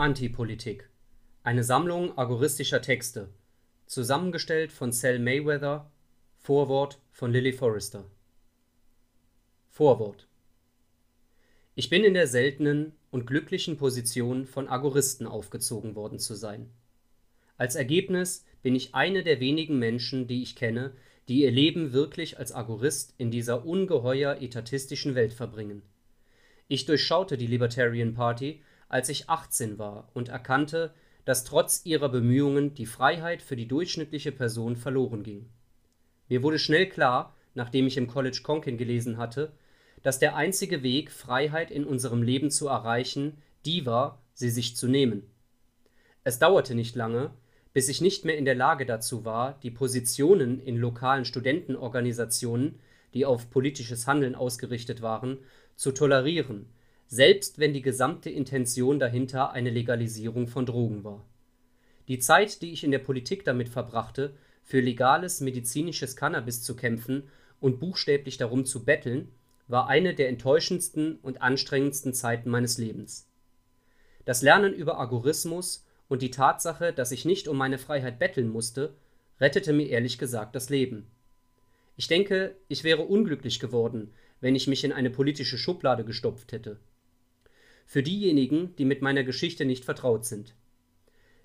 Antipolitik. Eine Sammlung agoristischer Texte. Zusammengestellt von Sal Mayweather. Vorwort von Lily Forrester. Vorwort. Ich bin in der seltenen und glücklichen Position, von Agoristen aufgezogen worden zu sein. Als Ergebnis bin ich eine der wenigen Menschen, die ich kenne, die ihr Leben wirklich als Agorist in dieser ungeheuer etatistischen Welt verbringen. Ich durchschaute die Libertarian Party, als ich 18 war und erkannte, dass trotz ihrer Bemühungen die Freiheit für die durchschnittliche Person verloren ging. Mir wurde schnell klar, nachdem ich im College Conkin gelesen hatte, dass der einzige Weg, Freiheit in unserem Leben zu erreichen, die war, sie sich zu nehmen. Es dauerte nicht lange, bis ich nicht mehr in der Lage dazu war, die Positionen in lokalen Studentenorganisationen, die auf politisches Handeln ausgerichtet waren, zu tolerieren, selbst wenn die gesamte Intention dahinter eine Legalisierung von Drogen war. Die Zeit, die ich in der Politik damit verbrachte, für legales medizinisches Cannabis zu kämpfen und buchstäblich darum zu betteln, war eine der enttäuschendsten und anstrengendsten Zeiten meines Lebens. Das Lernen über Agorismus und die Tatsache, dass ich nicht um meine Freiheit betteln musste, rettete mir ehrlich gesagt das Leben. Ich denke, ich wäre unglücklich geworden, wenn ich mich in eine politische Schublade gestopft hätte. Für diejenigen, die mit meiner Geschichte nicht vertraut sind.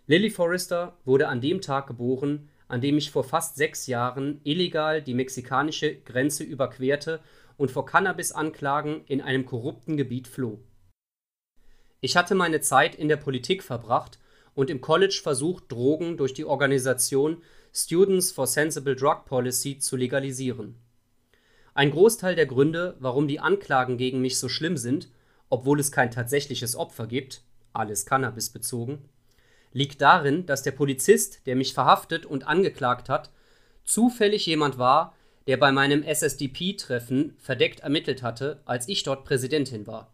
Lily Forrester wurde an dem Tag geboren, an dem ich vor fast sechs Jahren illegal die mexikanische Grenze überquerte und vor Cannabis-Anklagen in einem korrupten Gebiet floh. Ich hatte meine Zeit in der Politik verbracht und im College versucht, Drogen durch die Organisation Students for Sensible Drug Policy zu legalisieren. Ein Großteil der Gründe, warum die Anklagen gegen mich so schlimm sind, obwohl es kein tatsächliches Opfer gibt, alles Cannabis bezogen, liegt darin, dass der Polizist, der mich verhaftet und angeklagt hat, zufällig jemand war, der bei meinem SSDP-Treffen verdeckt ermittelt hatte, als ich dort Präsidentin war.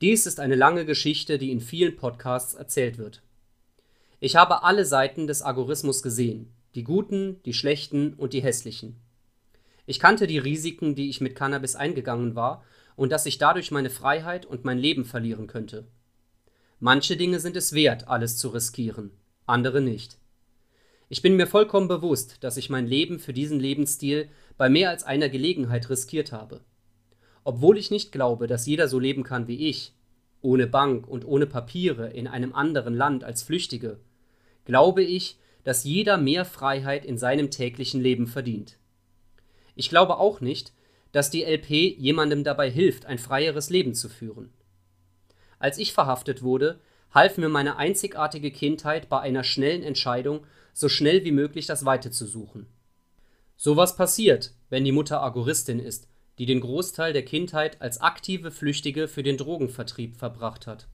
Dies ist eine lange Geschichte, die in vielen Podcasts erzählt wird. Ich habe alle Seiten des Agorismus gesehen, die guten, die schlechten und die hässlichen. Ich kannte die Risiken, die ich mit Cannabis eingegangen war, und dass ich dadurch meine Freiheit und mein Leben verlieren könnte. Manche Dinge sind es wert, alles zu riskieren, andere nicht. Ich bin mir vollkommen bewusst, dass ich mein Leben für diesen Lebensstil bei mehr als einer Gelegenheit riskiert habe. Obwohl ich nicht glaube, dass jeder so leben kann wie ich, ohne Bank und ohne Papiere in einem anderen Land als Flüchtige, glaube ich, dass jeder mehr Freiheit in seinem täglichen Leben verdient. Ich glaube auch nicht, dass die LP jemandem dabei hilft, ein freieres Leben zu führen. Als ich verhaftet wurde, half mir meine einzigartige Kindheit bei einer schnellen Entscheidung so schnell wie möglich das Weite zu suchen. Sowas passiert, wenn die Mutter Agoristin ist, die den Großteil der Kindheit als aktive Flüchtige für den Drogenvertrieb verbracht hat.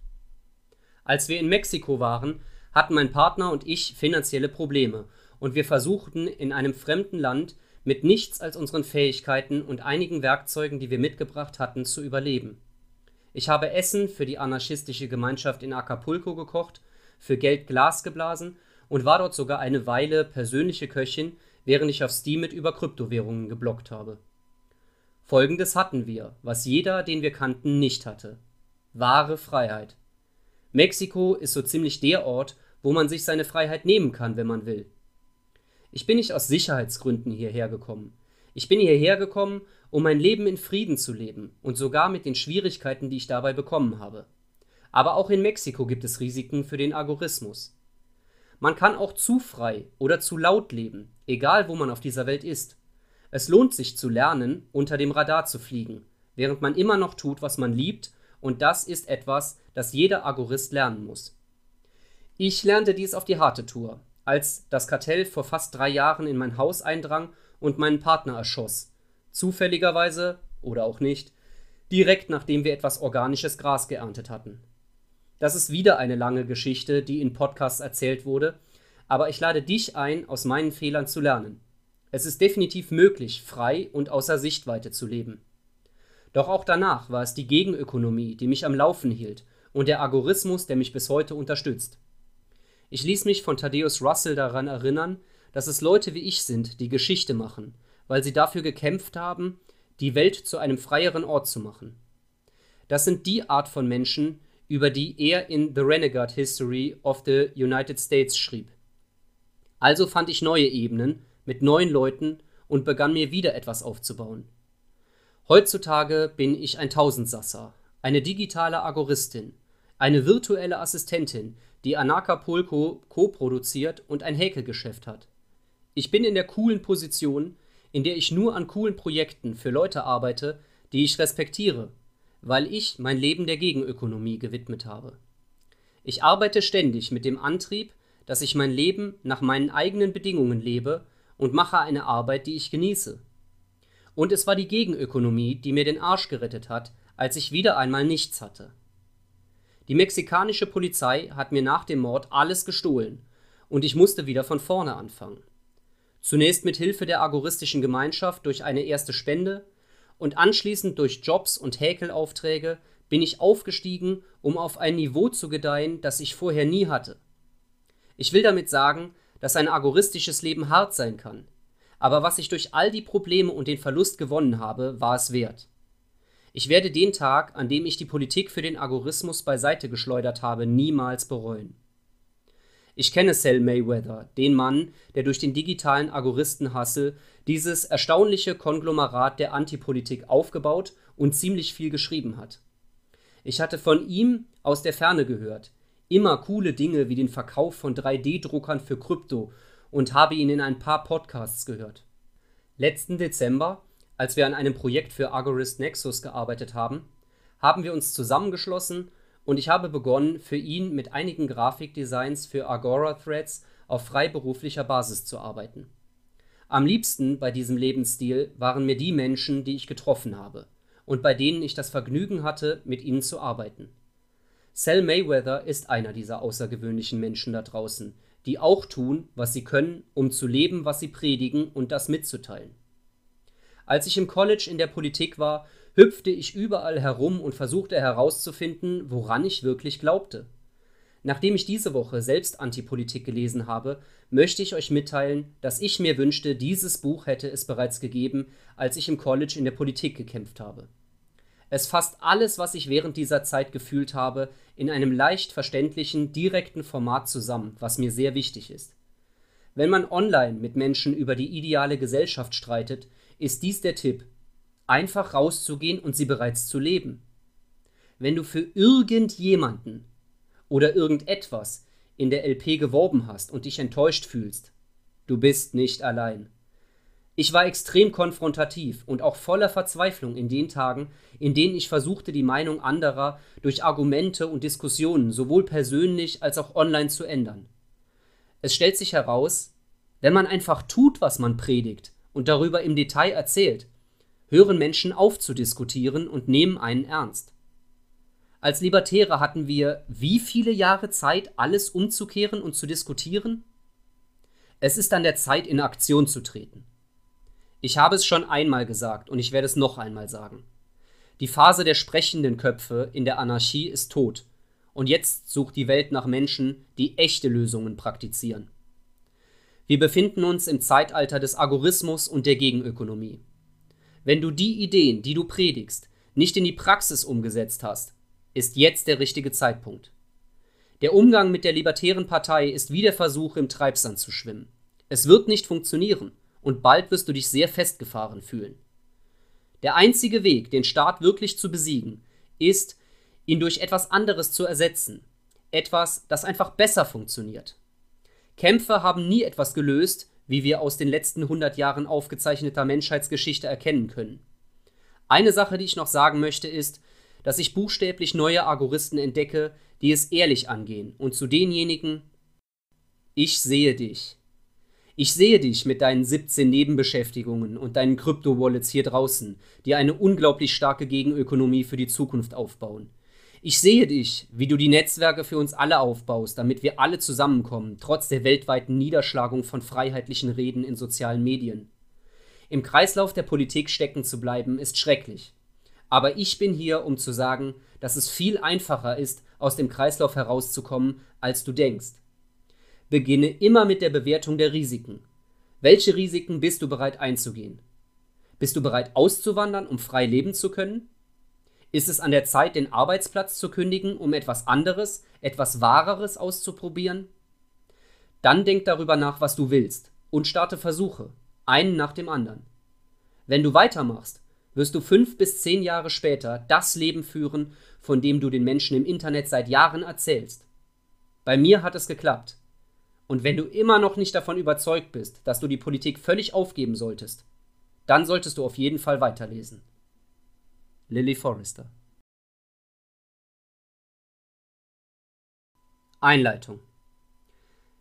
Als wir in Mexiko waren, hatten mein Partner und ich finanzielle Probleme und wir versuchten in einem fremden Land mit nichts als unseren Fähigkeiten und einigen Werkzeugen, die wir mitgebracht hatten, zu überleben. Ich habe Essen für die anarchistische Gemeinschaft in Acapulco gekocht, für Geld Glas geblasen und war dort sogar eine Weile persönliche Köchin, während ich auf Steam mit über Kryptowährungen geblockt habe. Folgendes hatten wir, was jeder, den wir kannten, nicht hatte. Wahre Freiheit. Mexiko ist so ziemlich der Ort, wo man sich seine Freiheit nehmen kann, wenn man will. Ich bin nicht aus Sicherheitsgründen hierher gekommen. Ich bin hierher gekommen, um mein Leben in Frieden zu leben und sogar mit den Schwierigkeiten, die ich dabei bekommen habe. Aber auch in Mexiko gibt es Risiken für den Agorismus. Man kann auch zu frei oder zu laut leben, egal wo man auf dieser Welt ist. Es lohnt sich zu lernen, unter dem Radar zu fliegen, während man immer noch tut, was man liebt, und das ist etwas, das jeder Agorist lernen muss. Ich lernte dies auf die harte Tour, als das Kartell vor fast drei Jahren in mein Haus eindrang und meinen Partner erschoss. Zufälligerweise, oder auch nicht, direkt nachdem wir etwas organisches Gras geerntet hatten. Das ist wieder eine lange Geschichte, die in Podcasts erzählt wurde, aber ich lade dich ein, aus meinen Fehlern zu lernen. Es ist definitiv möglich, frei und außer Sichtweite zu leben. Doch auch danach war es die Gegenökonomie, die mich am Laufen hielt, und der Agorismus, der mich bis heute unterstützt. Ich ließ mich von Thaddeus Russell daran erinnern, dass es Leute wie ich sind, die Geschichte machen, weil sie dafür gekämpft haben, die Welt zu einem freieren Ort zu machen. Das sind die Art von Menschen, über die er in The Renegade History of the United States schrieb. Also fand ich neue Ebenen mit neuen Leuten und begann mir wieder etwas aufzubauen. Heutzutage bin ich ein Tausendsasser, eine digitale Agoristin, eine virtuelle Assistentin, die Anacapulco co-produziert und ein Häkelgeschäft hat. Ich bin in der coolen Position, in der ich nur an coolen Projekten für Leute arbeite, die ich respektiere, weil ich mein Leben der Gegenökonomie gewidmet habe. Ich arbeite ständig mit dem Antrieb, dass ich mein Leben nach meinen eigenen Bedingungen lebe und mache eine Arbeit, die ich genieße. Und es war die Gegenökonomie, die mir den Arsch gerettet hat, als ich wieder einmal nichts hatte. Die mexikanische Polizei hat mir nach dem Mord alles gestohlen und ich musste wieder von vorne anfangen. Zunächst mit Hilfe der agoristischen Gemeinschaft durch eine erste Spende und anschließend durch Jobs und Häkelaufträge bin ich aufgestiegen, um auf ein Niveau zu gedeihen, das ich vorher nie hatte. Ich will damit sagen, dass ein agoristisches Leben hart sein kann, aber was ich durch all die Probleme und den Verlust gewonnen habe, war es wert. Ich werde den Tag, an dem ich die Politik für den Agorismus beiseite geschleudert habe, niemals bereuen. Ich kenne Sal Mayweather, den Mann, der durch den digitalen Agoristenhassel dieses erstaunliche Konglomerat der Antipolitik aufgebaut und ziemlich viel geschrieben hat. Ich hatte von ihm aus der Ferne gehört, immer coole Dinge wie den Verkauf von 3D-Druckern für Krypto und habe ihn in ein paar Podcasts gehört. Letzten Dezember als wir an einem Projekt für Agorist Nexus gearbeitet haben, haben wir uns zusammengeschlossen und ich habe begonnen, für ihn mit einigen Grafikdesigns für Agora Threads auf freiberuflicher Basis zu arbeiten. Am liebsten bei diesem Lebensstil waren mir die Menschen, die ich getroffen habe und bei denen ich das Vergnügen hatte, mit ihnen zu arbeiten. Sal Mayweather ist einer dieser außergewöhnlichen Menschen da draußen, die auch tun, was sie können, um zu leben, was sie predigen und das mitzuteilen. Als ich im College in der Politik war, hüpfte ich überall herum und versuchte herauszufinden, woran ich wirklich glaubte. Nachdem ich diese Woche selbst Antipolitik gelesen habe, möchte ich euch mitteilen, dass ich mir wünschte, dieses Buch hätte es bereits gegeben, als ich im College in der Politik gekämpft habe. Es fasst alles, was ich während dieser Zeit gefühlt habe, in einem leicht verständlichen, direkten Format zusammen, was mir sehr wichtig ist. Wenn man online mit Menschen über die ideale Gesellschaft streitet, ist dies der Tipp, einfach rauszugehen und sie bereits zu leben. Wenn du für irgendjemanden oder irgendetwas in der LP geworben hast und dich enttäuscht fühlst, du bist nicht allein. Ich war extrem konfrontativ und auch voller Verzweiflung in den Tagen, in denen ich versuchte, die Meinung anderer durch Argumente und Diskussionen sowohl persönlich als auch online zu ändern. Es stellt sich heraus, wenn man einfach tut, was man predigt, und darüber im Detail erzählt, hören Menschen auf zu diskutieren und nehmen einen ernst. Als Libertäre hatten wir wie viele Jahre Zeit, alles umzukehren und zu diskutieren? Es ist an der Zeit, in Aktion zu treten. Ich habe es schon einmal gesagt und ich werde es noch einmal sagen. Die Phase der sprechenden Köpfe in der Anarchie ist tot und jetzt sucht die Welt nach Menschen, die echte Lösungen praktizieren. Wir befinden uns im Zeitalter des Agorismus und der Gegenökonomie. Wenn du die Ideen, die du predigst, nicht in die Praxis umgesetzt hast, ist jetzt der richtige Zeitpunkt. Der Umgang mit der Libertären Partei ist wie der Versuch, im Treibsand zu schwimmen. Es wird nicht funktionieren und bald wirst du dich sehr festgefahren fühlen. Der einzige Weg, den Staat wirklich zu besiegen, ist, ihn durch etwas anderes zu ersetzen. Etwas, das einfach besser funktioniert. Kämpfe haben nie etwas gelöst, wie wir aus den letzten 100 Jahren aufgezeichneter Menschheitsgeschichte erkennen können. Eine Sache, die ich noch sagen möchte, ist, dass ich buchstäblich neue Agoristen entdecke, die es ehrlich angehen und zu denjenigen, ich sehe dich. Ich sehe dich mit deinen 17 Nebenbeschäftigungen und deinen Krypto-Wallets hier draußen, die eine unglaublich starke Gegenökonomie für die Zukunft aufbauen. Ich sehe dich, wie du die Netzwerke für uns alle aufbaust, damit wir alle zusammenkommen, trotz der weltweiten Niederschlagung von freiheitlichen Reden in sozialen Medien. Im Kreislauf der Politik stecken zu bleiben, ist schrecklich. Aber ich bin hier, um zu sagen, dass es viel einfacher ist, aus dem Kreislauf herauszukommen, als du denkst. Beginne immer mit der Bewertung der Risiken. Welche Risiken bist du bereit einzugehen? Bist du bereit auszuwandern, um frei leben zu können? Ist es an der Zeit, den Arbeitsplatz zu kündigen, um etwas anderes, etwas Wahreres auszuprobieren? Dann denk darüber nach, was du willst, und starte Versuche, einen nach dem anderen. Wenn du weitermachst, wirst du fünf bis zehn Jahre später das Leben führen, von dem du den Menschen im Internet seit Jahren erzählst. Bei mir hat es geklappt. Und wenn du immer noch nicht davon überzeugt bist, dass du die Politik völlig aufgeben solltest, dann solltest du auf jeden Fall weiterlesen. Lily Forrester. Einleitung.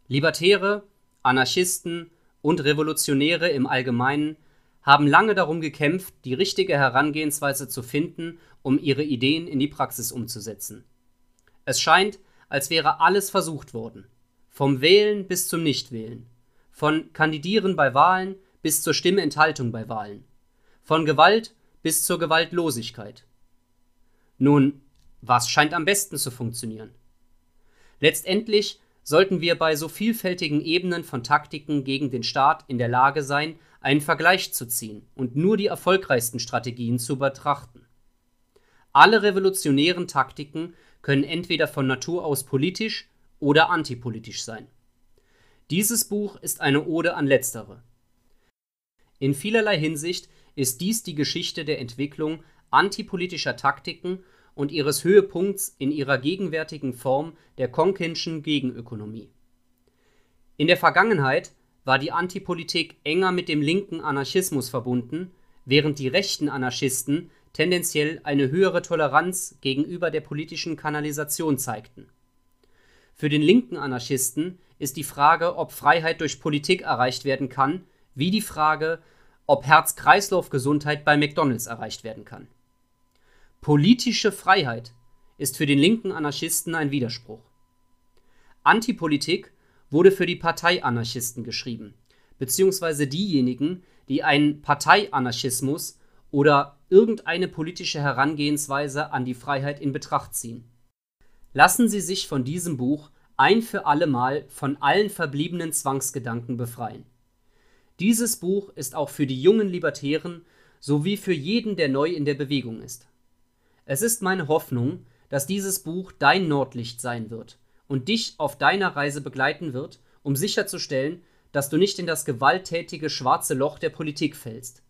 Libertäre, Anarchisten und Revolutionäre im Allgemeinen haben lange darum gekämpft, die richtige Herangehensweise zu finden, um ihre Ideen in die Praxis umzusetzen. Es scheint, als wäre alles versucht worden, vom Wählen bis zum Nichtwählen, von Kandidieren bei Wahlen bis zur Stimmenthaltung bei Wahlen, von Gewalt bis zur Gewaltlosigkeit. Nun, was scheint am besten zu funktionieren? Letztendlich sollten wir bei so vielfältigen Ebenen von Taktiken gegen den Staat in der Lage sein, einen Vergleich zu ziehen und nur die erfolgreichsten Strategien zu betrachten. Alle revolutionären Taktiken können entweder von Natur aus politisch oder antipolitisch sein. Dieses Buch ist eine Ode an letztere. In vielerlei Hinsicht ist dies die Geschichte der Entwicklung antipolitischer Taktiken und ihres Höhepunkts in ihrer gegenwärtigen Form der Konkinschen Gegenökonomie. In der Vergangenheit war die Antipolitik enger mit dem linken Anarchismus verbunden, während die rechten Anarchisten tendenziell eine höhere Toleranz gegenüber der politischen Kanalisation zeigten. Für den linken Anarchisten ist die Frage, ob Freiheit durch Politik erreicht werden kann, wie die Frage, ob Herz-Kreislauf-Gesundheit bei McDonald's erreicht werden kann. Politische Freiheit ist für den linken Anarchisten ein Widerspruch. Antipolitik wurde für die Parteianarchisten geschrieben, beziehungsweise diejenigen, die einen Parteianarchismus oder irgendeine politische Herangehensweise an die Freiheit in Betracht ziehen. Lassen Sie sich von diesem Buch ein für allemal von allen verbliebenen Zwangsgedanken befreien. Dieses Buch ist auch für die jungen Libertären sowie für jeden, der neu in der Bewegung ist. Es ist meine Hoffnung, dass dieses Buch dein Nordlicht sein wird und dich auf deiner Reise begleiten wird, um sicherzustellen, dass du nicht in das gewalttätige schwarze Loch der Politik fällst.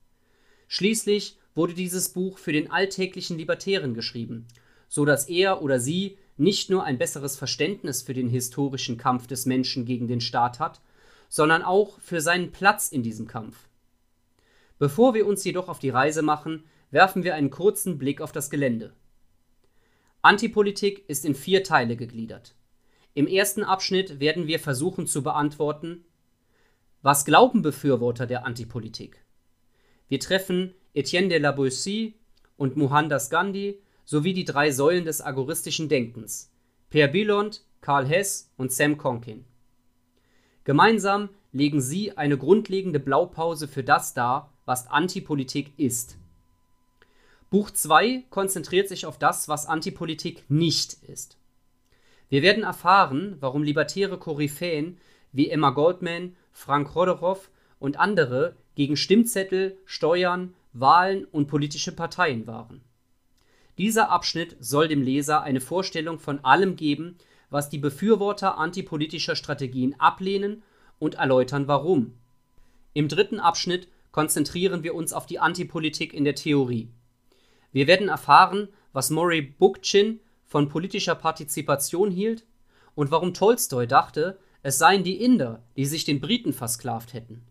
Schließlich wurde dieses Buch für den alltäglichen Libertären geschrieben, so dass er oder sie nicht nur ein besseres Verständnis für den historischen Kampf des Menschen gegen den Staat hat, sondern auch für seinen Platz in diesem Kampf. Bevor wir uns jedoch auf die Reise machen, werfen wir einen kurzen Blick auf das Gelände. Antipolitik ist in vier Teile gegliedert. Im ersten Abschnitt werden wir versuchen zu beantworten, was glauben Befürworter der Antipolitik? Wir treffen Etienne de la Boétie und Mohandas Gandhi sowie die drei Säulen des agoristischen Denkens, Per Billond, Karl Hess und Sam Conkin. Gemeinsam legen sie eine grundlegende Blaupause für das dar, was Antipolitik ist. Buch 2 konzentriert sich auf das, was Antipolitik nicht ist. Wir werden erfahren, warum libertäre Koryphäen wie Emma Goldman, Frank Roderoff und andere gegen Stimmzettel, Steuern, Wahlen und politische Parteien waren. Dieser Abschnitt soll dem Leser eine Vorstellung von allem geben, was die Befürworter antipolitischer Strategien ablehnen und erläutern warum. Im dritten Abschnitt konzentrieren wir uns auf die Antipolitik in der Theorie. Wir werden erfahren, was Murray Bookchin von politischer Partizipation hielt und warum Tolstoi dachte, es seien die Inder, die sich den Briten versklavt hätten.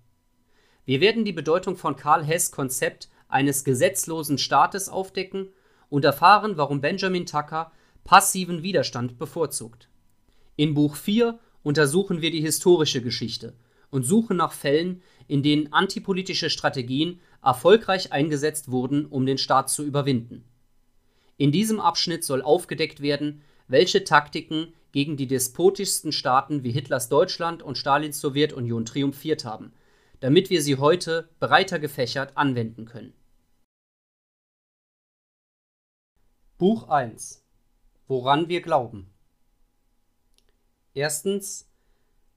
Wir werden die Bedeutung von Karl Hess Konzept eines gesetzlosen Staates aufdecken und erfahren, warum Benjamin Tucker passiven Widerstand bevorzugt. In Buch 4 untersuchen wir die historische Geschichte und suchen nach Fällen, in denen antipolitische Strategien erfolgreich eingesetzt wurden, um den Staat zu überwinden. In diesem Abschnitt soll aufgedeckt werden, welche Taktiken gegen die despotischsten Staaten wie Hitlers Deutschland und Stalins Sowjetunion triumphiert haben, damit wir sie heute breiter gefächert anwenden können. Buch 1 Woran wir glauben Erstens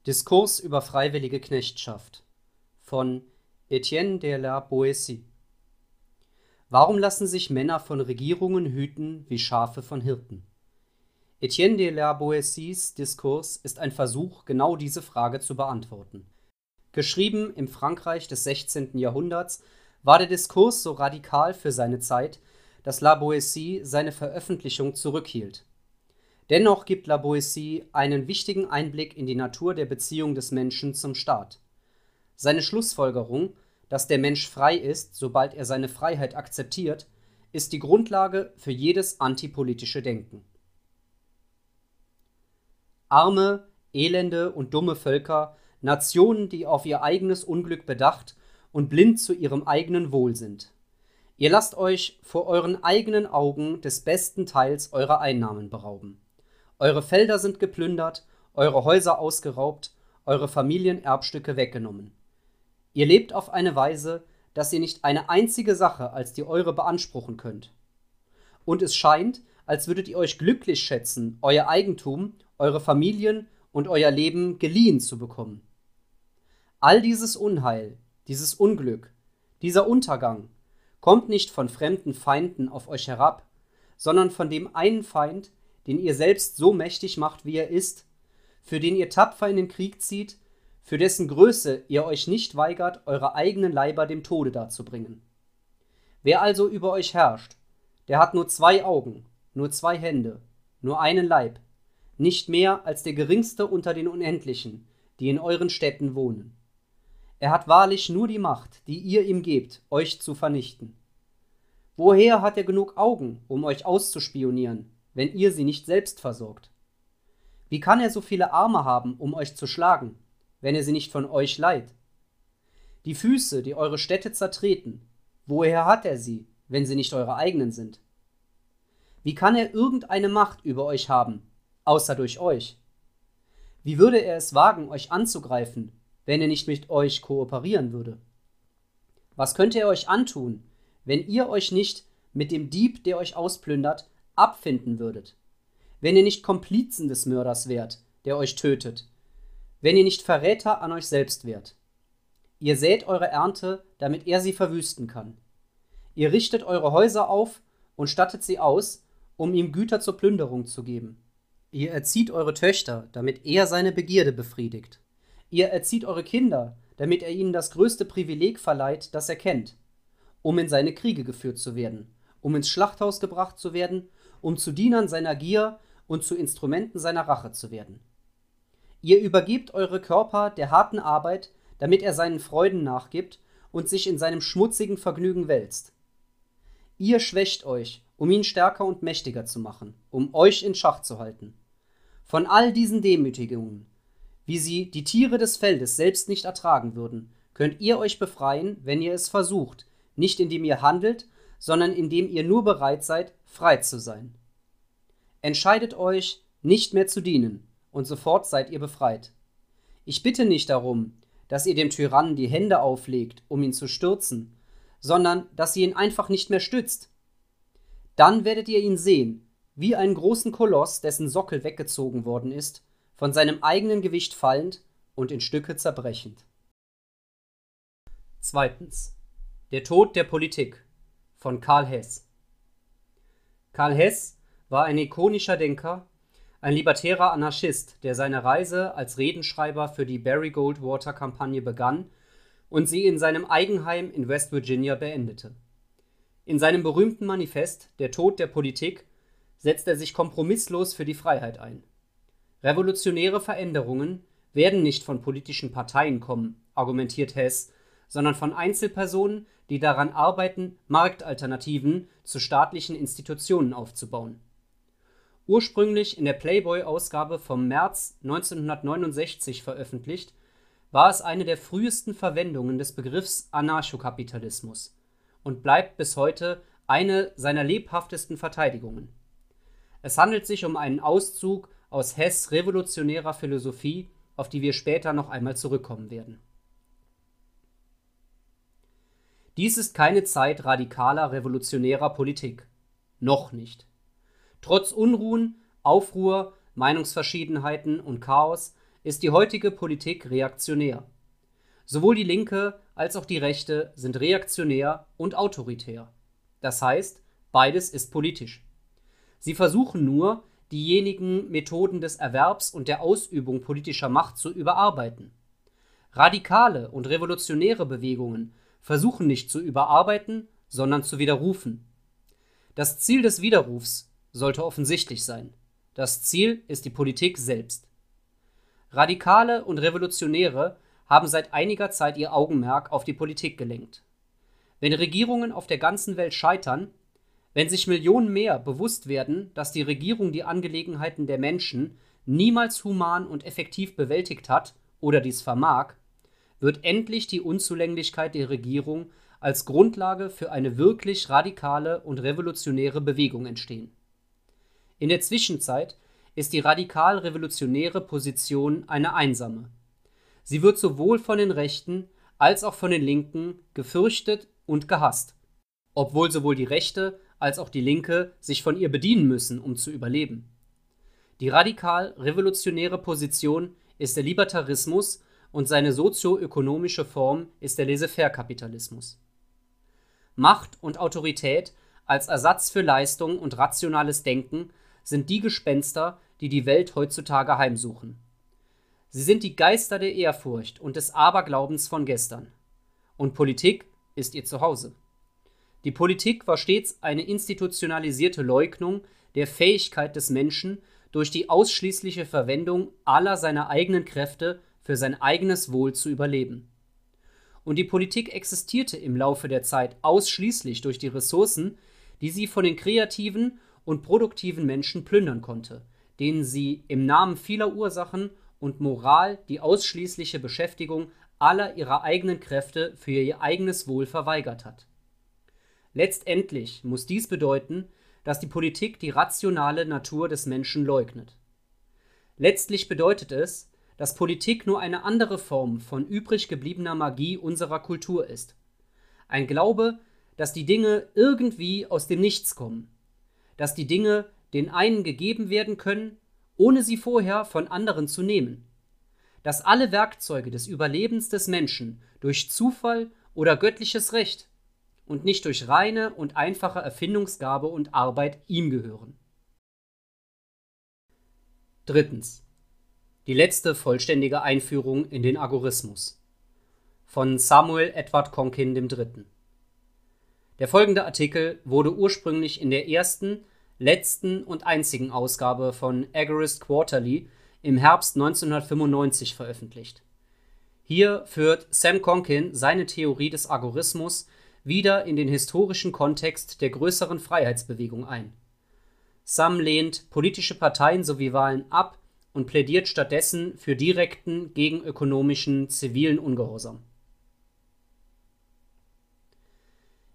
Diskurs über freiwillige Knechtschaft von Etienne de la Boétie Warum lassen sich Männer von Regierungen hüten wie Schafe von Hirten? Etienne de la Boétie's Diskurs ist ein Versuch, genau diese Frage zu beantworten. Geschrieben im Frankreich des 16. Jahrhunderts, war der Diskurs so radikal für seine Zeit, dass La Boétie seine Veröffentlichung zurückhielt. Dennoch gibt La Boétie einen wichtigen Einblick in die Natur der Beziehung des Menschen zum Staat. Seine Schlussfolgerung, dass der Mensch frei ist, sobald er seine Freiheit akzeptiert, ist die Grundlage für jedes antipolitische Denken. Arme, elende und dumme Völker, Nationen, die auf ihr eigenes Unglück bedacht und blind zu ihrem eigenen Wohl sind. Ihr lasst euch vor euren eigenen Augen des besten Teils eurer Einnahmen berauben. Eure Felder sind geplündert, eure Häuser ausgeraubt, eure Familienerbstücke weggenommen. Ihr lebt auf eine Weise, dass ihr nicht eine einzige Sache als die eure beanspruchen könnt. Und es scheint, als würdet ihr euch glücklich schätzen, euer Eigentum, eure Familien und euer Leben geliehen zu bekommen. All dieses Unheil, dieses Unglück, dieser Untergang kommt nicht von fremden Feinden auf euch herab, sondern von dem einen Feind, den ihr selbst so mächtig macht, wie er ist, für den ihr tapfer in den Krieg zieht für dessen Größe ihr euch nicht weigert, eure eigenen Leiber dem Tode darzubringen. Wer also über euch herrscht, der hat nur zwei Augen, nur zwei Hände, nur einen Leib, nicht mehr als der geringste unter den Unendlichen, die in euren Städten wohnen. Er hat wahrlich nur die Macht, die ihr ihm gebt, euch zu vernichten. Woher hat er genug Augen, um euch auszuspionieren, wenn ihr sie nicht selbst versorgt? Wie kann er so viele Arme haben, um euch zu schlagen, wenn er sie nicht von euch leiht? Die Füße, die eure Städte zertreten, woher hat er sie, wenn sie nicht eure eigenen sind? Wie kann er irgendeine Macht über euch haben, außer durch euch? Wie würde er es wagen, euch anzugreifen, wenn er nicht mit euch kooperieren würde? Was könnte er euch antun, wenn ihr euch nicht mit dem Dieb, der euch ausplündert, abfinden würdet? Wenn ihr nicht Komplizen des Mörders wärt, der euch tötet, wenn ihr nicht Verräter an euch selbst wärt. Ihr sät eure Ernte, damit er sie verwüsten kann. Ihr richtet eure Häuser auf und stattet sie aus, um ihm Güter zur Plünderung zu geben. Ihr erzieht eure Töchter, damit er seine Begierde befriedigt. Ihr erzieht eure Kinder, damit er ihnen das größte Privileg verleiht, das er kennt, um in seine Kriege geführt zu werden, um ins Schlachthaus gebracht zu werden, um zu Dienern seiner Gier und zu Instrumenten seiner Rache zu werden. Ihr übergebt eure Körper der harten Arbeit, damit er seinen Freuden nachgibt und sich in seinem schmutzigen Vergnügen wälzt. Ihr schwächt euch, um ihn stärker und mächtiger zu machen, um euch in Schach zu halten. Von all diesen Demütigungen, wie sie die Tiere des Feldes selbst nicht ertragen würden, könnt ihr euch befreien, wenn ihr es versucht, nicht indem ihr handelt, sondern indem ihr nur bereit seid, frei zu sein. Entscheidet euch, nicht mehr zu dienen, und sofort seid ihr befreit. Ich bitte nicht darum, dass ihr dem Tyrannen die Hände auflegt, um ihn zu stürzen, sondern dass ihr ihn einfach nicht mehr stützt. Dann werdet ihr ihn sehen, wie einen großen Koloss, dessen Sockel weggezogen worden ist, von seinem eigenen Gewicht fallend und in Stücke zerbrechend. Zweitens. Der Tod der Politik von Karl Hess. Karl Hess war ein ikonischer Denker, ein libertärer Anarchist, der seine Reise als Redenschreiber für die Barry Goldwater-Kampagne begann und sie in seinem Eigenheim in West Virginia beendete. In seinem berühmten Manifest Der Tod der Politik setzt er sich kompromisslos für die Freiheit ein. Revolutionäre Veränderungen werden nicht von politischen Parteien kommen, argumentiert Hess, sondern von Einzelpersonen, die daran arbeiten, Marktalternativen zu staatlichen Institutionen aufzubauen Ursprünglich in der Playboy-Ausgabe vom März 1969 veröffentlicht, war es eine der frühesten Verwendungen des Begriffs Anarchokapitalismus und bleibt bis heute eine seiner lebhaftesten Verteidigungen. Es handelt sich um einen Auszug aus Hess’ revolutionärer Philosophie, auf die wir später noch einmal zurückkommen werden. Dies ist keine Zeit radikaler revolutionärer Politik. Noch nicht Trotz Unruhen, Aufruhr, Meinungsverschiedenheiten und Chaos ist die heutige Politik reaktionär. Sowohl die Linke als auch die Rechte sind reaktionär und autoritär. Das heißt, beides ist politisch. Sie versuchen nur, diejenigen Methoden des Erwerbs und der Ausübung politischer Macht zu überarbeiten. Radikale und revolutionäre Bewegungen versuchen nicht zu überarbeiten, sondern zu widerrufen. Das Ziel des Widerrufs sollte offensichtlich sein. Das Ziel ist die Politik selbst. Radikale und Revolutionäre haben seit einiger Zeit ihr Augenmerk auf die Politik gelenkt. Wenn Regierungen auf der ganzen Welt scheitern, wenn sich Millionen mehr bewusst werden, dass die Regierung die Angelegenheiten der Menschen niemals human und effektiv bewältigt hat oder dies vermag, wird endlich die Unzulänglichkeit der Regierung als Grundlage für eine wirklich radikale und revolutionäre Bewegung entstehen. In der Zwischenzeit ist die radikal-revolutionäre Position eine einsame. Sie wird sowohl von den Rechten als auch von den Linken gefürchtet und gehasst, obwohl sowohl die Rechte als auch die Linke sich von ihr bedienen müssen, um zu überleben. Die radikal-revolutionäre Position ist der Libertarismus und seine sozioökonomische Form ist der Laissez-faire-Kapitalismus. Macht und Autorität als Ersatz für Leistung und rationales Denken sind die Gespenster, die die Welt heutzutage heimsuchen. Sie sind die Geister der Ehrfurcht und des Aberglaubens von gestern. Und Politik ist ihr Zuhause. Die Politik war stets eine institutionalisierte Leugnung der Fähigkeit des Menschen, durch die ausschließliche Verwendung aller seiner eigenen Kräfte für sein eigenes Wohl zu überleben. Und die Politik existierte im Laufe der Zeit ausschließlich durch die Ressourcen, die sie von den kreativen und produktiven Menschen plündern konnte, denen sie im Namen vieler Ursachen und Moral die ausschließliche Beschäftigung aller ihrer eigenen Kräfte für ihr eigenes Wohl verweigert hat. Letztendlich muss dies bedeuten, dass die Politik die rationale Natur des Menschen leugnet. Letztlich bedeutet es, dass Politik nur eine andere Form von übrig gebliebener Magie unserer Kultur ist. Ein Glaube, dass die Dinge irgendwie aus dem Nichts kommen, dass die Dinge den einen gegeben werden können, ohne sie vorher von anderen zu nehmen, dass alle Werkzeuge des Überlebens des Menschen durch Zufall oder göttliches Recht und nicht durch reine und einfache Erfindungsgabe und Arbeit ihm gehören. Drittens. Die letzte vollständige Einführung in den Agorismus. Von Samuel Edward Conkin III. Der folgende Artikel wurde ursprünglich in der ersten, letzten und einzigen Ausgabe von Agorist Quarterly im Herbst 1995 veröffentlicht. Hier führt Sam Conkin seine Theorie des Agorismus wieder in den historischen Kontext der größeren Freiheitsbewegung ein. Sam lehnt politische Parteien sowie Wahlen ab und plädiert stattdessen für direkten gegenökonomischen zivilen Ungehorsam.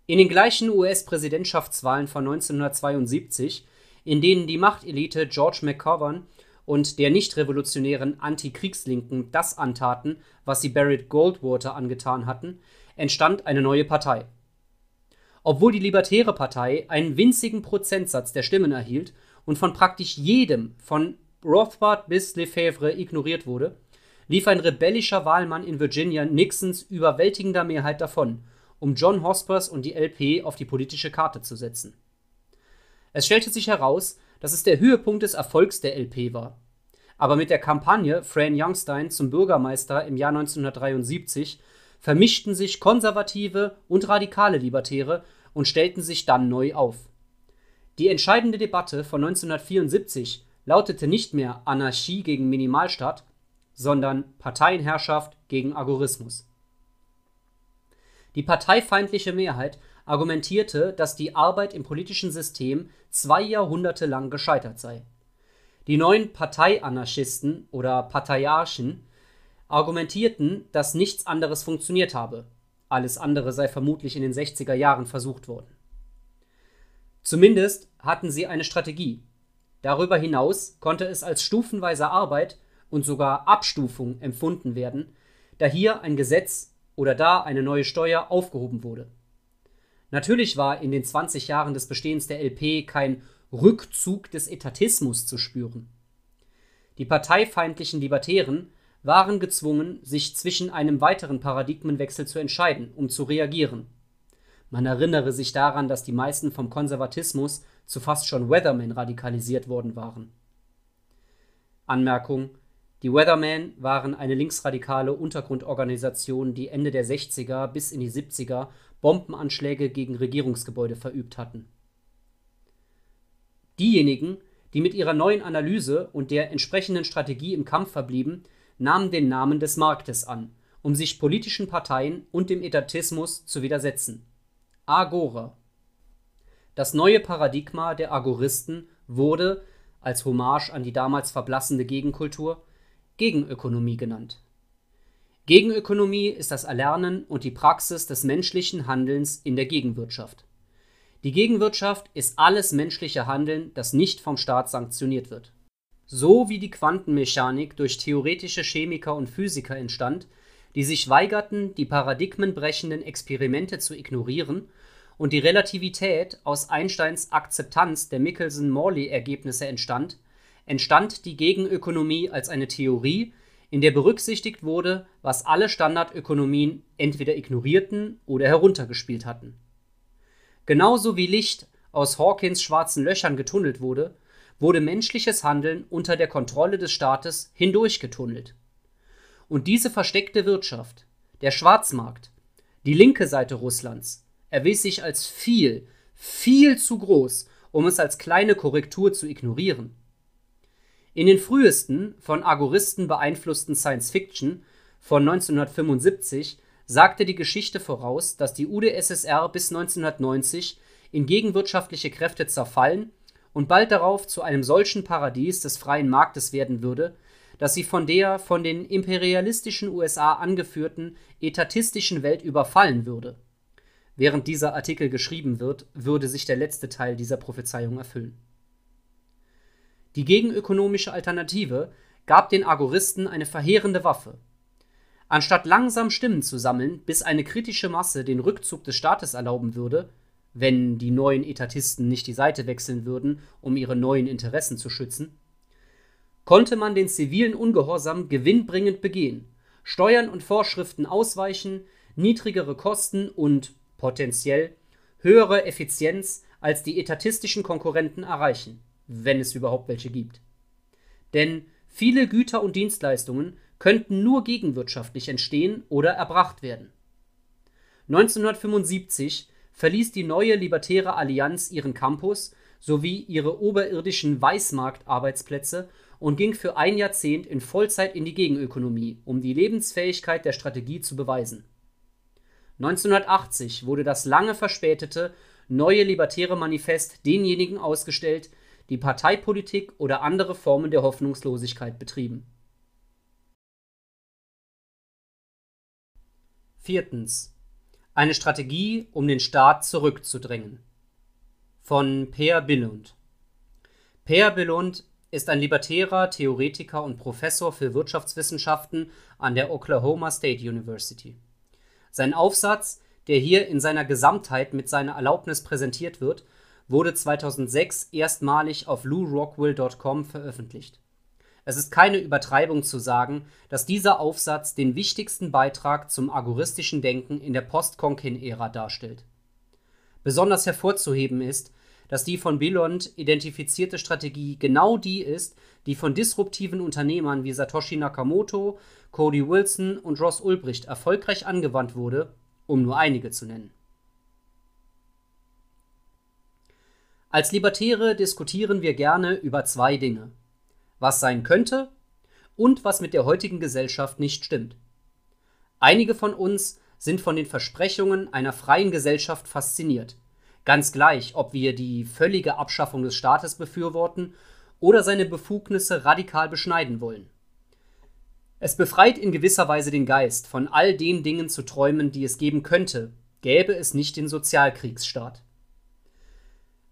In den gleichen US-Präsidentschaftswahlen von 1972, in denen die Machtelite George McGovern und der nicht-revolutionären Antikriegslinken das antaten, was sie Barrett Goldwater angetan hatten, entstand eine neue Partei obwohl die Libertäre Partei einen winzigen Prozentsatz der Stimmen erhielt und von praktisch jedem, von Rothbard bis Lefebvre, ignoriert wurde, lief ein rebellischer Wahlmann in Virginia Nixons überwältigender Mehrheit davon, um John Hospers und die LP auf die politische Karte zu setzen. Es stellte sich heraus, dass es der Höhepunkt des Erfolgs der LP war. Aber mit der Kampagne Fran Youngstein zum Bürgermeister im Jahr 1973 vermischten sich konservative und radikale Libertäre und stellten sich dann neu auf. Die entscheidende Debatte von 1974 lautete nicht mehr Anarchie gegen Minimalstaat, sondern Parteienherrschaft gegen Agorismus. Die parteifeindliche Mehrheit argumentierte, dass die Arbeit im politischen System zwei Jahrhunderte lang gescheitert sei. Die neuen Parteianarchisten oder Parteiarchen argumentierten, dass nichts anderes funktioniert habe. Alles andere sei vermutlich in den 60er Jahren versucht worden. Zumindest hatten sie eine Strategie. Darüber hinaus konnte es als stufenweise Arbeit und sogar Abstufung empfunden werden, da hier ein Gesetz oder da eine neue Steuer aufgehoben wurde. Natürlich war in den 20 Jahren des Bestehens der LP kein Rückzug des Etatismus zu spüren. Die parteifeindlichen Libertären waren gezwungen, sich zwischen einem weiteren Paradigmenwechsel zu entscheiden, um zu reagieren. Man erinnere sich daran, dass die meisten vom Konservatismus zu fast schon Weathermen radikalisiert worden waren. Anmerkung: Die Weathermen waren eine linksradikale Untergrundorganisation, die Ende der 60er bis in die 70er Bombenanschläge gegen Regierungsgebäude verübt hatten. Diejenigen, die mit ihrer neuen Analyse und der entsprechenden Strategie im Kampf verblieben, nahmen den Namen des Marktes an, um sich politischen Parteien und dem Etatismus zu widersetzen. Agora. Das neue Paradigma der Agoristen wurde, als Hommage an die damals verblassende Gegenkultur, Gegenökonomie genannt. Gegenökonomie ist das Erlernen und die Praxis des menschlichen Handelns in der Gegenwirtschaft. Die Gegenwirtschaft ist alles menschliche Handeln, das nicht vom Staat sanktioniert wird. So wie die Quantenmechanik durch theoretische Chemiker und Physiker entstand, die sich weigerten, die paradigmenbrechenden Experimente zu ignorieren und die Relativität aus Einsteins Akzeptanz der Michelson-Morley-Ergebnisse entstand, entstand die Gegenökonomie als eine Theorie, in der berücksichtigt wurde, was alle Standardökonomien entweder ignorierten oder heruntergespielt hatten. Genauso wie Licht aus Hawkins schwarzen Löchern getunnelt wurde, wurde menschliches Handeln unter der Kontrolle des Staates hindurchgetunnelt. Und diese versteckte Wirtschaft, der Schwarzmarkt, die linke Seite Russlands, erwies sich als viel, viel zu groß, um es als kleine Korrektur zu ignorieren. In den frühesten, von Agoristen beeinflussten Science Fiction von 1975 sagte die Geschichte voraus, dass die UdSSR bis 1990 in gegenwirtschaftliche Kräfte zerfallen und bald darauf zu einem solchen Paradies des freien Marktes werden würde, dass sie von der von den imperialistischen USA angeführten etatistischen Welt überfallen würde. Während dieser Artikel geschrieben wird, würde sich der letzte Teil dieser Prophezeiung erfüllen. Die gegenökonomische Alternative gab den Agoristen eine verheerende Waffe. Anstatt langsam Stimmen zu sammeln, bis eine kritische Masse den Rückzug des Staates erlauben würde, wenn die neuen Etatisten nicht die Seite wechseln würden, um ihre neuen Interessen zu schützen, konnte man den zivilen Ungehorsam gewinnbringend begehen, Steuern und Vorschriften ausweichen, niedrigere Kosten und potenziell höhere Effizienz als die etatistischen Konkurrenten erreichen, wenn es überhaupt welche gibt. Denn viele Güter und Dienstleistungen könnten nur gegenwirtschaftlich entstehen oder erbracht werden. 1975 verließ die neue Libertäre Allianz ihren Campus sowie ihre oberirdischen Weißmarkt-Arbeitsplätze und ging für ein Jahrzehnt in Vollzeit in die Gegenökonomie, um die Lebensfähigkeit der Strategie zu beweisen. 1980 wurde das lange verspätete Neue Libertäre Manifest denjenigen ausgestellt, die Parteipolitik oder andere Formen der Hoffnungslosigkeit betrieben. Viertens. Eine Strategie, um den Staat zurückzudrängen. Von Peer Billund. Peer Billund ist ein libertärer Theoretiker und Professor für Wirtschaftswissenschaften an der Oklahoma State University. Sein Aufsatz, der hier in seiner Gesamtheit mit seiner Erlaubnis präsentiert wird, wurde 2006 erstmalig auf lourockwell.com veröffentlicht. Es ist keine Übertreibung zu sagen, dass dieser Aufsatz den wichtigsten Beitrag zum agoristischen Denken in der Post-Konkin-Ära darstellt. Besonders hervorzuheben ist, dass die von Billond identifizierte Strategie genau die ist, die von disruptiven Unternehmern wie Satoshi Nakamoto, Cody Wilson und Ross Ulbricht erfolgreich angewandt wurde, um nur einige zu nennen. Als Libertäre diskutieren wir gerne über zwei Dinge. Was sein könnte und was mit der heutigen Gesellschaft nicht stimmt. Einige von uns sind von den Versprechungen einer freien Gesellschaft fasziniert. Ganz gleich, ob wir die völlige Abschaffung des Staates befürworten oder seine Befugnisse radikal beschneiden wollen. Es befreit in gewisser Weise den Geist, von all den Dingen zu träumen, die es geben könnte, gäbe es nicht den Sozialkriegsstaat.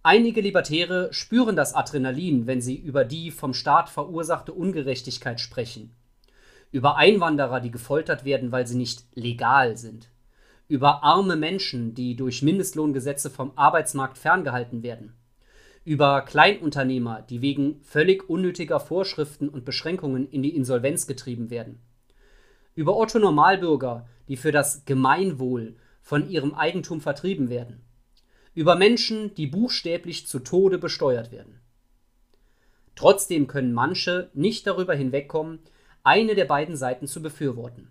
Einige Libertäre spüren das Adrenalin, wenn sie über die vom Staat verursachte Ungerechtigkeit sprechen, über Einwanderer, die gefoltert werden, weil sie nicht legal sind, über arme Menschen, die durch Mindestlohngesetze vom Arbeitsmarkt ferngehalten werden, über Kleinunternehmer, die wegen völlig unnötiger Vorschriften und Beschränkungen in die Insolvenz getrieben werden, über Otto Normalbürger, die für das Gemeinwohl von ihrem Eigentum vertrieben werden, über Menschen, die buchstäblich zu Tode besteuert werden. Trotzdem können manche nicht darüber hinwegkommen, eine der beiden Seiten zu befürworten.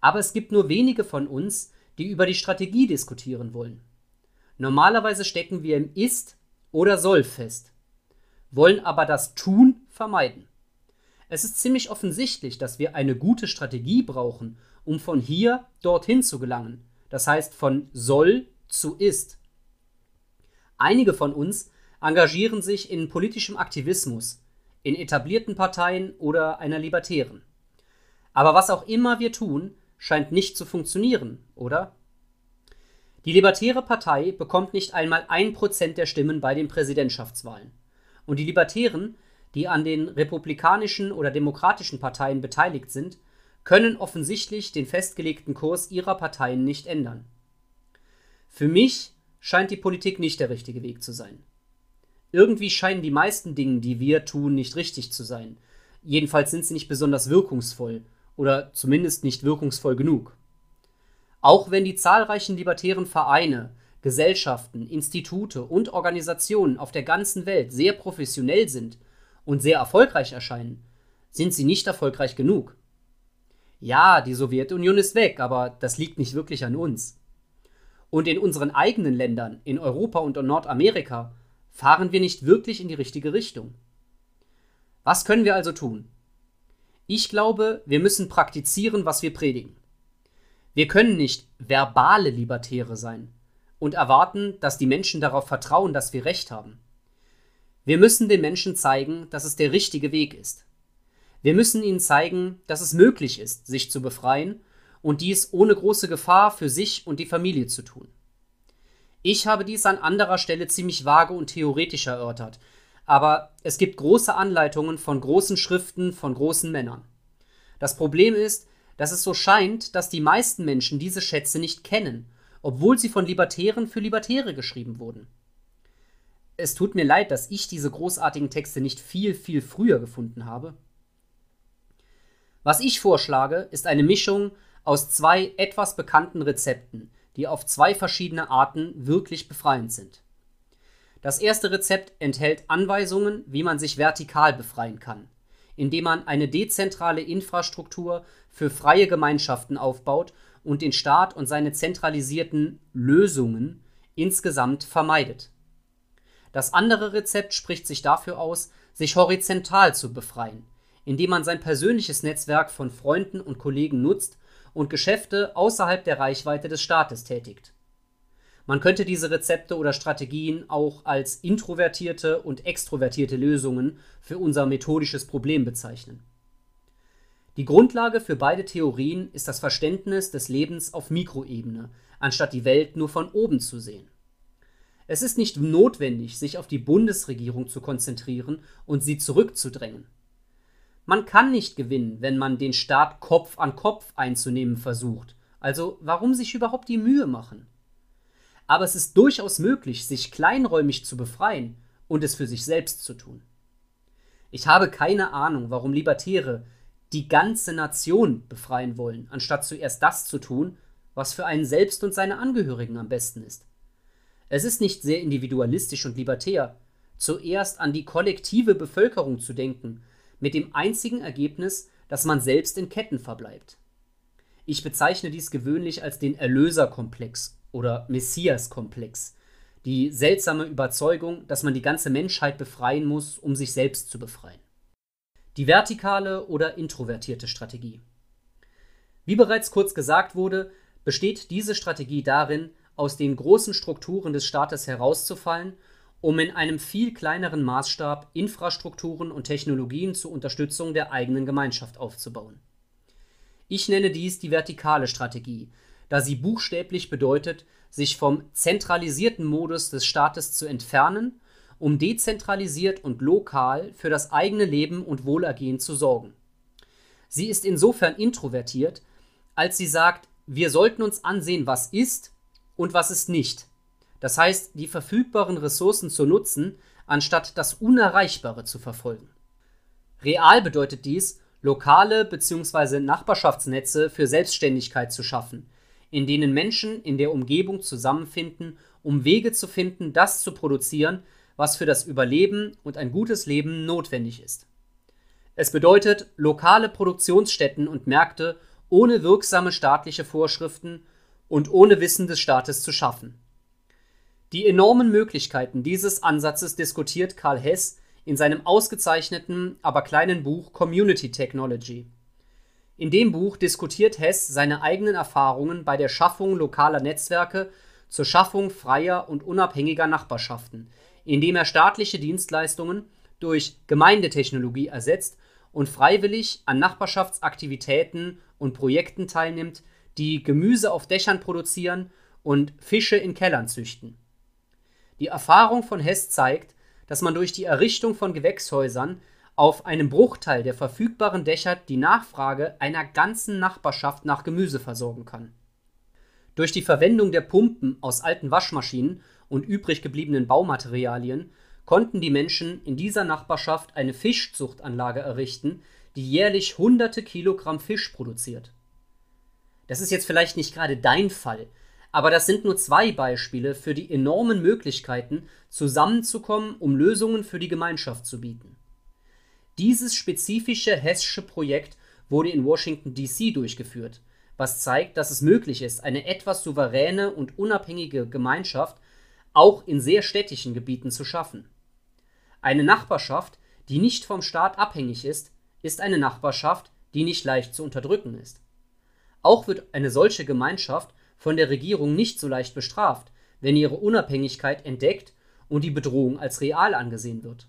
Aber es gibt nur wenige von uns, die über die Strategie diskutieren wollen. Normalerweise stecken wir im Ist oder Soll fest, wollen aber das Tun vermeiden. Es ist ziemlich offensichtlich, dass wir eine gute Strategie brauchen, um von hier dorthin zu gelangen, das heißt von Soll zu Ist. Einige von uns engagieren sich in politischem Aktivismus, in etablierten Parteien oder einer Libertären. Aber was auch immer wir tun, scheint nicht zu funktionieren, oder? Die Libertäre Partei bekommt nicht einmal ein Prozent der Stimmen bei den Präsidentschaftswahlen. Und die Libertären, die an den republikanischen oder demokratischen Parteien beteiligt sind, können offensichtlich den festgelegten Kurs ihrer Parteien nicht ändern. Für mich scheint die Politik nicht der richtige Weg zu sein. Irgendwie scheinen die meisten Dinge, die wir tun, nicht richtig zu sein. Jedenfalls sind sie nicht besonders wirkungsvoll oder zumindest nicht wirkungsvoll genug. Auch wenn die zahlreichen libertären Vereine, Gesellschaften, Institute und Organisationen auf der ganzen Welt sehr professionell sind und sehr erfolgreich erscheinen, sind sie nicht erfolgreich genug. Ja, die Sowjetunion ist weg, aber das liegt nicht wirklich an uns. Und in unseren eigenen Ländern, in Europa und in Nordamerika, fahren wir nicht wirklich in die richtige Richtung. Was können wir also tun? Ich glaube, wir müssen praktizieren, was wir predigen. Wir können nicht verbale Libertäre sein und erwarten, dass die Menschen darauf vertrauen, dass wir Recht haben. Wir müssen den Menschen zeigen, dass es der richtige Weg ist. Wir müssen ihnen zeigen, dass es möglich ist, sich zu befreien und dies ohne große Gefahr für sich und die Familie zu tun. Ich habe dies an anderer Stelle ziemlich vage und theoretisch erörtert, aber es gibt große Anleitungen von großen Schriften von großen Männern. Das Problem ist, dass es so scheint, dass die meisten Menschen diese Schätze nicht kennen, obwohl sie von Libertären für Libertäre geschrieben wurden. Es tut mir leid, dass ich diese großartigen Texte nicht viel, viel früher gefunden habe. Was ich vorschlage, ist eine Mischung aus zwei etwas bekannten Rezepten, die auf zwei verschiedene Arten wirklich befreiend sind. Das erste Rezept enthält Anweisungen, wie man sich vertikal befreien kann, indem man eine dezentrale Infrastruktur für freie Gemeinschaften aufbaut und den Staat und seine zentralisierten Lösungen insgesamt vermeidet. Das andere Rezept spricht sich dafür aus, sich horizontal zu befreien, indem man sein persönliches Netzwerk von Freunden und Kollegen nutzt und Geschäfte außerhalb der Reichweite des Staates tätigt. Man könnte diese Rezepte oder Strategien auch als introvertierte und extrovertierte Lösungen für unser methodisches Problem bezeichnen. Die Grundlage für beide Theorien ist das Verständnis des Lebens auf Mikroebene, anstatt die Welt nur von oben zu sehen. Es ist nicht notwendig, sich auf die Bundesregierung zu konzentrieren und sie zurückzudrängen. Man kann nicht gewinnen, wenn man den Staat Kopf an Kopf einzunehmen versucht. Also warum sich überhaupt die Mühe machen? Aber es ist durchaus möglich, sich kleinräumig zu befreien und es für sich selbst zu tun. Ich habe keine Ahnung, warum Libertäre die ganze Nation befreien wollen, anstatt zuerst das zu tun, was für einen selbst und seine Angehörigen am besten ist. Es ist nicht sehr individualistisch und libertär, zuerst an die kollektive Bevölkerung zu denken mit dem einzigen Ergebnis, dass man selbst in Ketten verbleibt. Ich bezeichne dies gewöhnlich als den Erlöserkomplex oder Messiaskomplex, die seltsame Überzeugung, dass man die ganze Menschheit befreien muss, um sich selbst zu befreien. Die vertikale oder introvertierte Strategie. Wie bereits kurz gesagt wurde, besteht diese Strategie darin, aus den großen Strukturen des Staates herauszufallen um in einem viel kleineren Maßstab Infrastrukturen und Technologien zur Unterstützung der eigenen Gemeinschaft aufzubauen. Ich nenne dies die vertikale Strategie, da sie buchstäblich bedeutet, sich vom zentralisierten Modus des Staates zu entfernen, um dezentralisiert und lokal für das eigene Leben und Wohlergehen zu sorgen. Sie ist insofern introvertiert, als sie sagt, wir sollten uns ansehen, was ist und was ist nicht das heißt, die verfügbaren Ressourcen zu nutzen, anstatt das Unerreichbare zu verfolgen. Real bedeutet dies, lokale bzw. Nachbarschaftsnetze für Selbstständigkeit zu schaffen, in denen Menschen in der Umgebung zusammenfinden, um Wege zu finden, das zu produzieren, was für das Überleben und ein gutes Leben notwendig ist. Es bedeutet lokale Produktionsstätten und Märkte ohne wirksame staatliche Vorschriften und ohne Wissen des Staates zu schaffen. Die enormen Möglichkeiten dieses Ansatzes diskutiert Karl Hess in seinem ausgezeichneten, aber kleinen Buch Community Technology. In dem Buch diskutiert Hess seine eigenen Erfahrungen bei der Schaffung lokaler Netzwerke zur Schaffung freier und unabhängiger Nachbarschaften, indem er staatliche Dienstleistungen durch Gemeindetechnologie ersetzt und freiwillig an Nachbarschaftsaktivitäten und Projekten teilnimmt, die Gemüse auf Dächern produzieren und Fische in Kellern züchten. Die Erfahrung von Hess zeigt, dass man durch die Errichtung von Gewächshäusern auf einem Bruchteil der verfügbaren Dächer die Nachfrage einer ganzen Nachbarschaft nach Gemüse versorgen kann. Durch die Verwendung der Pumpen aus alten Waschmaschinen und übrig gebliebenen Baumaterialien konnten die Menschen in dieser Nachbarschaft eine Fischzuchtanlage errichten, die jährlich hunderte Kilogramm Fisch produziert. Das ist jetzt vielleicht nicht gerade dein Fall, aber das sind nur zwei Beispiele für die enormen Möglichkeiten, zusammenzukommen, um Lösungen für die Gemeinschaft zu bieten. Dieses spezifische hessische Projekt wurde in Washington, D.C. durchgeführt, was zeigt, dass es möglich ist, eine etwas souveräne und unabhängige Gemeinschaft auch in sehr städtischen Gebieten zu schaffen. Eine Nachbarschaft, die nicht vom Staat abhängig ist, ist eine Nachbarschaft, die nicht leicht zu unterdrücken ist. Auch wird eine solche Gemeinschaft von der Regierung nicht so leicht bestraft, wenn ihre Unabhängigkeit entdeckt und die Bedrohung als real angesehen wird.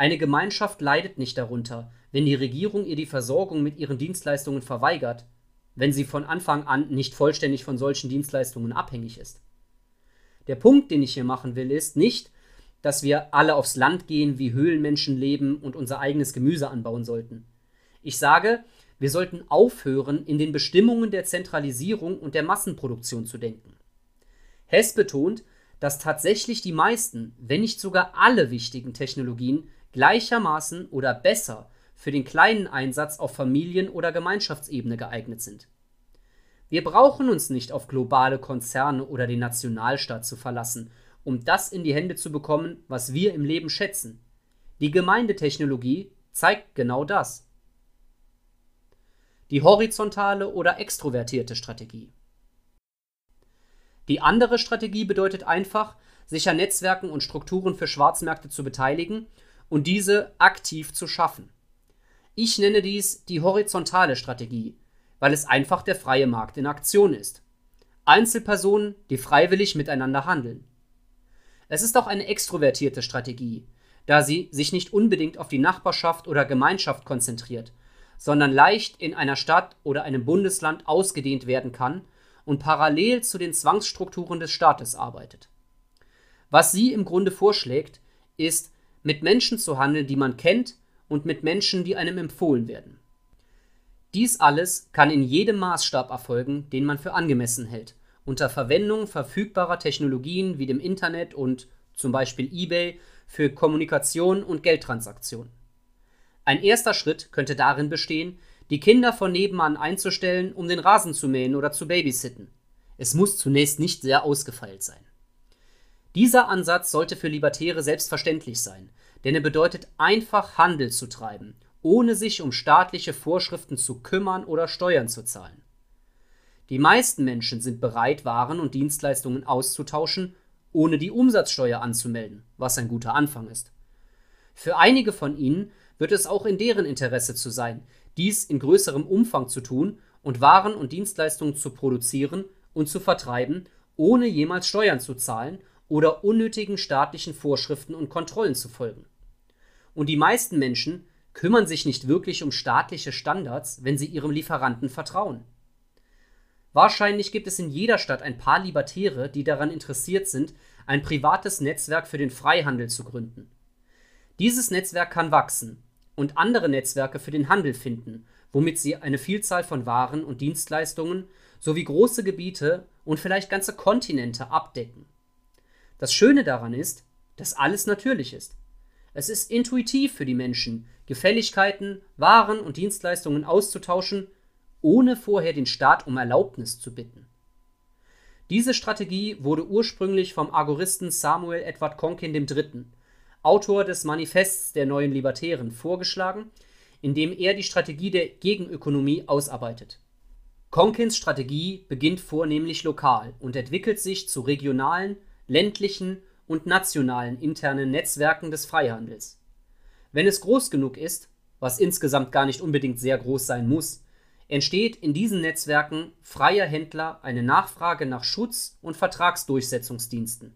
Eine Gemeinschaft leidet nicht darunter, wenn die Regierung ihr die Versorgung mit ihren Dienstleistungen verweigert, wenn sie von Anfang an nicht vollständig von solchen Dienstleistungen abhängig ist. Der Punkt, den ich hier machen will, ist nicht, dass wir alle aufs Land gehen, wie Höhlenmenschen leben und unser eigenes Gemüse anbauen sollten. Ich sage, wir sollten aufhören, in den Bestimmungen der Zentralisierung und der Massenproduktion zu denken. Hess betont, dass tatsächlich die meisten, wenn nicht sogar alle wichtigen Technologien gleichermaßen oder besser für den kleinen Einsatz auf Familien- oder Gemeinschaftsebene geeignet sind. Wir brauchen uns nicht auf globale Konzerne oder den Nationalstaat zu verlassen, um das in die Hände zu bekommen, was wir im Leben schätzen. Die Gemeindetechnologie zeigt genau das. Die horizontale oder extrovertierte Strategie. Die andere Strategie bedeutet einfach, sich an Netzwerken und Strukturen für Schwarzmärkte zu beteiligen und diese aktiv zu schaffen. Ich nenne dies die horizontale Strategie, weil es einfach der freie Markt in Aktion ist. Einzelpersonen, die freiwillig miteinander handeln. Es ist auch eine extrovertierte Strategie, da sie sich nicht unbedingt auf die Nachbarschaft oder Gemeinschaft konzentriert, sondern leicht in einer Stadt oder einem Bundesland ausgedehnt werden kann und parallel zu den Zwangsstrukturen des Staates arbeitet. Was sie im Grunde vorschlägt, ist, mit Menschen zu handeln, die man kennt und mit Menschen, die einem empfohlen werden. Dies alles kann in jedem Maßstab erfolgen, den man für angemessen hält, unter Verwendung verfügbarer Technologien wie dem Internet und zum Beispiel eBay für Kommunikation und Geldtransaktionen. Ein erster Schritt könnte darin bestehen, die Kinder von nebenan einzustellen, um den Rasen zu mähen oder zu babysitten. Es muss zunächst nicht sehr ausgefeilt sein. Dieser Ansatz sollte für Libertäre selbstverständlich sein, denn er bedeutet einfach Handel zu treiben ohne sich um staatliche Vorschriften zu kümmern oder Steuern zu zahlen. Die meisten Menschen sind bereit, Waren und Dienstleistungen auszutauschen, ohne die Umsatzsteuer anzumelden, was ein guter Anfang ist. Für einige von ihnen wird es auch in deren Interesse zu sein, dies in größerem Umfang zu tun und Waren und Dienstleistungen zu produzieren und zu vertreiben, ohne jemals Steuern zu zahlen oder unnötigen staatlichen Vorschriften und Kontrollen zu folgen. Und die meisten Menschen kümmern sich nicht wirklich um staatliche Standards, wenn sie ihrem Lieferanten vertrauen. Wahrscheinlich gibt es in jeder Stadt ein paar Libertäre, die daran interessiert sind, ein privates Netzwerk für den Freihandel zu gründen. Dieses Netzwerk kann wachsen und andere Netzwerke für den Handel finden, womit sie eine Vielzahl von Waren und Dienstleistungen sowie große Gebiete und vielleicht ganze Kontinente abdecken. Das Schöne daran ist, dass alles natürlich ist. Es ist intuitiv für die Menschen, Gefälligkeiten, Waren und Dienstleistungen auszutauschen, ohne vorher den Staat um Erlaubnis zu bitten. Diese Strategie wurde ursprünglich vom Agoristen Samuel Edward Konkin III., Autor des Manifests der Neuen Libertären, vorgeschlagen, in dem er die Strategie der Gegenökonomie ausarbeitet. Konkins Strategie beginnt vornehmlich lokal und entwickelt sich zu regionalen, ländlichen und nationalen internen Netzwerken des Freihandels. Wenn es groß genug ist, was insgesamt gar nicht unbedingt sehr groß sein muss, entsteht in diesen Netzwerken freier Händler eine Nachfrage nach Schutz und Vertragsdurchsetzungsdiensten.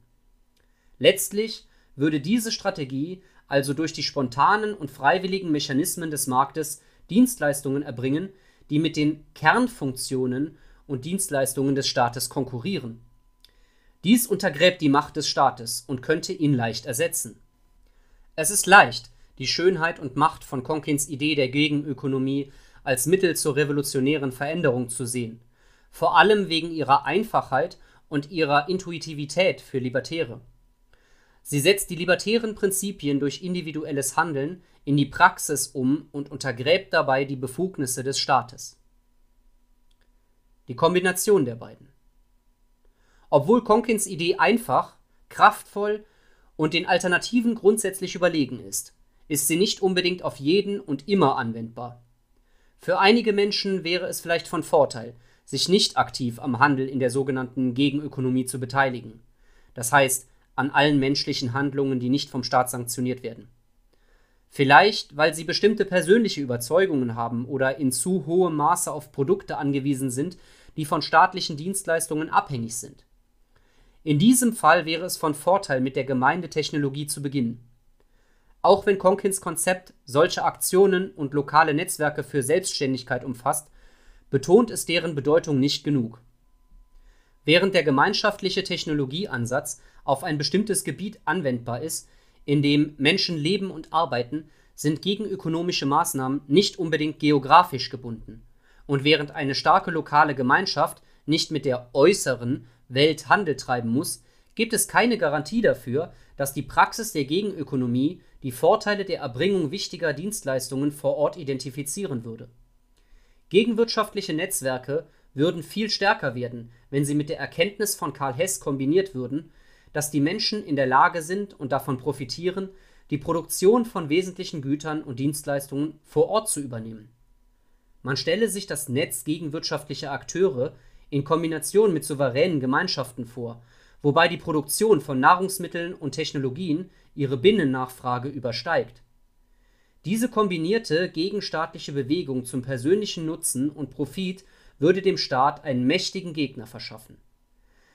Letztlich würde diese Strategie also durch die spontanen und freiwilligen Mechanismen des Marktes Dienstleistungen erbringen, die mit den Kernfunktionen und Dienstleistungen des Staates konkurrieren. Dies untergräbt die Macht des Staates und könnte ihn leicht ersetzen. Es ist leicht, die Schönheit und Macht von Konkins Idee der Gegenökonomie als Mittel zur revolutionären Veränderung zu sehen, vor allem wegen ihrer Einfachheit und ihrer Intuitivität für Libertäre. Sie setzt die libertären Prinzipien durch individuelles Handeln in die Praxis um und untergräbt dabei die Befugnisse des Staates. Die Kombination der beiden. Obwohl Konkins Idee einfach, kraftvoll und den Alternativen grundsätzlich überlegen ist, ist sie nicht unbedingt auf jeden und immer anwendbar. Für einige Menschen wäre es vielleicht von Vorteil, sich nicht aktiv am Handel in der sogenannten Gegenökonomie zu beteiligen. Das heißt, an allen menschlichen Handlungen, die nicht vom Staat sanktioniert werden. Vielleicht, weil sie bestimmte persönliche Überzeugungen haben oder in zu hohem Maße auf Produkte angewiesen sind, die von staatlichen Dienstleistungen abhängig sind. In diesem Fall wäre es von Vorteil, mit der Gemeindetechnologie zu beginnen. Auch wenn Konkins Konzept solche Aktionen und lokale Netzwerke für Selbstständigkeit umfasst, betont es deren Bedeutung nicht genug. Während der gemeinschaftliche Technologieansatz auf ein bestimmtes Gebiet anwendbar ist, in dem Menschen leben und arbeiten, sind gegenökonomische Maßnahmen nicht unbedingt geografisch gebunden. Und während eine starke lokale Gemeinschaft nicht mit der äußeren Welt Handel treiben muss, gibt es keine Garantie dafür, dass die Praxis der Gegenökonomie die Vorteile der Erbringung wichtiger Dienstleistungen vor Ort identifizieren würde. Gegenwirtschaftliche Netzwerke würden viel stärker werden, wenn sie mit der Erkenntnis von Karl Hess kombiniert würden, dass die Menschen in der Lage sind und davon profitieren, die Produktion von wesentlichen Gütern und Dienstleistungen vor Ort zu übernehmen. Man stelle sich das Netz gegenwirtschaftlicher Akteure in Kombination mit souveränen Gemeinschaften vor, wobei die Produktion von Nahrungsmitteln und Technologien ihre Binnennachfrage übersteigt. Diese kombinierte gegenstaatliche Bewegung zum persönlichen Nutzen und Profit würde dem Staat einen mächtigen Gegner verschaffen.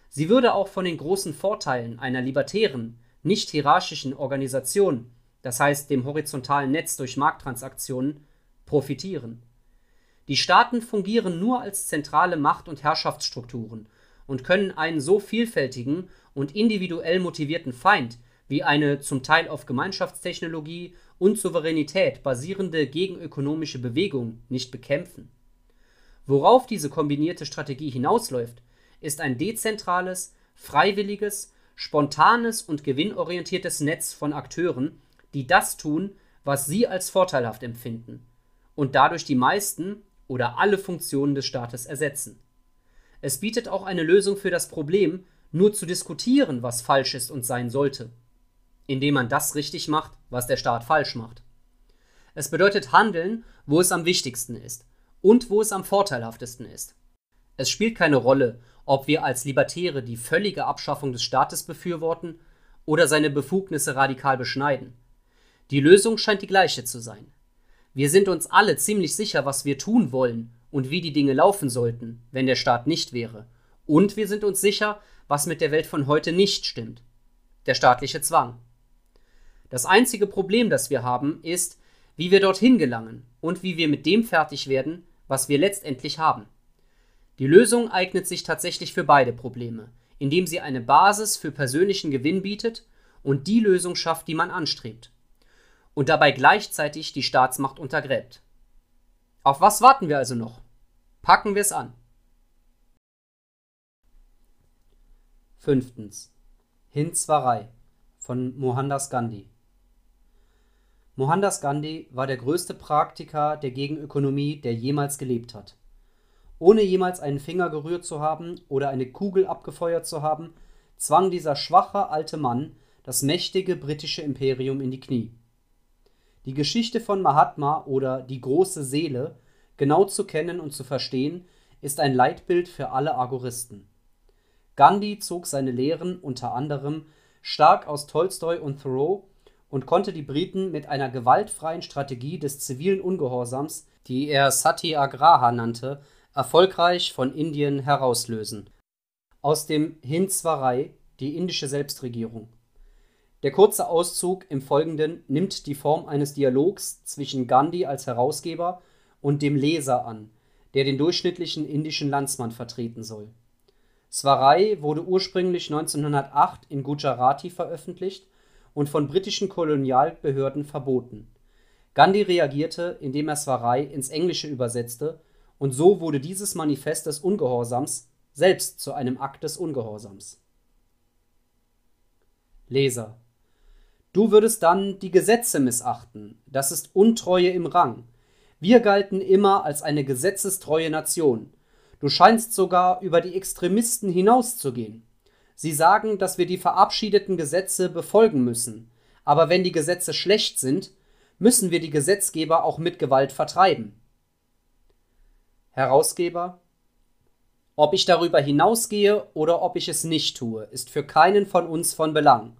Sie würde auch von den großen Vorteilen einer libertären, nicht hierarchischen Organisation, das heißt dem horizontalen Netz durch Markttransaktionen, profitieren. Die Staaten fungieren nur als zentrale Macht- und Herrschaftsstrukturen und können einen so vielfältigen und individuell motivierten Feind wie eine zum Teil auf Gemeinschaftstechnologie und Souveränität basierende gegenökonomische Bewegung nicht bekämpfen. Worauf diese kombinierte Strategie hinausläuft, ist ein dezentrales, freiwilliges, spontanes und gewinnorientiertes Netz von Akteuren, die das tun, was sie als vorteilhaft empfinden und dadurch die meisten oder alle Funktionen des Staates ersetzen. Es bietet auch eine Lösung für das Problem, nur zu diskutieren, was falsch ist und sein sollte indem man das richtig macht, was der Staat falsch macht. Es bedeutet handeln, wo es am wichtigsten ist und wo es am vorteilhaftesten ist. Es spielt keine Rolle, ob wir als Libertäre die völlige Abschaffung des Staates befürworten oder seine Befugnisse radikal beschneiden. Die Lösung scheint die gleiche zu sein. Wir sind uns alle ziemlich sicher, was wir tun wollen und wie die Dinge laufen sollten, wenn der Staat nicht wäre. Und wir sind uns sicher, was mit der Welt von heute nicht stimmt. Der staatliche Zwang. Das einzige Problem, das wir haben, ist, wie wir dorthin gelangen und wie wir mit dem fertig werden, was wir letztendlich haben. Die Lösung eignet sich tatsächlich für beide Probleme, indem sie eine Basis für persönlichen Gewinn bietet und die Lösung schafft, die man anstrebt. Und dabei gleichzeitig die Staatsmacht untergräbt. Auf was warten wir also noch? Packen wir es an. Fünftens. Hinzwarei von Mohandas Gandhi Mohandas Gandhi war der größte Praktiker der Gegenökonomie, der jemals gelebt hat. Ohne jemals einen Finger gerührt zu haben oder eine Kugel abgefeuert zu haben, zwang dieser schwache alte Mann das mächtige britische Imperium in die Knie. Die Geschichte von Mahatma oder die große Seele genau zu kennen und zu verstehen, ist ein Leitbild für alle Agoristen. Gandhi zog seine Lehren unter anderem stark aus Tolstoi und Thoreau und konnte die Briten mit einer gewaltfreien Strategie des zivilen Ungehorsams, die er Satyagraha nannte, erfolgreich von Indien herauslösen. Aus dem Hindswarei, die indische Selbstregierung. Der kurze Auszug im Folgenden nimmt die Form eines Dialogs zwischen Gandhi als Herausgeber und dem Leser an, der den durchschnittlichen indischen Landsmann vertreten soll. Swaraj wurde ursprünglich 1908 in Gujarati veröffentlicht und von britischen Kolonialbehörden verboten. Gandhi reagierte, indem er Swaraj ins Englische übersetzte, und so wurde dieses Manifest des Ungehorsams selbst zu einem Akt des Ungehorsams. Leser Du würdest dann die Gesetze missachten, das ist Untreue im Rang. Wir galten immer als eine gesetzestreue Nation. Du scheinst sogar über die Extremisten hinauszugehen. Sie sagen, dass wir die verabschiedeten Gesetze befolgen müssen. Aber wenn die Gesetze schlecht sind, müssen wir die Gesetzgeber auch mit Gewalt vertreiben. Herausgeber Ob ich darüber hinausgehe oder ob ich es nicht tue, ist für keinen von uns von Belang.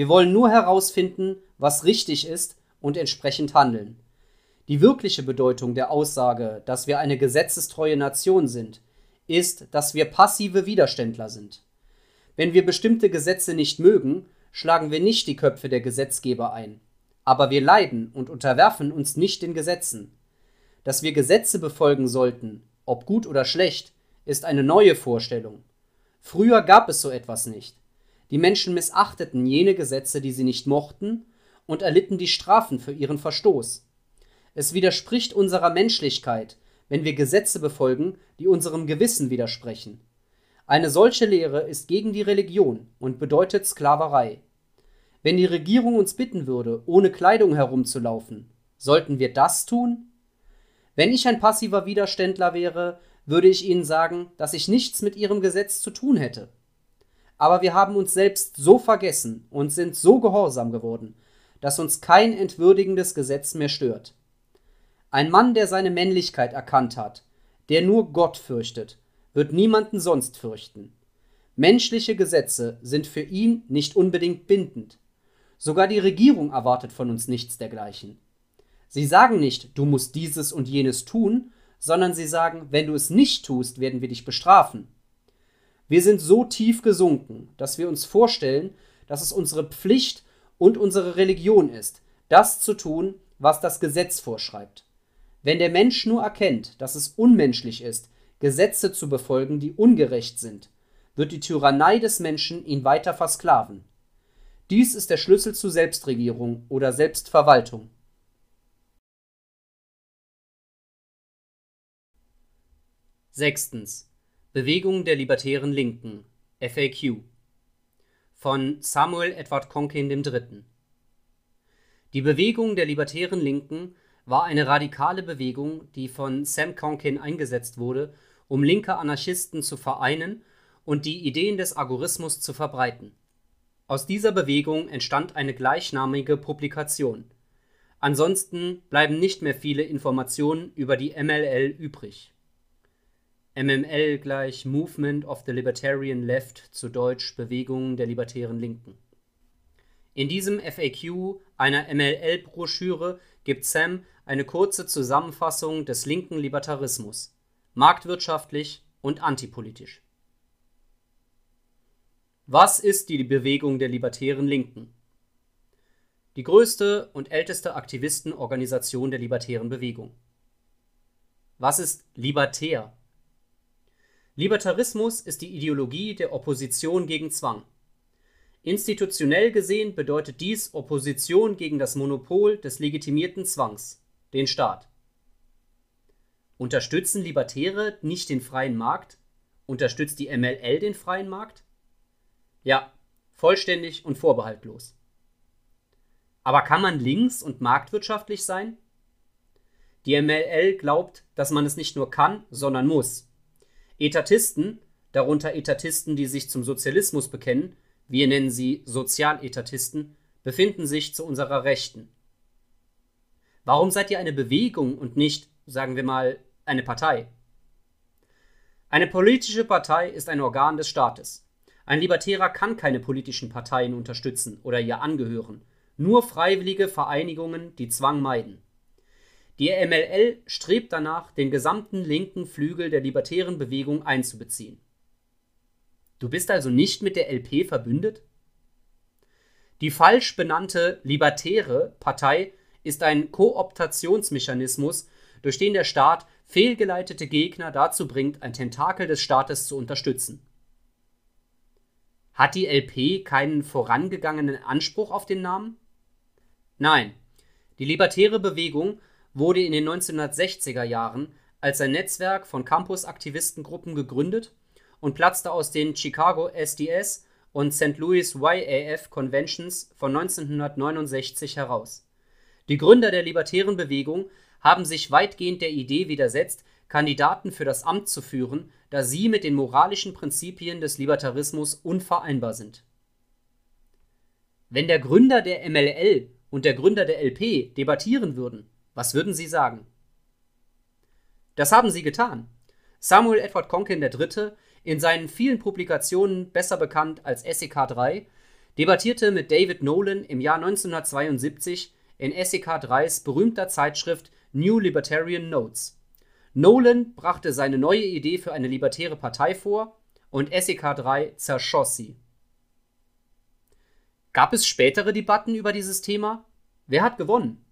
Wir wollen nur herausfinden, was richtig ist und entsprechend handeln. Die wirkliche Bedeutung der Aussage, dass wir eine gesetzestreue Nation sind, ist, dass wir passive Widerständler sind. Wenn wir bestimmte Gesetze nicht mögen, schlagen wir nicht die Köpfe der Gesetzgeber ein. Aber wir leiden und unterwerfen uns nicht den Gesetzen. Dass wir Gesetze befolgen sollten, ob gut oder schlecht, ist eine neue Vorstellung. Früher gab es so etwas nicht. Die Menschen missachteten jene Gesetze, die sie nicht mochten, und erlitten die Strafen für ihren Verstoß. Es widerspricht unserer Menschlichkeit, wenn wir Gesetze befolgen, die unserem Gewissen widersprechen. Eine solche Lehre ist gegen die Religion und bedeutet Sklaverei. Wenn die Regierung uns bitten würde, ohne Kleidung herumzulaufen, sollten wir das tun? Wenn ich ein passiver Widerständler wäre, würde ich Ihnen sagen, dass ich nichts mit Ihrem Gesetz zu tun hätte. Aber wir haben uns selbst so vergessen und sind so gehorsam geworden, dass uns kein entwürdigendes Gesetz mehr stört. Ein Mann, der seine Männlichkeit erkannt hat, der nur Gott fürchtet, wird niemanden sonst fürchten. Menschliche Gesetze sind für ihn nicht unbedingt bindend. Sogar die Regierung erwartet von uns nichts dergleichen. Sie sagen nicht, du musst dieses und jenes tun, sondern sie sagen, wenn du es nicht tust, werden wir dich bestrafen. Wir sind so tief gesunken, dass wir uns vorstellen, dass es unsere Pflicht und unsere Religion ist, das zu tun, was das Gesetz vorschreibt. Wenn der Mensch nur erkennt, dass es unmenschlich ist, Gesetze zu befolgen, die ungerecht sind, wird die Tyrannei des Menschen ihn weiter versklaven. Dies ist der Schlüssel zu Selbstregierung oder Selbstverwaltung. Sechstens. Bewegung der libertären Linken FAQ von Samuel Edward Conkin III. Die Bewegung der libertären Linken war eine radikale Bewegung, die von Sam Conkin eingesetzt wurde, um linke Anarchisten zu vereinen und die Ideen des Agorismus zu verbreiten. Aus dieser Bewegung entstand eine gleichnamige Publikation. Ansonsten bleiben nicht mehr viele Informationen über die MLL übrig. MML gleich Movement of the Libertarian Left zu Deutsch Bewegung der libertären Linken. In diesem FAQ einer MLL-Broschüre gibt Sam eine kurze Zusammenfassung des linken Libertarismus, marktwirtschaftlich und antipolitisch. Was ist die Bewegung der libertären Linken? Die größte und älteste Aktivistenorganisation der libertären Bewegung. Was ist libertär? Libertarismus ist die Ideologie der Opposition gegen Zwang. Institutionell gesehen bedeutet dies Opposition gegen das Monopol des legitimierten Zwangs den Staat. Unterstützen Libertäre nicht den freien Markt? Unterstützt die MLL den freien Markt? Ja, vollständig und vorbehaltlos. Aber kann man links und marktwirtschaftlich sein? Die MLL glaubt, dass man es nicht nur kann, sondern muss. Etatisten, darunter Etatisten, die sich zum Sozialismus bekennen, wir nennen sie Sozialetatisten, befinden sich zu unserer Rechten. Warum seid ihr eine Bewegung und nicht, sagen wir mal, eine Partei? Eine politische Partei ist ein Organ des Staates. Ein Libertärer kann keine politischen Parteien unterstützen oder ihr angehören, nur freiwillige Vereinigungen, die Zwang meiden. Die MLL strebt danach, den gesamten linken Flügel der libertären Bewegung einzubeziehen. Du bist also nicht mit der LP verbündet? Die falsch benannte Libertäre Partei ist ein Kooptationsmechanismus, durch den der Staat fehlgeleitete Gegner dazu bringt, ein Tentakel des Staates zu unterstützen. Hat die LP keinen vorangegangenen Anspruch auf den Namen? Nein, die libertäre Bewegung wurde in den 1960er Jahren als ein Netzwerk von Campus-Aktivistengruppen gegründet und platzte aus den Chicago SDS und St. Louis YAF Conventions von 1969 heraus. Die Gründer der libertären Bewegung haben sich weitgehend der Idee widersetzt, Kandidaten für das Amt zu führen, da sie mit den moralischen Prinzipien des Libertarismus unvereinbar sind. Wenn der Gründer der MLL und der Gründer der LP debattieren würden, was würden Sie sagen? Das haben sie getan. Samuel Edward Conkin III., in seinen vielen Publikationen besser bekannt als SEK 3, debattierte mit David Nolan im Jahr 1972 in SEK 3s berühmter Zeitschrift New Libertarian Notes. Nolan brachte seine neue Idee für eine libertäre Partei vor und SEK 3 zerschoss sie. Gab es spätere Debatten über dieses Thema? Wer hat gewonnen?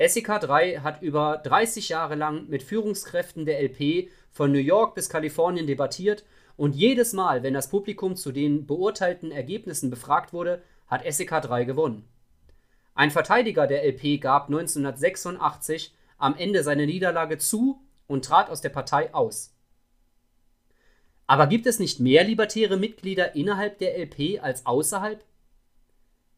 SEK 3 hat über 30 Jahre lang mit Führungskräften der LP von New York bis Kalifornien debattiert und jedes Mal, wenn das Publikum zu den beurteilten Ergebnissen befragt wurde, hat SEK 3 gewonnen. Ein Verteidiger der LP gab 1986 am Ende seine Niederlage zu und trat aus der Partei aus. Aber gibt es nicht mehr libertäre Mitglieder innerhalb der LP als außerhalb?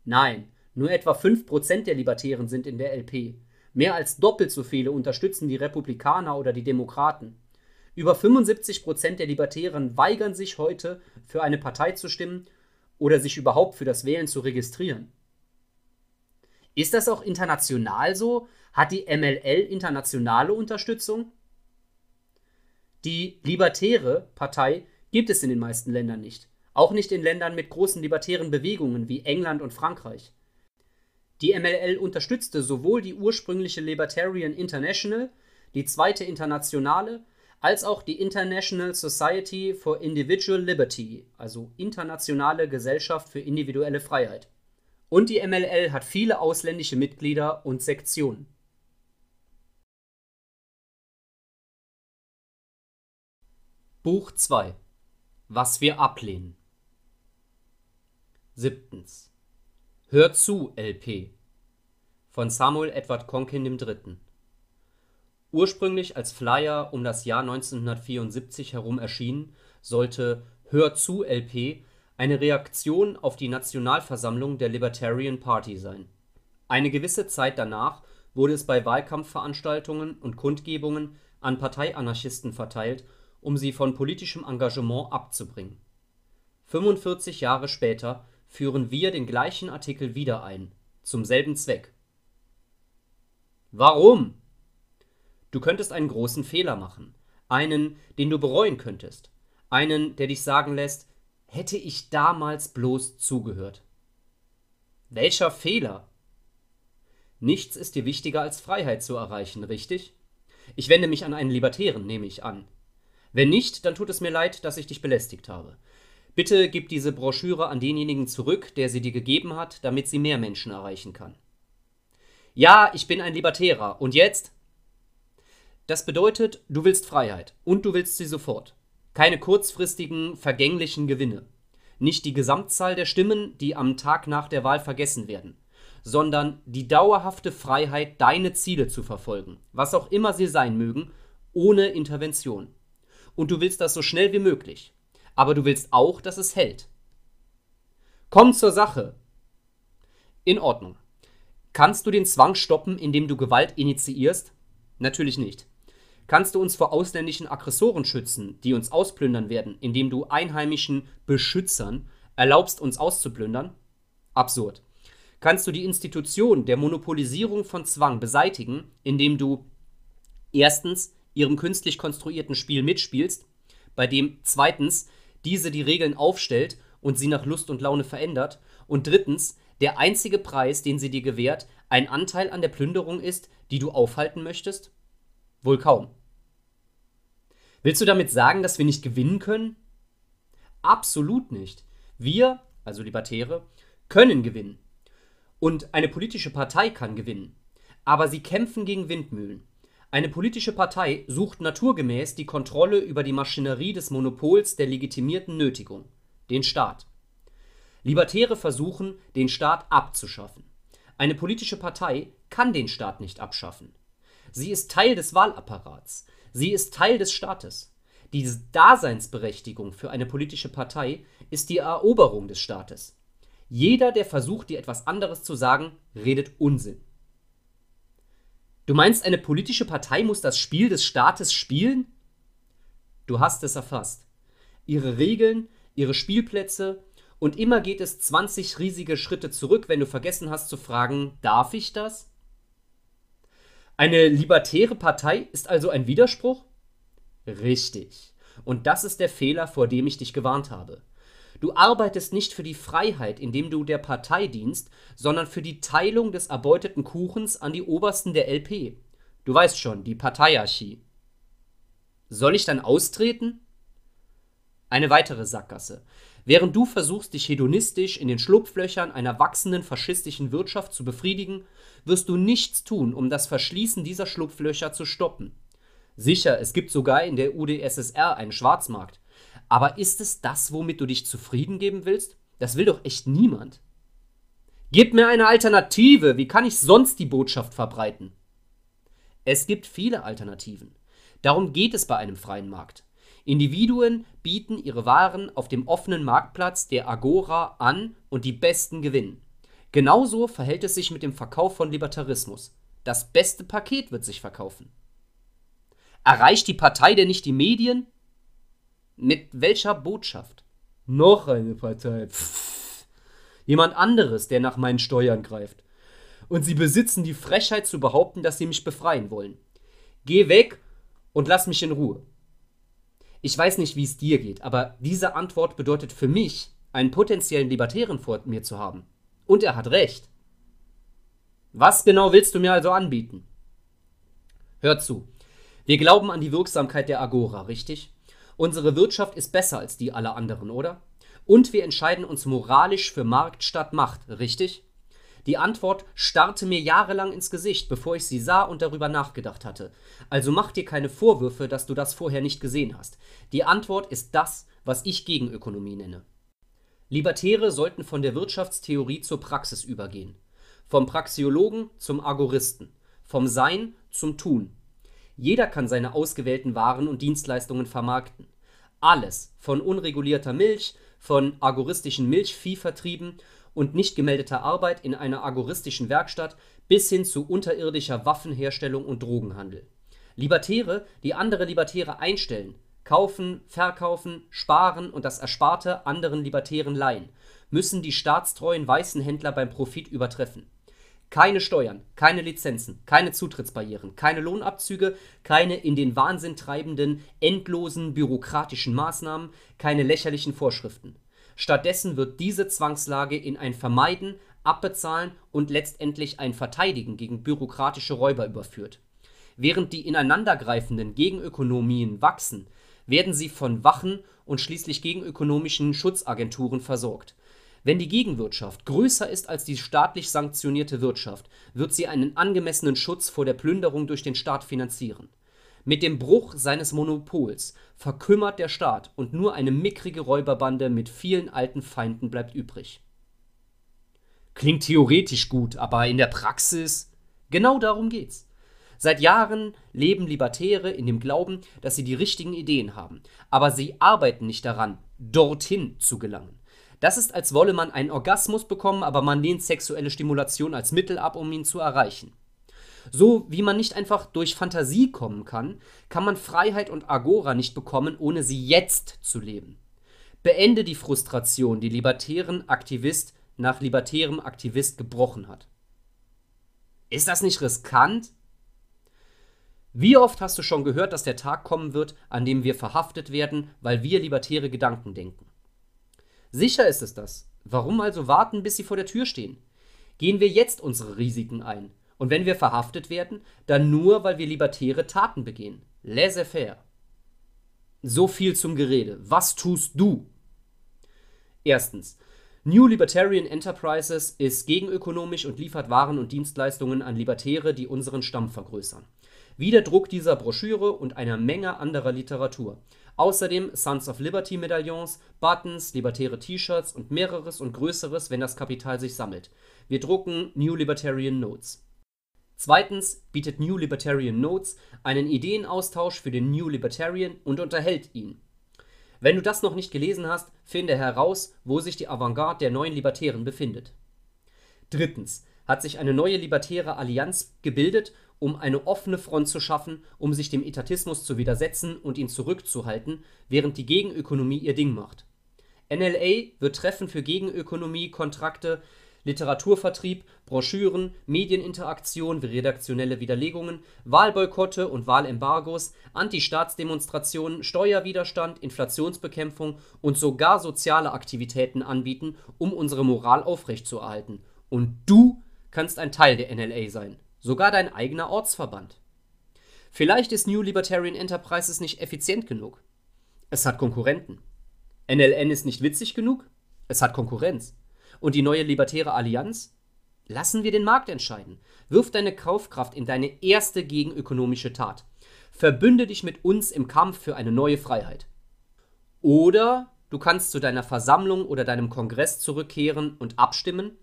Nein, nur etwa 5% der Libertären sind in der LP. Mehr als doppelt so viele unterstützen die Republikaner oder die Demokraten. Über 75 Prozent der Libertären weigern sich heute, für eine Partei zu stimmen oder sich überhaupt für das Wählen zu registrieren. Ist das auch international so? Hat die MLL internationale Unterstützung? Die Libertäre Partei gibt es in den meisten Ländern nicht. Auch nicht in Ländern mit großen libertären Bewegungen wie England und Frankreich. Die MLL unterstützte sowohl die ursprüngliche Libertarian International, die Zweite Internationale, als auch die International Society for Individual Liberty, also Internationale Gesellschaft für individuelle Freiheit. Und die MLL hat viele ausländische Mitglieder und Sektionen. Buch 2 Was wir ablehnen. Siebtens Hör zu, LP von Samuel Edward Conkin III. Ursprünglich als Flyer um das Jahr 1974 herum erschienen, sollte Hör zu, LP eine Reaktion auf die Nationalversammlung der Libertarian Party sein. Eine gewisse Zeit danach wurde es bei Wahlkampfveranstaltungen und Kundgebungen an Parteianarchisten verteilt, um sie von politischem Engagement abzubringen. 45 Jahre später führen wir den gleichen Artikel wieder ein, zum selben Zweck. Warum? Du könntest einen großen Fehler machen, einen, den du bereuen könntest, einen, der dich sagen lässt, hätte ich damals bloß zugehört. Welcher Fehler? Nichts ist dir wichtiger als Freiheit zu erreichen, richtig? Ich wende mich an einen Libertären, nehme ich an. Wenn nicht, dann tut es mir leid, dass ich dich belästigt habe. Bitte gib diese Broschüre an denjenigen zurück, der sie dir gegeben hat, damit sie mehr Menschen erreichen kann. Ja, ich bin ein Libertärer. Und jetzt? Das bedeutet, du willst Freiheit und du willst sie sofort. Keine kurzfristigen, vergänglichen Gewinne. Nicht die Gesamtzahl der Stimmen, die am Tag nach der Wahl vergessen werden, sondern die dauerhafte Freiheit, deine Ziele zu verfolgen, was auch immer sie sein mögen, ohne Intervention. Und du willst das so schnell wie möglich aber du willst auch, dass es hält. Komm zur Sache. In Ordnung. Kannst du den Zwang stoppen, indem du Gewalt initiierst? Natürlich nicht. Kannst du uns vor ausländischen Aggressoren schützen, die uns ausplündern werden, indem du einheimischen Beschützern erlaubst, uns auszuplündern? Absurd. Kannst du die Institution der Monopolisierung von Zwang beseitigen, indem du erstens ihrem künstlich konstruierten Spiel mitspielst, bei dem zweitens diese die Regeln aufstellt und sie nach Lust und Laune verändert, und drittens der einzige Preis, den sie dir gewährt, ein Anteil an der Plünderung ist, die du aufhalten möchtest? Wohl kaum. Willst du damit sagen, dass wir nicht gewinnen können? Absolut nicht. Wir, also Libertäre, können gewinnen. Und eine politische Partei kann gewinnen. Aber sie kämpfen gegen Windmühlen. Eine politische Partei sucht naturgemäß die Kontrolle über die Maschinerie des Monopols der legitimierten Nötigung, den Staat. Libertäre versuchen, den Staat abzuschaffen. Eine politische Partei kann den Staat nicht abschaffen. Sie ist Teil des Wahlapparats. Sie ist Teil des Staates. Die Daseinsberechtigung für eine politische Partei ist die Eroberung des Staates. Jeder, der versucht, dir etwas anderes zu sagen, redet Unsinn. Du meinst, eine politische Partei muss das Spiel des Staates spielen? Du hast es erfasst. Ihre Regeln, ihre Spielplätze und immer geht es 20 riesige Schritte zurück, wenn du vergessen hast zu fragen, darf ich das? Eine libertäre Partei ist also ein Widerspruch? Richtig. Und das ist der Fehler, vor dem ich dich gewarnt habe. Du arbeitest nicht für die Freiheit, indem du der Partei dienst, sondern für die Teilung des erbeuteten Kuchens an die Obersten der LP. Du weißt schon, die Parteiarchie. Soll ich dann austreten? Eine weitere Sackgasse. Während du versuchst, dich hedonistisch in den Schlupflöchern einer wachsenden faschistischen Wirtschaft zu befriedigen, wirst du nichts tun, um das Verschließen dieser Schlupflöcher zu stoppen. Sicher, es gibt sogar in der UdSSR einen Schwarzmarkt. Aber ist es das, womit du dich zufrieden geben willst? Das will doch echt niemand. Gib mir eine Alternative, wie kann ich sonst die Botschaft verbreiten? Es gibt viele Alternativen. Darum geht es bei einem freien Markt. Individuen bieten ihre Waren auf dem offenen Marktplatz der Agora an und die Besten gewinnen. Genauso verhält es sich mit dem Verkauf von Libertarismus. Das beste Paket wird sich verkaufen. Erreicht die Partei denn nicht die Medien? Mit welcher Botschaft? Noch eine Partei. Pff. Jemand anderes, der nach meinen Steuern greift. Und sie besitzen die Frechheit zu behaupten, dass sie mich befreien wollen. Geh weg und lass mich in Ruhe. Ich weiß nicht, wie es dir geht, aber diese Antwort bedeutet für mich, einen potenziellen Libertären vor mir zu haben. Und er hat recht. Was genau willst du mir also anbieten? Hör zu. Wir glauben an die Wirksamkeit der Agora, richtig? Unsere Wirtschaft ist besser als die aller anderen, oder? Und wir entscheiden uns moralisch für Markt statt Macht, richtig? Die Antwort starrte mir jahrelang ins Gesicht, bevor ich sie sah und darüber nachgedacht hatte. Also mach dir keine Vorwürfe, dass du das vorher nicht gesehen hast. Die Antwort ist das, was ich Gegenökonomie nenne. Libertäre sollten von der Wirtschaftstheorie zur Praxis übergehen. Vom Praxiologen zum Agoristen. Vom Sein zum Tun. Jeder kann seine ausgewählten Waren und Dienstleistungen vermarkten. Alles, von unregulierter Milch, von agoristischen Milchviehvertrieben und nicht gemeldeter Arbeit in einer agoristischen Werkstatt bis hin zu unterirdischer Waffenherstellung und Drogenhandel. Libertäre, die andere Libertäre einstellen, kaufen, verkaufen, sparen und das Ersparte anderen Libertären leihen, müssen die staatstreuen weißen Händler beim Profit übertreffen. Keine Steuern, keine Lizenzen, keine Zutrittsbarrieren, keine Lohnabzüge, keine in den Wahnsinn treibenden, endlosen bürokratischen Maßnahmen, keine lächerlichen Vorschriften. Stattdessen wird diese Zwangslage in ein Vermeiden, Abbezahlen und letztendlich ein Verteidigen gegen bürokratische Räuber überführt. Während die ineinandergreifenden Gegenökonomien wachsen, werden sie von Wachen und schließlich gegenökonomischen Schutzagenturen versorgt. Wenn die Gegenwirtschaft größer ist als die staatlich sanktionierte Wirtschaft, wird sie einen angemessenen Schutz vor der Plünderung durch den Staat finanzieren mit dem Bruch seines Monopols verkümmert der Staat und nur eine mickrige Räuberbande mit vielen alten Feinden bleibt übrig. Klingt theoretisch gut, aber in der Praxis. Genau darum geht's. Seit Jahren leben Libertäre in dem Glauben, dass sie die richtigen Ideen haben, aber sie arbeiten nicht daran, dorthin zu gelangen. Das ist, als wolle man einen Orgasmus bekommen, aber man lehnt sexuelle Stimulation als Mittel ab, um ihn zu erreichen. So wie man nicht einfach durch Fantasie kommen kann, kann man Freiheit und Agora nicht bekommen, ohne sie jetzt zu leben. Beende die Frustration, die libertären Aktivist nach libertärem Aktivist gebrochen hat. Ist das nicht riskant? Wie oft hast du schon gehört, dass der Tag kommen wird, an dem wir verhaftet werden, weil wir libertäre Gedanken denken? Sicher ist es das. Warum also warten, bis sie vor der Tür stehen? Gehen wir jetzt unsere Risiken ein. Und wenn wir verhaftet werden, dann nur, weil wir libertäre Taten begehen. Laissez-faire. So viel zum Gerede. Was tust du? Erstens. New Libertarian Enterprises ist gegenökonomisch und liefert Waren und Dienstleistungen an Libertäre, die unseren Stamm vergrößern. Wie der Druck dieser Broschüre und einer Menge anderer Literatur. Außerdem Sons of Liberty Medaillons, Buttons, libertäre T-Shirts und mehreres und größeres, wenn das Kapital sich sammelt. Wir drucken New Libertarian Notes. Zweitens bietet New Libertarian Notes einen Ideenaustausch für den New Libertarian und unterhält ihn. Wenn du das noch nicht gelesen hast, finde heraus, wo sich die Avantgarde der neuen Libertären befindet. Drittens hat sich eine neue libertäre Allianz gebildet, um eine offene Front zu schaffen, um sich dem Etatismus zu widersetzen und ihn zurückzuhalten, während die Gegenökonomie ihr Ding macht. NLA wird Treffen für Gegenökonomie, Kontrakte, Literaturvertrieb, Broschüren, Medieninteraktion wie redaktionelle Widerlegungen, Wahlboykotte und Wahlembargos, Anti-Staatsdemonstrationen, Steuerwiderstand, Inflationsbekämpfung und sogar soziale Aktivitäten anbieten, um unsere Moral aufrechtzuerhalten. Und du kannst ein Teil der NLA sein, sogar dein eigener Ortsverband. Vielleicht ist New Libertarian Enterprises nicht effizient genug. Es hat Konkurrenten. NLN ist nicht witzig genug. Es hat Konkurrenz. Und die neue Libertäre Allianz? Lassen wir den Markt entscheiden. Wirf deine Kaufkraft in deine erste gegenökonomische Tat. Verbünde dich mit uns im Kampf für eine neue Freiheit. Oder du kannst zu deiner Versammlung oder deinem Kongress zurückkehren und abstimmen,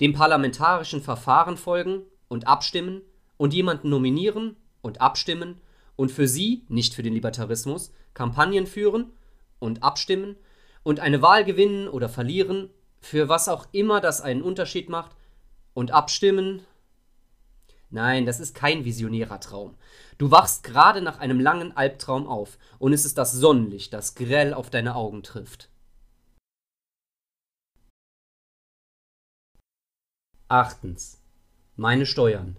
dem parlamentarischen Verfahren folgen und abstimmen und jemanden nominieren und abstimmen und für sie, nicht für den Libertarismus, Kampagnen führen und abstimmen und eine Wahl gewinnen oder verlieren für was auch immer das einen Unterschied macht und abstimmen. Nein, das ist kein visionärer Traum. Du wachst gerade nach einem langen Albtraum auf und es ist das Sonnenlicht, das grell auf deine Augen trifft. Achtens. Meine Steuern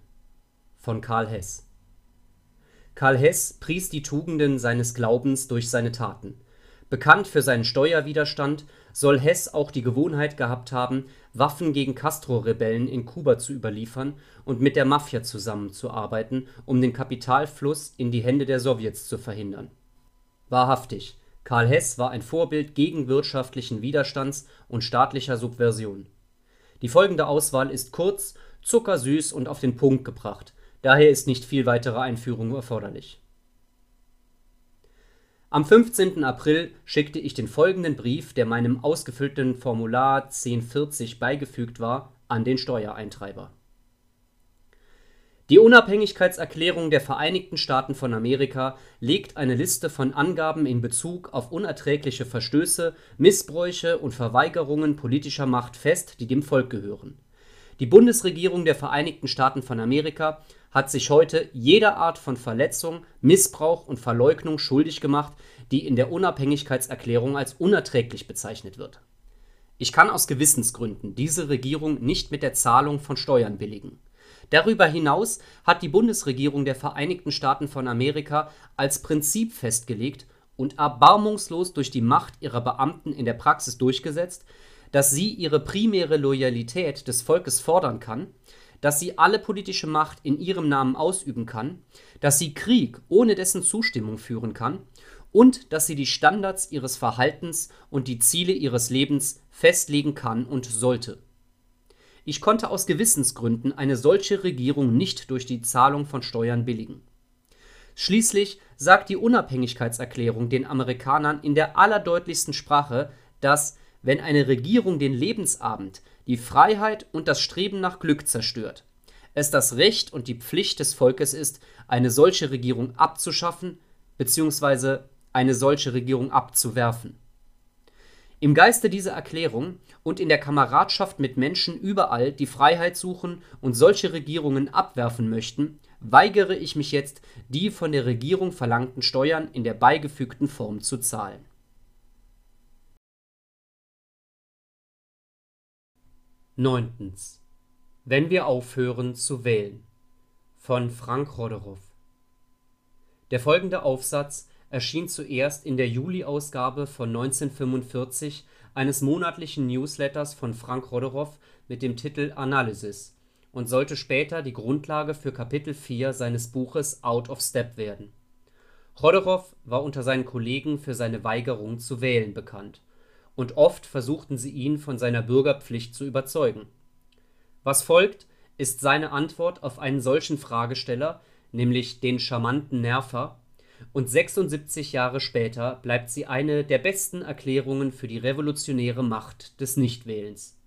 von Karl Hess. Karl Hess pries die Tugenden seines Glaubens durch seine Taten. Bekannt für seinen Steuerwiderstand soll Hess auch die Gewohnheit gehabt haben, Waffen gegen Castro-Rebellen in Kuba zu überliefern und mit der Mafia zusammenzuarbeiten, um den Kapitalfluss in die Hände der Sowjets zu verhindern. Wahrhaftig, Karl Hess war ein Vorbild gegen wirtschaftlichen Widerstands und staatlicher Subversion. Die folgende Auswahl ist kurz, zuckersüß und auf den Punkt gebracht, daher ist nicht viel weitere Einführung erforderlich am 15. April schickte ich den folgenden Brief, der meinem ausgefüllten Formular 1040 beigefügt war, an den Steuereintreiber. Die Unabhängigkeitserklärung der Vereinigten Staaten von Amerika legt eine Liste von Angaben in Bezug auf unerträgliche Verstöße, Missbräuche und Verweigerungen politischer Macht fest, die dem Volk gehören. Die Bundesregierung der Vereinigten Staaten von Amerika hat sich heute jeder Art von Verletzung, Missbrauch und Verleugnung schuldig gemacht, die in der Unabhängigkeitserklärung als unerträglich bezeichnet wird. Ich kann aus Gewissensgründen diese Regierung nicht mit der Zahlung von Steuern billigen. Darüber hinaus hat die Bundesregierung der Vereinigten Staaten von Amerika als Prinzip festgelegt und erbarmungslos durch die Macht ihrer Beamten in der Praxis durchgesetzt, dass sie ihre primäre Loyalität des Volkes fordern kann, dass sie alle politische Macht in ihrem Namen ausüben kann, dass sie Krieg ohne dessen Zustimmung führen kann und dass sie die Standards ihres Verhaltens und die Ziele ihres Lebens festlegen kann und sollte. Ich konnte aus Gewissensgründen eine solche Regierung nicht durch die Zahlung von Steuern billigen. Schließlich sagt die Unabhängigkeitserklärung den Amerikanern in der allerdeutlichsten Sprache, dass, wenn eine Regierung den Lebensabend die Freiheit und das Streben nach Glück zerstört, es das Recht und die Pflicht des Volkes ist, eine solche Regierung abzuschaffen bzw. eine solche Regierung abzuwerfen. Im Geiste dieser Erklärung und in der Kameradschaft mit Menschen überall, die Freiheit suchen und solche Regierungen abwerfen möchten, weigere ich mich jetzt, die von der Regierung verlangten Steuern in der beigefügten Form zu zahlen. Neuntens. Wenn wir aufhören zu wählen. Von Frank Roderoff. Der folgende Aufsatz erschien zuerst in der Juli-Ausgabe von 1945 eines monatlichen Newsletters von Frank Roderoff mit dem Titel Analysis und sollte später die Grundlage für Kapitel 4 seines Buches Out of Step werden. Roderoff war unter seinen Kollegen für seine Weigerung zu wählen bekannt, und oft versuchten sie ihn von seiner Bürgerpflicht zu überzeugen. Was folgt, ist seine Antwort auf einen solchen Fragesteller, nämlich den charmanten Nerver, und 76 Jahre später bleibt sie eine der besten Erklärungen für die revolutionäre Macht des Nichtwählens.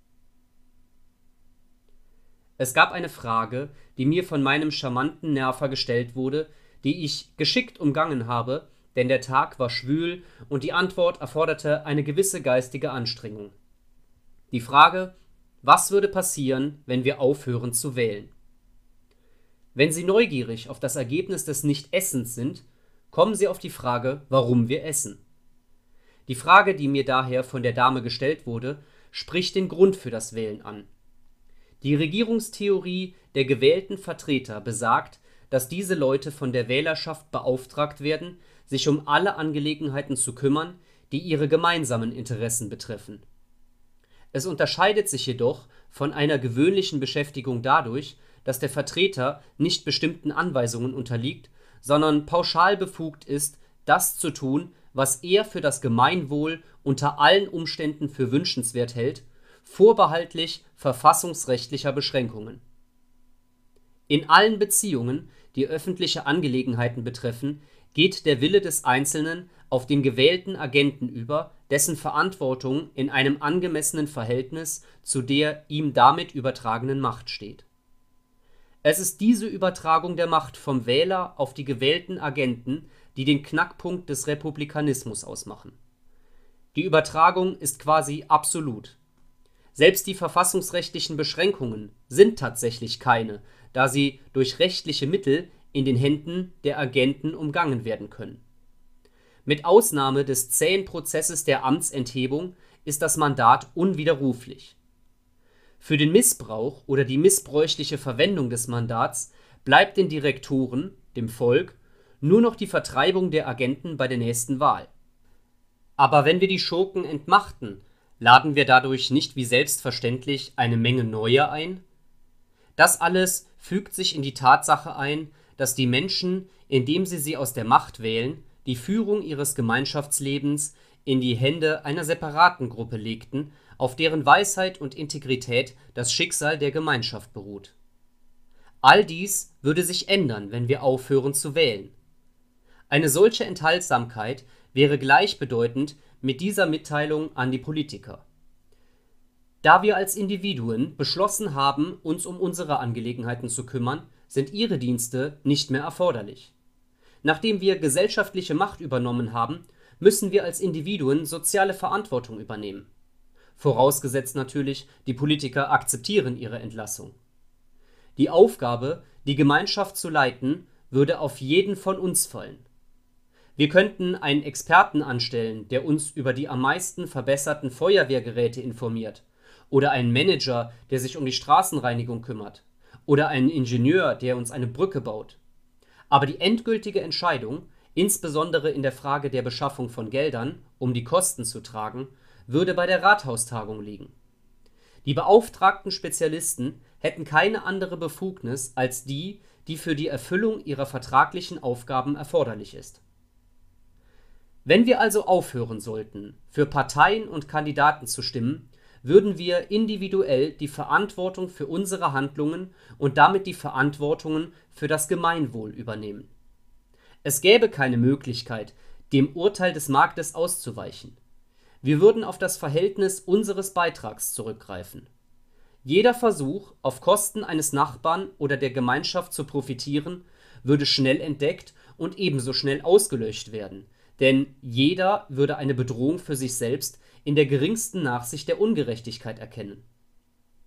Es gab eine Frage, die mir von meinem charmanten Nerver gestellt wurde, die ich geschickt umgangen habe, denn der Tag war schwül und die Antwort erforderte eine gewisse geistige Anstrengung. Die Frage, was würde passieren, wenn wir aufhören zu wählen? Wenn Sie neugierig auf das Ergebnis des Nichtessens sind, kommen Sie auf die Frage, warum wir essen. Die Frage, die mir daher von der Dame gestellt wurde, spricht den Grund für das Wählen an. Die Regierungstheorie der gewählten Vertreter besagt, dass diese Leute von der Wählerschaft beauftragt werden, sich um alle Angelegenheiten zu kümmern, die ihre gemeinsamen Interessen betreffen. Es unterscheidet sich jedoch von einer gewöhnlichen Beschäftigung dadurch, dass der Vertreter nicht bestimmten Anweisungen unterliegt, sondern pauschal befugt ist, das zu tun, was er für das Gemeinwohl unter allen Umständen für wünschenswert hält, vorbehaltlich verfassungsrechtlicher Beschränkungen. In allen Beziehungen, die öffentliche Angelegenheiten betreffen, geht der Wille des Einzelnen auf den gewählten Agenten über, dessen Verantwortung in einem angemessenen Verhältnis zu der ihm damit übertragenen Macht steht. Es ist diese Übertragung der Macht vom Wähler auf die gewählten Agenten, die den Knackpunkt des Republikanismus ausmachen. Die Übertragung ist quasi absolut. Selbst die verfassungsrechtlichen Beschränkungen sind tatsächlich keine, da sie durch rechtliche Mittel in den Händen der Agenten umgangen werden können. Mit Ausnahme des zähen Prozesses der Amtsenthebung ist das Mandat unwiderruflich. Für den Missbrauch oder die missbräuchliche Verwendung des Mandats bleibt den Direktoren, dem Volk, nur noch die Vertreibung der Agenten bei der nächsten Wahl. Aber wenn wir die Schurken entmachten, laden wir dadurch nicht wie selbstverständlich eine Menge neuer ein? Das alles fügt sich in die Tatsache ein, dass die Menschen, indem sie sie aus der Macht wählen, die Führung ihres Gemeinschaftslebens in die Hände einer separaten Gruppe legten, auf deren Weisheit und Integrität das Schicksal der Gemeinschaft beruht. All dies würde sich ändern, wenn wir aufhören zu wählen. Eine solche Enthaltsamkeit wäre gleichbedeutend mit dieser Mitteilung an die Politiker. Da wir als Individuen beschlossen haben, uns um unsere Angelegenheiten zu kümmern, sind ihre Dienste nicht mehr erforderlich. Nachdem wir gesellschaftliche Macht übernommen haben, müssen wir als Individuen soziale Verantwortung übernehmen. Vorausgesetzt natürlich, die Politiker akzeptieren ihre Entlassung. Die Aufgabe, die Gemeinschaft zu leiten, würde auf jeden von uns fallen. Wir könnten einen Experten anstellen, der uns über die am meisten verbesserten Feuerwehrgeräte informiert, oder einen Manager, der sich um die Straßenreinigung kümmert, oder einen Ingenieur, der uns eine Brücke baut. Aber die endgültige Entscheidung, insbesondere in der Frage der Beschaffung von Geldern, um die Kosten zu tragen, würde bei der Rathaustagung liegen. Die beauftragten Spezialisten hätten keine andere Befugnis als die, die für die Erfüllung ihrer vertraglichen Aufgaben erforderlich ist. Wenn wir also aufhören sollten, für Parteien und Kandidaten zu stimmen, würden wir individuell die Verantwortung für unsere Handlungen und damit die Verantwortungen für das Gemeinwohl übernehmen. Es gäbe keine Möglichkeit, dem Urteil des Marktes auszuweichen. Wir würden auf das Verhältnis unseres Beitrags zurückgreifen. Jeder Versuch, auf Kosten eines Nachbarn oder der Gemeinschaft zu profitieren, würde schnell entdeckt und ebenso schnell ausgelöscht werden, denn jeder würde eine Bedrohung für sich selbst in der geringsten Nachsicht der Ungerechtigkeit erkennen.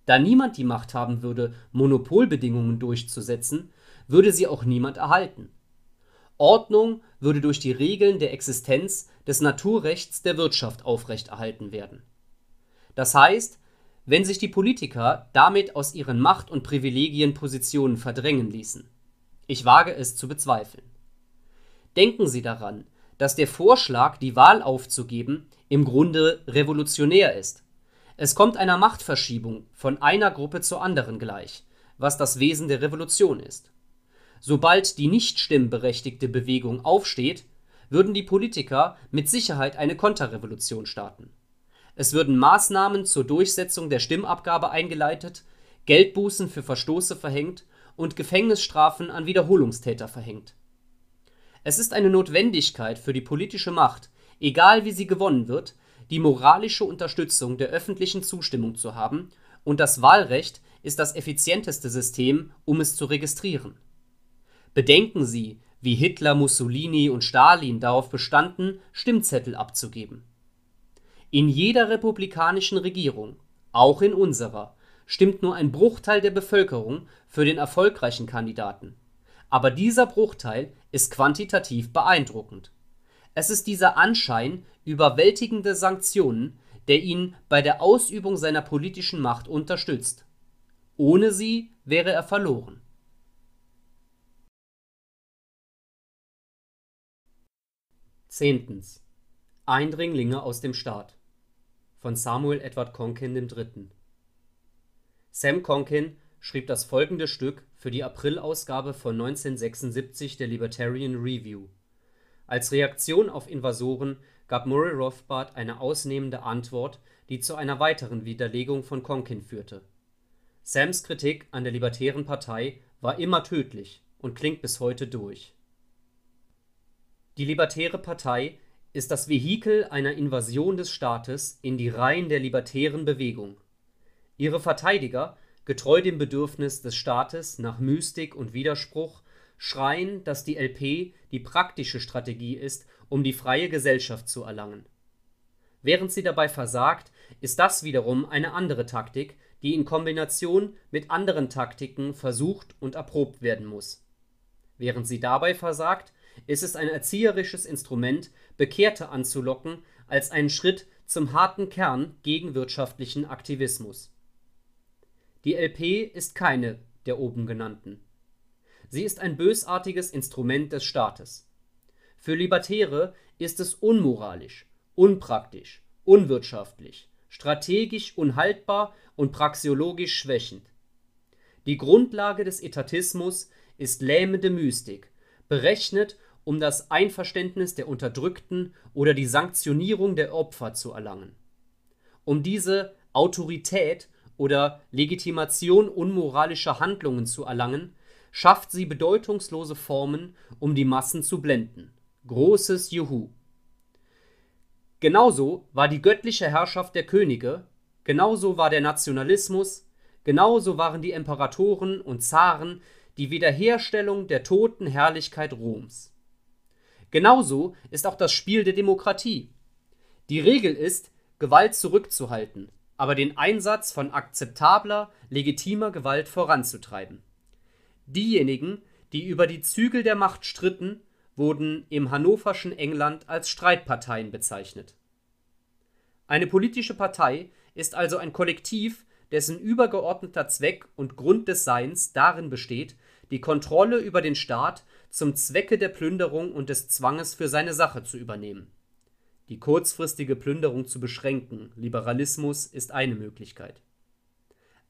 Da niemand die Macht haben würde, Monopolbedingungen durchzusetzen, würde sie auch niemand erhalten. Ordnung würde durch die Regeln der Existenz des Naturrechts der Wirtschaft aufrechterhalten werden. Das heißt, wenn sich die Politiker damit aus ihren Macht- und Privilegienpositionen verdrängen ließen. Ich wage es zu bezweifeln. Denken Sie daran, dass der Vorschlag, die Wahl aufzugeben, im Grunde revolutionär ist. Es kommt einer Machtverschiebung von einer Gruppe zur anderen gleich, was das Wesen der Revolution ist. Sobald die nicht stimmberechtigte Bewegung aufsteht, würden die Politiker mit Sicherheit eine Konterrevolution starten. Es würden Maßnahmen zur Durchsetzung der Stimmabgabe eingeleitet, Geldbußen für Verstoße verhängt und Gefängnisstrafen an Wiederholungstäter verhängt. Es ist eine Notwendigkeit für die politische Macht, egal wie sie gewonnen wird, die moralische Unterstützung der öffentlichen Zustimmung zu haben, und das Wahlrecht ist das effizienteste System, um es zu registrieren. Bedenken Sie, wie Hitler, Mussolini und Stalin darauf bestanden, Stimmzettel abzugeben. In jeder republikanischen Regierung, auch in unserer, stimmt nur ein Bruchteil der Bevölkerung für den erfolgreichen Kandidaten. Aber dieser Bruchteil ist quantitativ beeindruckend. Es ist dieser Anschein überwältigender Sanktionen, der ihn bei der Ausübung seiner politischen Macht unterstützt. Ohne sie wäre er verloren. Zehntens. Eindringlinge aus dem Staat von Samuel Edward Conkin III. Sam Conkin schrieb das folgende Stück für die Aprilausgabe von 1976 der Libertarian Review. Als Reaktion auf Invasoren gab Murray Rothbard eine ausnehmende Antwort, die zu einer weiteren Widerlegung von Conkin führte. Sams Kritik an der Libertären Partei war immer tödlich und klingt bis heute durch. Die Libertäre Partei ist das Vehikel einer Invasion des Staates in die Reihen der libertären Bewegung Ihre Verteidiger, getreu dem Bedürfnis des Staates nach Mystik und Widerspruch, schreien, dass die LP die praktische Strategie ist, um die freie Gesellschaft zu erlangen. Während sie dabei versagt, ist das wiederum eine andere Taktik, die in Kombination mit anderen Taktiken versucht und erprobt werden muss. Während sie dabei versagt, ist es ein erzieherisches Instrument, Bekehrte anzulocken, als einen Schritt zum harten Kern gegen wirtschaftlichen Aktivismus die LP ist keine der oben genannten. Sie ist ein bösartiges Instrument des Staates. Für Libertäre ist es unmoralisch, unpraktisch, unwirtschaftlich, strategisch unhaltbar und praxiologisch schwächend. Die Grundlage des Etatismus ist lähmende Mystik, berechnet, um das Einverständnis der Unterdrückten oder die Sanktionierung der Opfer zu erlangen. Um diese Autorität oder Legitimation unmoralischer Handlungen zu erlangen, schafft sie bedeutungslose Formen, um die Massen zu blenden. Großes Juhu! Genauso war die göttliche Herrschaft der Könige, genauso war der Nationalismus, genauso waren die Imperatoren und Zaren die Wiederherstellung der toten Herrlichkeit Roms. Genauso ist auch das Spiel der Demokratie. Die Regel ist, Gewalt zurückzuhalten, aber den Einsatz von akzeptabler, legitimer Gewalt voranzutreiben. Diejenigen, die über die Zügel der Macht stritten, wurden im hannoverschen England als Streitparteien bezeichnet. Eine politische Partei ist also ein Kollektiv, dessen übergeordneter Zweck und Grund des Seins darin besteht, die Kontrolle über den Staat zum Zwecke der Plünderung und des Zwanges für seine Sache zu übernehmen die kurzfristige Plünderung zu beschränken (Liberalismus) ist eine Möglichkeit.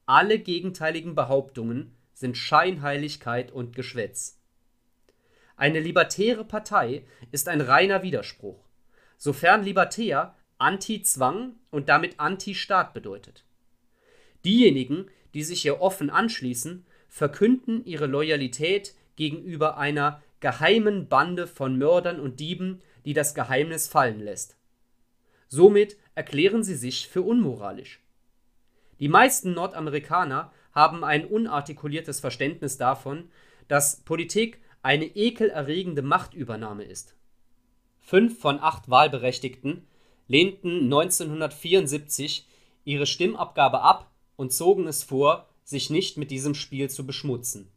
Alle gegenteiligen Behauptungen sind Scheinheiligkeit und Geschwätz. Eine libertäre Partei ist ein reiner Widerspruch, sofern libertär Anti-Zwang und damit Anti-Staat bedeutet. Diejenigen, die sich ihr offen anschließen, verkünden ihre Loyalität gegenüber einer geheimen Bande von Mördern und Dieben die das Geheimnis fallen lässt. Somit erklären sie sich für unmoralisch. Die meisten Nordamerikaner haben ein unartikuliertes Verständnis davon, dass Politik eine ekelerregende Machtübernahme ist. Fünf von acht Wahlberechtigten lehnten 1974 ihre Stimmabgabe ab und zogen es vor, sich nicht mit diesem Spiel zu beschmutzen.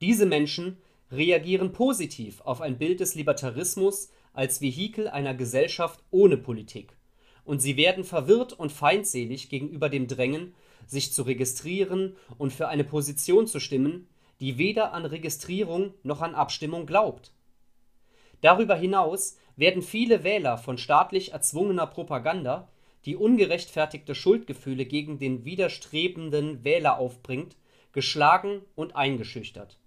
Diese Menschen reagieren positiv auf ein Bild des Libertarismus als Vehikel einer Gesellschaft ohne Politik, und sie werden verwirrt und feindselig gegenüber dem Drängen, sich zu registrieren und für eine Position zu stimmen, die weder an Registrierung noch an Abstimmung glaubt. Darüber hinaus werden viele Wähler von staatlich erzwungener Propaganda, die ungerechtfertigte Schuldgefühle gegen den widerstrebenden Wähler aufbringt, geschlagen und eingeschüchtert.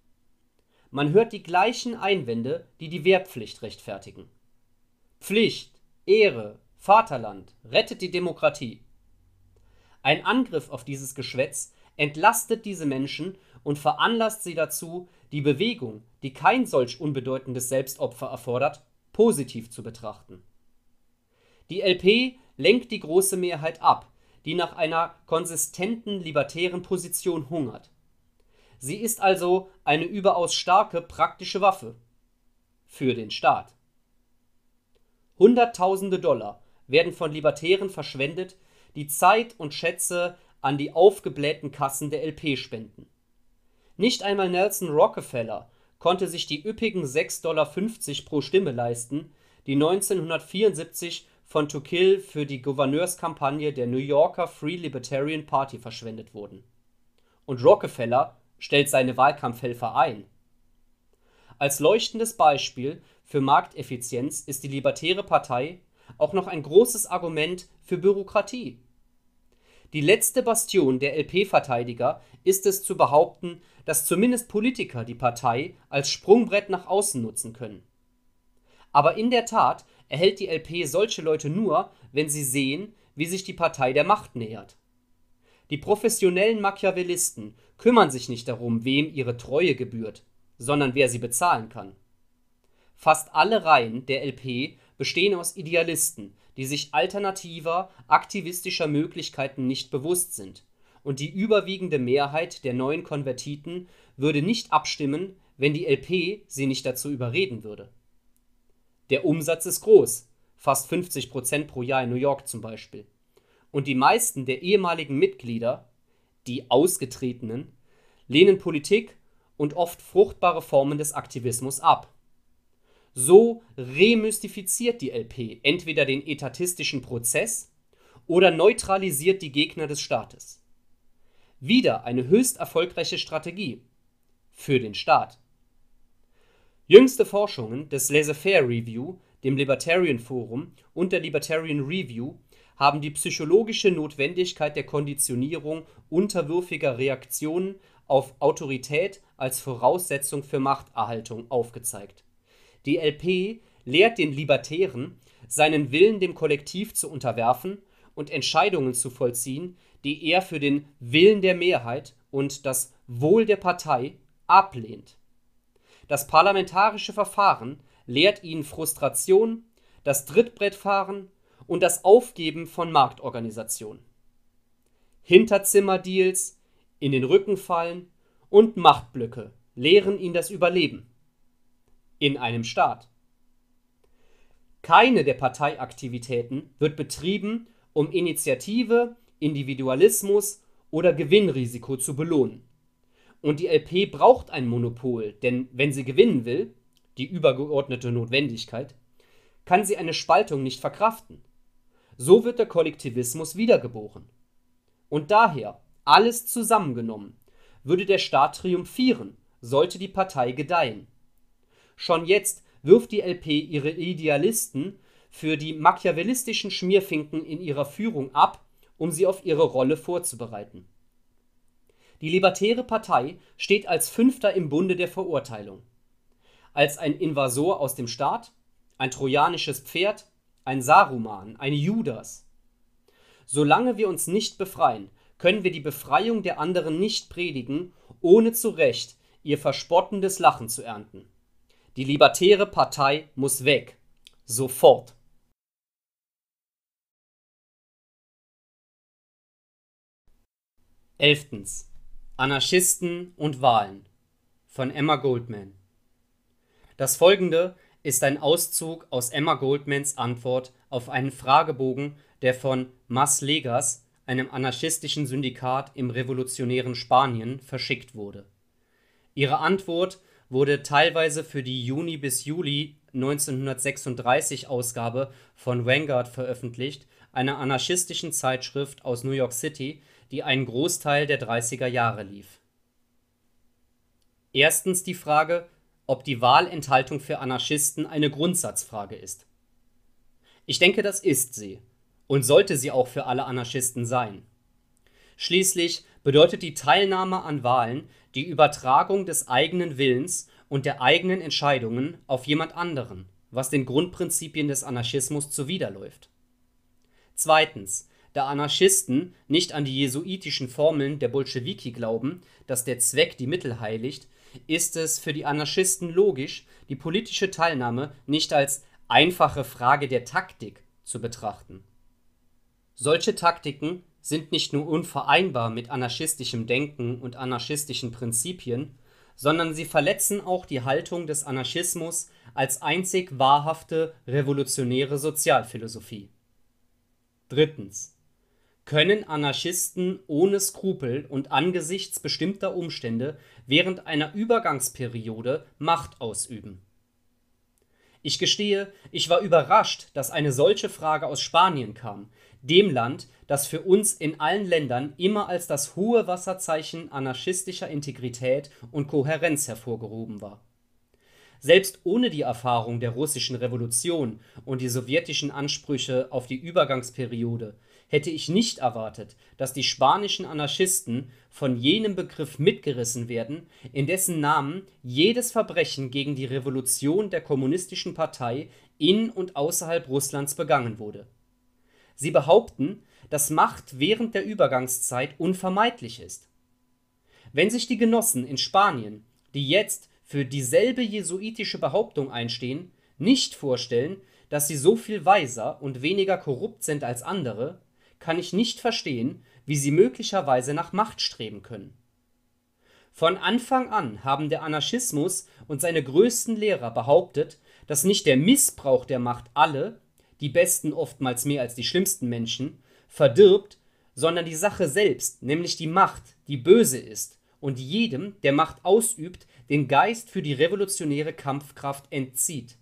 Man hört die gleichen Einwände, die die Wehrpflicht rechtfertigen. Pflicht, Ehre, Vaterland, rettet die Demokratie. Ein Angriff auf dieses Geschwätz entlastet diese Menschen und veranlasst sie dazu, die Bewegung, die kein solch unbedeutendes Selbstopfer erfordert, positiv zu betrachten. Die LP lenkt die große Mehrheit ab, die nach einer konsistenten libertären Position hungert. Sie ist also eine überaus starke praktische Waffe für den Staat. Hunderttausende Dollar werden von Libertären verschwendet, die Zeit und Schätze an die aufgeblähten Kassen der LP spenden. Nicht einmal Nelson Rockefeller konnte sich die üppigen 6,50 Dollar pro Stimme leisten, die 1974 von Tocqueville für die Gouverneurskampagne der New Yorker Free Libertarian Party verschwendet wurden. Und Rockefeller stellt seine Wahlkampfhelfer ein. Als leuchtendes Beispiel für Markteffizienz ist die Libertäre Partei auch noch ein großes Argument für Bürokratie. Die letzte Bastion der LP-Verteidiger ist es zu behaupten, dass zumindest Politiker die Partei als Sprungbrett nach außen nutzen können. Aber in der Tat erhält die LP solche Leute nur, wenn sie sehen, wie sich die Partei der Macht nähert. Die professionellen Machiavellisten kümmern sich nicht darum, wem ihre Treue gebührt, sondern wer sie bezahlen kann. Fast alle Reihen der LP bestehen aus Idealisten, die sich alternativer, aktivistischer Möglichkeiten nicht bewusst sind, und die überwiegende Mehrheit der neuen Konvertiten würde nicht abstimmen, wenn die LP sie nicht dazu überreden würde. Der Umsatz ist groß, fast 50 Prozent pro Jahr in New York zum Beispiel. Und die meisten der ehemaligen Mitglieder, die Ausgetretenen, lehnen Politik und oft fruchtbare Formen des Aktivismus ab so remystifiziert die LP entweder den etatistischen Prozess oder neutralisiert die Gegner des Staates. Wieder eine höchst erfolgreiche Strategie für den Staat. Jüngste Forschungen des Laissez-faire Review, dem Libertarian Forum und der Libertarian Review haben die psychologische Notwendigkeit der Konditionierung unterwürfiger Reaktionen auf Autorität als Voraussetzung für Machterhaltung aufgezeigt die LP lehrt den Libertären, seinen Willen dem Kollektiv zu unterwerfen und Entscheidungen zu vollziehen, die er für den Willen der Mehrheit und das Wohl der Partei ablehnt. Das parlamentarische Verfahren lehrt ihnen Frustration, das Trittbrettfahren und das Aufgeben von Marktorganisationen. Hinterzimmerdeals, in den Rücken fallen und Machtblöcke lehren ihn das Überleben in einem Staat. Keine der Parteiaktivitäten wird betrieben, um Initiative, Individualismus oder Gewinnrisiko zu belohnen. Und die LP braucht ein Monopol, denn wenn sie gewinnen will, die übergeordnete Notwendigkeit, kann sie eine Spaltung nicht verkraften. So wird der Kollektivismus wiedergeboren. Und daher, alles zusammengenommen, würde der Staat triumphieren, sollte die Partei gedeihen. Schon jetzt wirft die LP ihre Idealisten für die machiavellistischen Schmierfinken in ihrer Führung ab, um sie auf ihre Rolle vorzubereiten. Die Libertäre Partei steht als Fünfter im Bunde der Verurteilung. Als ein Invasor aus dem Staat, ein trojanisches Pferd, ein Saruman, ein Judas. Solange wir uns nicht befreien, können wir die Befreiung der anderen nicht predigen, ohne zu Recht ihr verspottendes Lachen zu ernten. Die Libertäre Partei muss weg. Sofort. Elftens. Anarchisten und Wahlen von Emma Goldman. Das folgende ist ein Auszug aus Emma Goldmans Antwort auf einen Fragebogen, der von Mas Legas, einem anarchistischen Syndikat im revolutionären Spanien, verschickt wurde. Ihre Antwort wurde teilweise für die Juni bis Juli 1936 Ausgabe von Vanguard veröffentlicht, einer anarchistischen Zeitschrift aus New York City, die einen Großteil der 30er Jahre lief. Erstens die Frage, ob die Wahlenthaltung für Anarchisten eine Grundsatzfrage ist. Ich denke, das ist sie und sollte sie auch für alle Anarchisten sein. Schließlich bedeutet die Teilnahme an Wahlen die Übertragung des eigenen Willens und der eigenen Entscheidungen auf jemand anderen, was den Grundprinzipien des Anarchismus zuwiderläuft. Zweitens, da Anarchisten nicht an die jesuitischen Formeln der Bolschewiki glauben, dass der Zweck die Mittel heiligt, ist es für die Anarchisten logisch, die politische Teilnahme nicht als einfache Frage der Taktik zu betrachten. Solche Taktiken sind nicht nur unvereinbar mit anarchistischem Denken und anarchistischen Prinzipien, sondern sie verletzen auch die Haltung des Anarchismus als einzig wahrhafte revolutionäre Sozialphilosophie. Drittens. Können Anarchisten ohne Skrupel und angesichts bestimmter Umstände während einer Übergangsperiode Macht ausüben? Ich gestehe, ich war überrascht, dass eine solche Frage aus Spanien kam, dem Land, das für uns in allen Ländern immer als das hohe Wasserzeichen anarchistischer Integrität und Kohärenz hervorgehoben war. Selbst ohne die Erfahrung der Russischen Revolution und die sowjetischen Ansprüche auf die Übergangsperiode hätte ich nicht erwartet, dass die spanischen Anarchisten von jenem Begriff mitgerissen werden, in dessen Namen jedes Verbrechen gegen die Revolution der Kommunistischen Partei in und außerhalb Russlands begangen wurde. Sie behaupten, dass Macht während der Übergangszeit unvermeidlich ist. Wenn sich die Genossen in Spanien, die jetzt für dieselbe jesuitische Behauptung einstehen, nicht vorstellen, dass sie so viel weiser und weniger korrupt sind als andere, kann ich nicht verstehen, wie sie möglicherweise nach Macht streben können. Von Anfang an haben der Anarchismus und seine größten Lehrer behauptet, dass nicht der Missbrauch der Macht alle, die besten oftmals mehr als die schlimmsten Menschen, verdirbt, sondern die Sache selbst, nämlich die Macht, die böse ist und jedem, der Macht ausübt, den Geist für die revolutionäre Kampfkraft entzieht.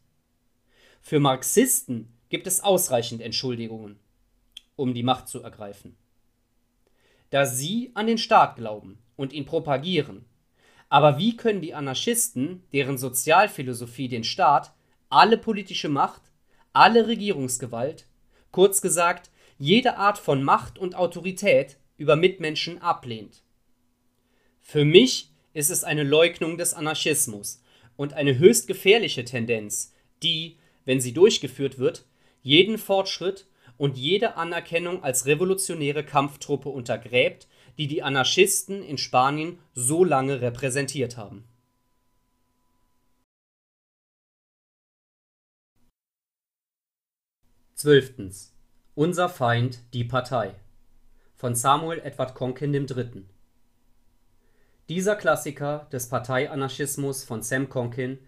Für Marxisten gibt es ausreichend Entschuldigungen um die Macht zu ergreifen. Da sie an den Staat glauben und ihn propagieren. Aber wie können die Anarchisten, deren Sozialphilosophie den Staat, alle politische Macht, alle Regierungsgewalt, kurz gesagt, jede Art von Macht und Autorität über Mitmenschen ablehnt? Für mich ist es eine Leugnung des Anarchismus und eine höchst gefährliche Tendenz, die, wenn sie durchgeführt wird, jeden Fortschritt und jede Anerkennung als revolutionäre Kampftruppe untergräbt, die die Anarchisten in Spanien so lange repräsentiert haben. Zwölftens. Unser Feind, die Partei. Von Samuel Edward Konkin III. Dieser Klassiker des Parteianarchismus von Sam Konkin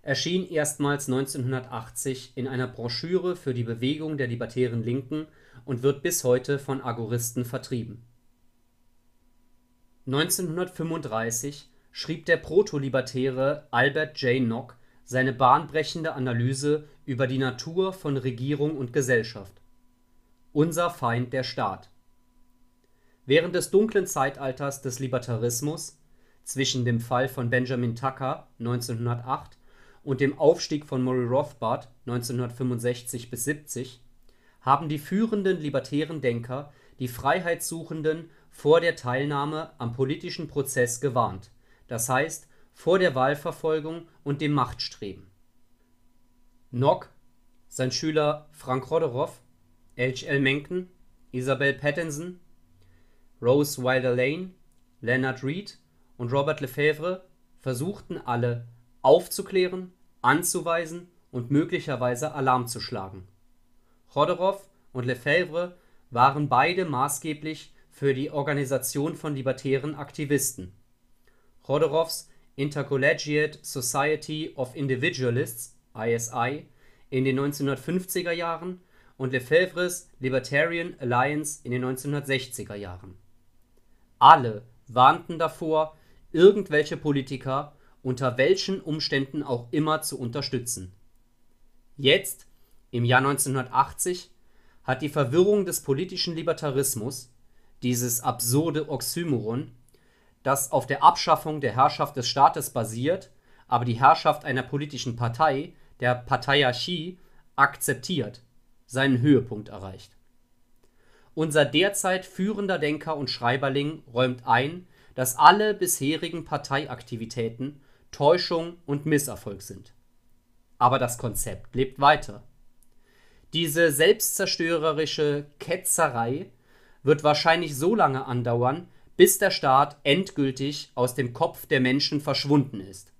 erschien erstmals 1980 in einer Broschüre für die Bewegung der Libertären Linken und wird bis heute von Agoristen vertrieben. 1935 schrieb der Proto-Libertäre Albert J. Nock seine bahnbrechende Analyse über die Natur von Regierung und Gesellschaft. Unser Feind der Staat. Während des dunklen Zeitalters des Libertarismus, zwischen dem Fall von Benjamin Tucker 1908 und dem Aufstieg von Murray Rothbard 1965 – 70 haben die führenden libertären Denker die Freiheitssuchenden vor der Teilnahme am politischen Prozess gewarnt, das heißt vor der Wahlverfolgung und dem Machtstreben. Nock, sein Schüler Frank Roderoff, H. L. Mencken, Isabel Pattinson, Rose Wilder Lane, Leonard Read und Robert Lefebvre versuchten alle aufzuklären, anzuweisen und möglicherweise Alarm zu schlagen. Chodorow und Lefebvre waren beide maßgeblich für die Organisation von libertären Aktivisten. Chodorows Intercollegiate Society of Individualists ISI in den 1950er Jahren und Lefebvres Libertarian Alliance in den 1960er Jahren. Alle warnten davor, irgendwelche Politiker unter welchen Umständen auch immer zu unterstützen. Jetzt, im Jahr 1980, hat die Verwirrung des politischen Libertarismus, dieses absurde Oxymoron, das auf der Abschaffung der Herrschaft des Staates basiert, aber die Herrschaft einer politischen Partei, der Parteiarchie, akzeptiert, seinen Höhepunkt erreicht. Unser derzeit führender Denker und Schreiberling räumt ein, dass alle bisherigen Parteiaktivitäten Täuschung und Misserfolg sind. Aber das Konzept lebt weiter. Diese selbstzerstörerische Ketzerei wird wahrscheinlich so lange andauern, bis der Staat endgültig aus dem Kopf der Menschen verschwunden ist.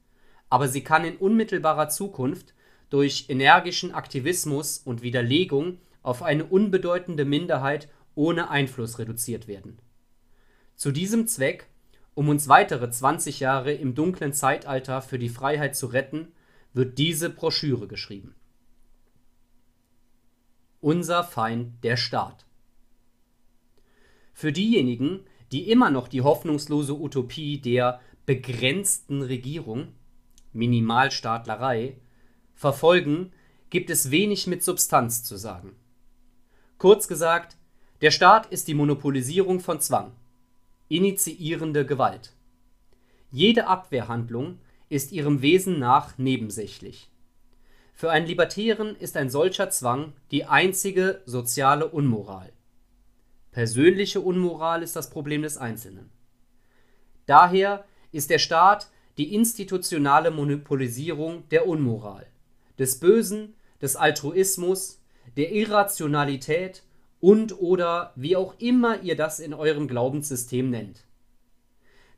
Aber sie kann in unmittelbarer Zukunft durch energischen Aktivismus und Widerlegung auf eine unbedeutende Minderheit ohne Einfluss reduziert werden. Zu diesem Zweck, um uns weitere 20 Jahre im dunklen Zeitalter für die Freiheit zu retten, wird diese Broschüre geschrieben. Unser Feind der Staat. Für diejenigen, die immer noch die hoffnungslose Utopie der begrenzten Regierung, Minimalstaatlerei, verfolgen, gibt es wenig mit Substanz zu sagen. Kurz gesagt, der Staat ist die Monopolisierung von Zwang, initiierende Gewalt. Jede Abwehrhandlung ist ihrem Wesen nach nebensächlich. Für einen Libertären ist ein solcher Zwang die einzige soziale Unmoral. Persönliche Unmoral ist das Problem des Einzelnen. Daher ist der Staat die institutionale Monopolisierung der Unmoral, des Bösen, des Altruismus, der Irrationalität und oder wie auch immer ihr das in eurem Glaubenssystem nennt.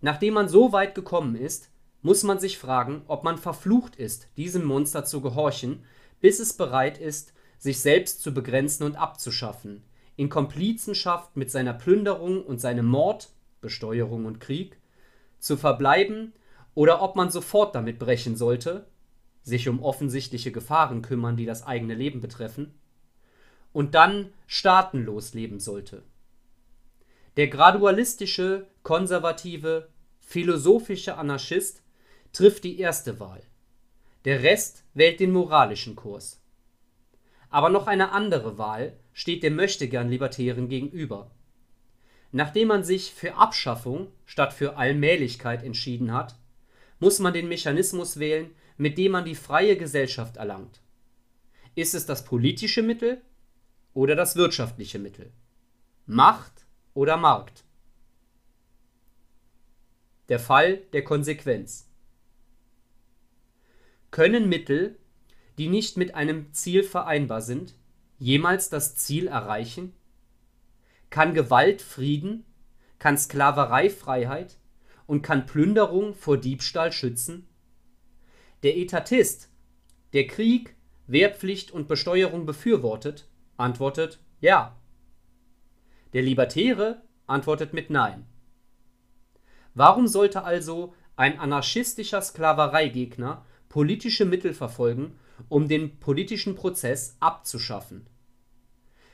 Nachdem man so weit gekommen ist, muss man sich fragen, ob man verflucht ist, diesem Monster zu gehorchen, bis es bereit ist, sich selbst zu begrenzen und abzuschaffen, in Komplizenschaft mit seiner Plünderung und seinem Mord, Besteuerung und Krieg, zu verbleiben oder ob man sofort damit brechen sollte, sich um offensichtliche Gefahren kümmern, die das eigene Leben betreffen, und dann staatenlos leben sollte. Der gradualistische, konservative, philosophische Anarchist trifft die erste Wahl. Der Rest wählt den moralischen Kurs. Aber noch eine andere Wahl steht dem Möchtegern-Libertären gegenüber. Nachdem man sich für Abschaffung statt für Allmählichkeit entschieden hat, muss man den Mechanismus wählen, mit dem man die freie Gesellschaft erlangt. Ist es das politische Mittel oder das wirtschaftliche Mittel? Macht oder Markt? Der Fall der Konsequenz. Können Mittel die nicht mit einem Ziel vereinbar sind, jemals das Ziel erreichen? Kann Gewalt Frieden? Kann Sklaverei Freiheit? Und kann Plünderung vor Diebstahl schützen? Der Etatist, der Krieg, Wehrpflicht und Besteuerung befürwortet, antwortet Ja. Der Libertäre antwortet mit Nein. Warum sollte also ein anarchistischer Sklavereigegner politische Mittel verfolgen, um den politischen Prozess abzuschaffen.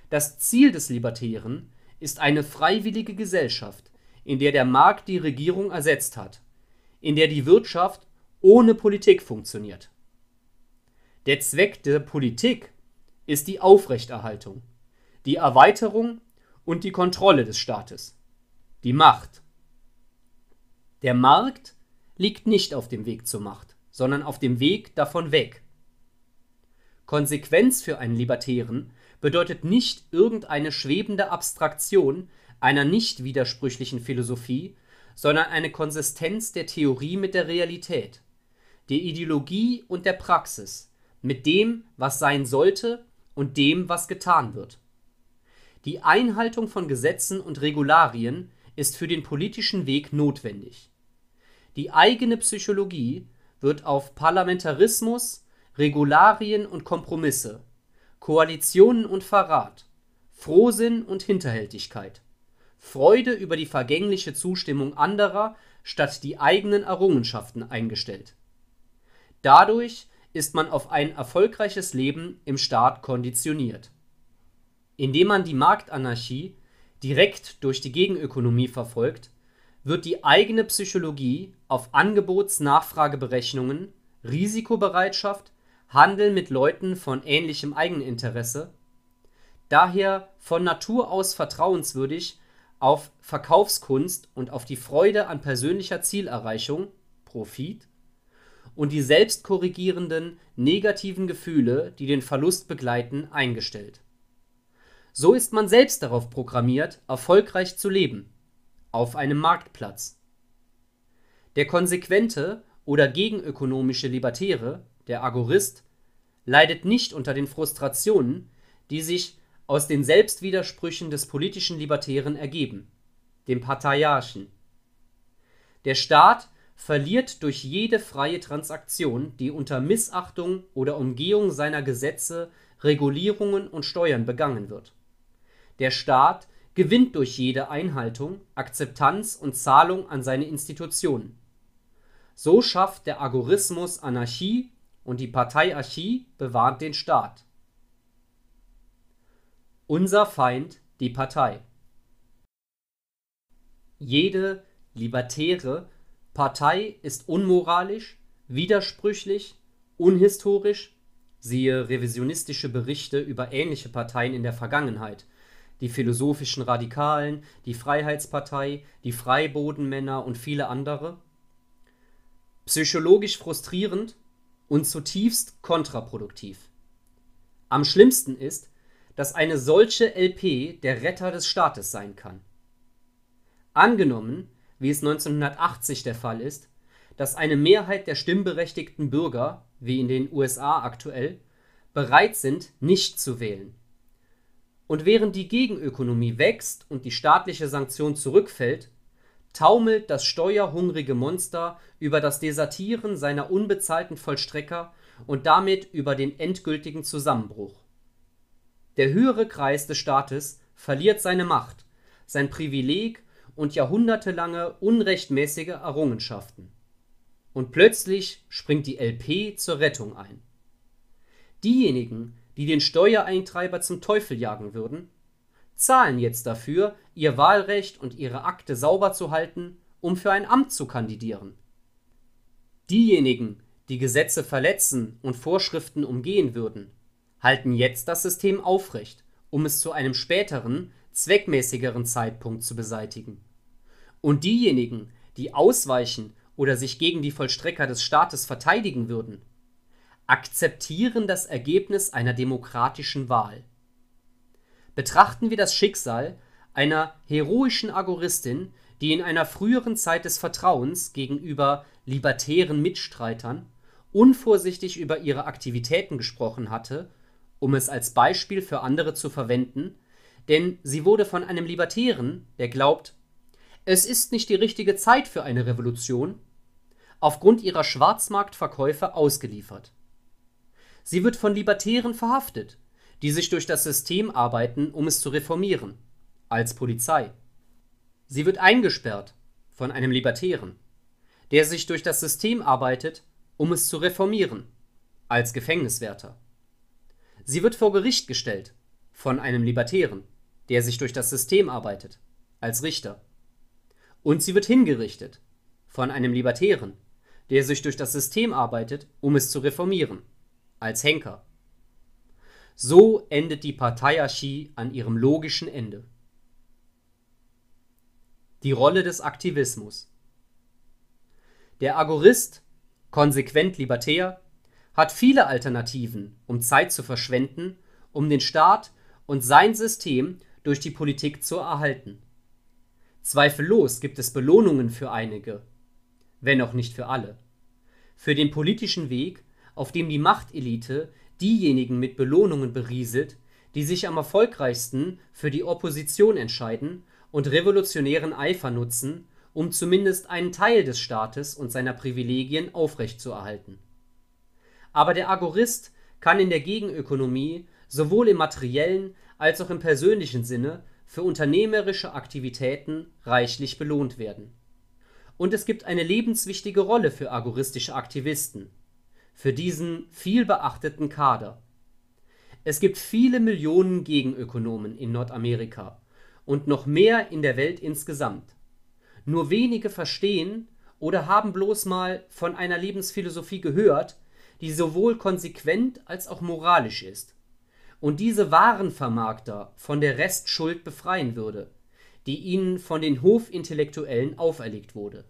Das Ziel des Libertären ist eine freiwillige Gesellschaft, in der der Markt die Regierung ersetzt hat, in der die Wirtschaft ohne Politik funktioniert. Der Zweck der Politik ist die Aufrechterhaltung, die Erweiterung und die Kontrolle des Staates, die Macht. Der Markt liegt nicht auf dem Weg zur Macht, sondern auf dem Weg davon weg. Konsequenz für einen Libertären bedeutet nicht irgendeine schwebende Abstraktion einer nicht widersprüchlichen Philosophie, sondern eine Konsistenz der Theorie mit der Realität, der Ideologie und der Praxis, mit dem, was sein sollte und dem, was getan wird. Die Einhaltung von Gesetzen und Regularien ist für den politischen Weg notwendig. Die eigene Psychologie wird auf Parlamentarismus, Regularien und Kompromisse, Koalitionen und Verrat, Frohsinn und Hinterhältigkeit, Freude über die vergängliche Zustimmung anderer statt die eigenen Errungenschaften eingestellt. Dadurch ist man auf ein erfolgreiches Leben im Staat konditioniert. Indem man die Marktanarchie direkt durch die Gegenökonomie verfolgt, wird die eigene Psychologie auf Angebots-Nachfrageberechnungen, Risikobereitschaft, Handel mit Leuten von ähnlichem Eigeninteresse, daher von Natur aus vertrauenswürdig, auf Verkaufskunst und auf die Freude an persönlicher Zielerreichung (Profit) und die selbstkorrigierenden negativen Gefühle, die den Verlust begleiten, eingestellt. So ist man selbst darauf programmiert, erfolgreich zu leben – auf einem Marktplatz. Der konsequente oder gegenökonomische Libertäre, der Agorist, leidet nicht unter den Frustrationen, die sich aus den Selbstwidersprüchen des politischen Libertären ergeben, dem Parteiarchen. Der Staat verliert durch jede freie Transaktion, die unter Missachtung oder Umgehung seiner Gesetze, Regulierungen und Steuern begangen wird. Der Staat gewinnt durch jede Einhaltung, Akzeptanz und Zahlung an seine Institutionen. So schafft der Agorismus Anarchie und die Parteiarchie bewahrt den Staat. Unser Feind die Partei. Jede libertäre Partei ist unmoralisch, widersprüchlich, unhistorisch. (siehe revisionistische Berichte über ähnliche Parteien in der Vergangenheit, die Philosophischen Radikalen, die Freiheitspartei, die Freibodenmänner und viele andere), psychologisch frustrierend und zutiefst kontraproduktiv. Am schlimmsten ist dass eine solche LP der Retter des Staates sein kann. Angenommen, wie es 1980 der Fall ist, dass eine Mehrheit der stimmberechtigten Bürger, wie in den USA aktuell, bereit sind, nicht zu wählen. Und während die Gegenökonomie wächst und die staatliche Sanktion zurückfällt, taumelt das steuerhungrige Monster über das Desertieren seiner unbezahlten Vollstrecker und damit über den endgültigen Zusammenbruch. Der höhere Kreis des Staates verliert seine Macht, sein Privileg und jahrhundertelange unrechtmäßige Errungenschaften. Und plötzlich springt die LP zur Rettung ein. Diejenigen, die den Steuereintreiber zum Teufel jagen würden, zahlen jetzt dafür, ihr Wahlrecht und ihre Akte sauber zu halten, um für ein Amt zu kandidieren. Diejenigen, die Gesetze verletzen und Vorschriften umgehen würden, halten jetzt das System aufrecht, um es zu einem späteren, zweckmäßigeren Zeitpunkt zu beseitigen. Und diejenigen, die ausweichen oder sich gegen die Vollstrecker des Staates verteidigen würden, akzeptieren das Ergebnis einer demokratischen Wahl. Betrachten wir das Schicksal einer heroischen Agoristin, die in einer früheren Zeit des Vertrauens gegenüber libertären Mitstreitern unvorsichtig über ihre Aktivitäten gesprochen hatte um es als Beispiel für andere zu verwenden, denn sie wurde von einem Libertären, der glaubt, es ist nicht die richtige Zeit für eine Revolution, aufgrund ihrer Schwarzmarktverkäufe ausgeliefert. Sie wird von Libertären verhaftet, die sich durch das System arbeiten, um es zu reformieren, als Polizei. Sie wird eingesperrt von einem Libertären, der sich durch das System arbeitet, um es zu reformieren, als Gefängniswärter. Sie wird vor Gericht gestellt von einem Libertären, der sich durch das System arbeitet, als Richter. Und sie wird hingerichtet von einem Libertären, der sich durch das System arbeitet, um es zu reformieren, als Henker. So endet die Parteiarchie an ihrem logischen Ende. Die Rolle des Aktivismus. Der Agorist, konsequent libertär, hat viele Alternativen, um Zeit zu verschwenden, um den Staat und sein System durch die Politik zu erhalten. Zweifellos gibt es Belohnungen für einige, wenn auch nicht für alle. Für den politischen Weg, auf dem die Machtelite diejenigen mit Belohnungen berieselt, die sich am erfolgreichsten für die Opposition entscheiden und revolutionären Eifer nutzen, um zumindest einen Teil des Staates und seiner Privilegien aufrechtzuerhalten aber der Agorist kann in der Gegenökonomie sowohl im materiellen als auch im persönlichen Sinne für unternehmerische Aktivitäten reichlich belohnt werden. Und es gibt eine lebenswichtige Rolle für agoristische Aktivisten, für diesen vielbeachteten Kader. Es gibt viele Millionen Gegenökonomen in Nordamerika und noch mehr in der Welt insgesamt. Nur wenige verstehen oder haben bloß mal von einer Lebensphilosophie gehört, die sowohl konsequent als auch moralisch ist und diese Warenvermarkter von der Restschuld befreien würde, die ihnen von den Hofintellektuellen auferlegt wurde.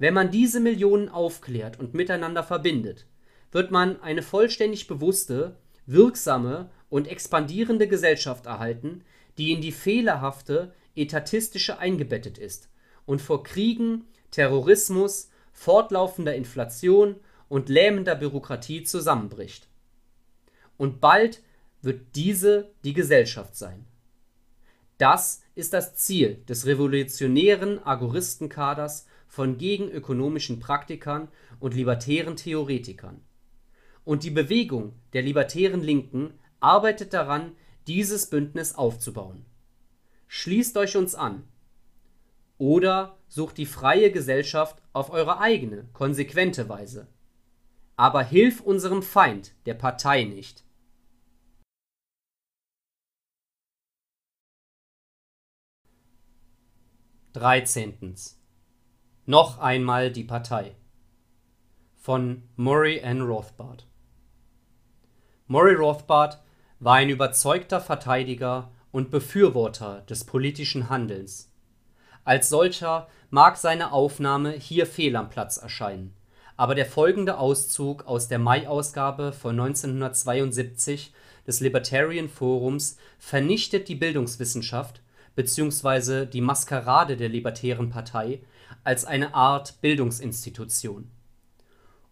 Wenn man diese Millionen aufklärt und miteinander verbindet, wird man eine vollständig bewusste, wirksame und expandierende Gesellschaft erhalten, die in die fehlerhafte, etatistische eingebettet ist und vor Kriegen, Terrorismus, fortlaufender Inflation und lähmender Bürokratie zusammenbricht. Und bald wird diese die Gesellschaft sein. Das ist das Ziel des revolutionären Agoristenkaders von gegenökonomischen Praktikern und libertären Theoretikern. Und die Bewegung der libertären Linken arbeitet daran, dieses Bündnis aufzubauen. Schließt euch uns an. Oder sucht die freie Gesellschaft auf eure eigene, konsequente Weise. Aber hilf unserem Feind, der Partei, nicht. Dreizehntens. Noch einmal die Partei. Von Murray N. Rothbard. Murray Rothbard war ein überzeugter Verteidiger und Befürworter des politischen Handelns. Als solcher mag seine Aufnahme hier fehl am Platz erscheinen, aber der folgende Auszug aus der Mai-Ausgabe von 1972 des Libertarian Forums vernichtet die Bildungswissenschaft bzw. die Maskerade der Libertären Partei als eine Art Bildungsinstitution.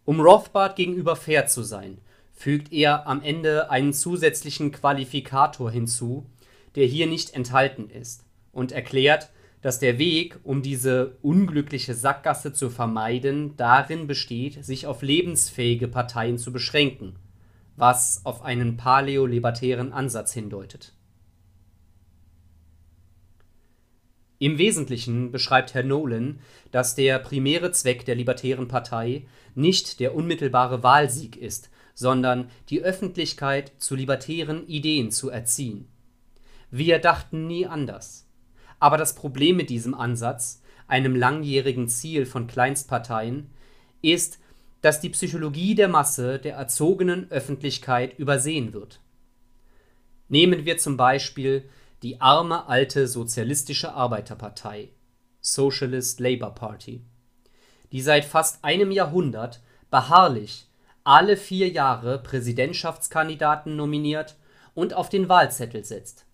Um Rothbard gegenüber fair zu sein, fügt er am Ende einen zusätzlichen Qualifikator hinzu, der hier nicht enthalten ist, und erklärt, dass der Weg, um diese unglückliche Sackgasse zu vermeiden, darin besteht, sich auf lebensfähige Parteien zu beschränken, was auf einen paläolibertären Ansatz hindeutet. Im Wesentlichen beschreibt Herr Nolan, dass der primäre Zweck der Libertären Partei nicht der unmittelbare Wahlsieg ist, sondern die Öffentlichkeit zu libertären Ideen zu erziehen. Wir dachten nie anders. Aber das Problem mit diesem Ansatz, einem langjährigen Ziel von Kleinstparteien, ist, dass die Psychologie der Masse der erzogenen Öffentlichkeit übersehen wird. Nehmen wir zum Beispiel die arme alte Sozialistische Arbeiterpartei Socialist Labour Party, die seit fast einem Jahrhundert beharrlich alle vier Jahre Präsidentschaftskandidaten nominiert und auf den Wahlzettel setzt.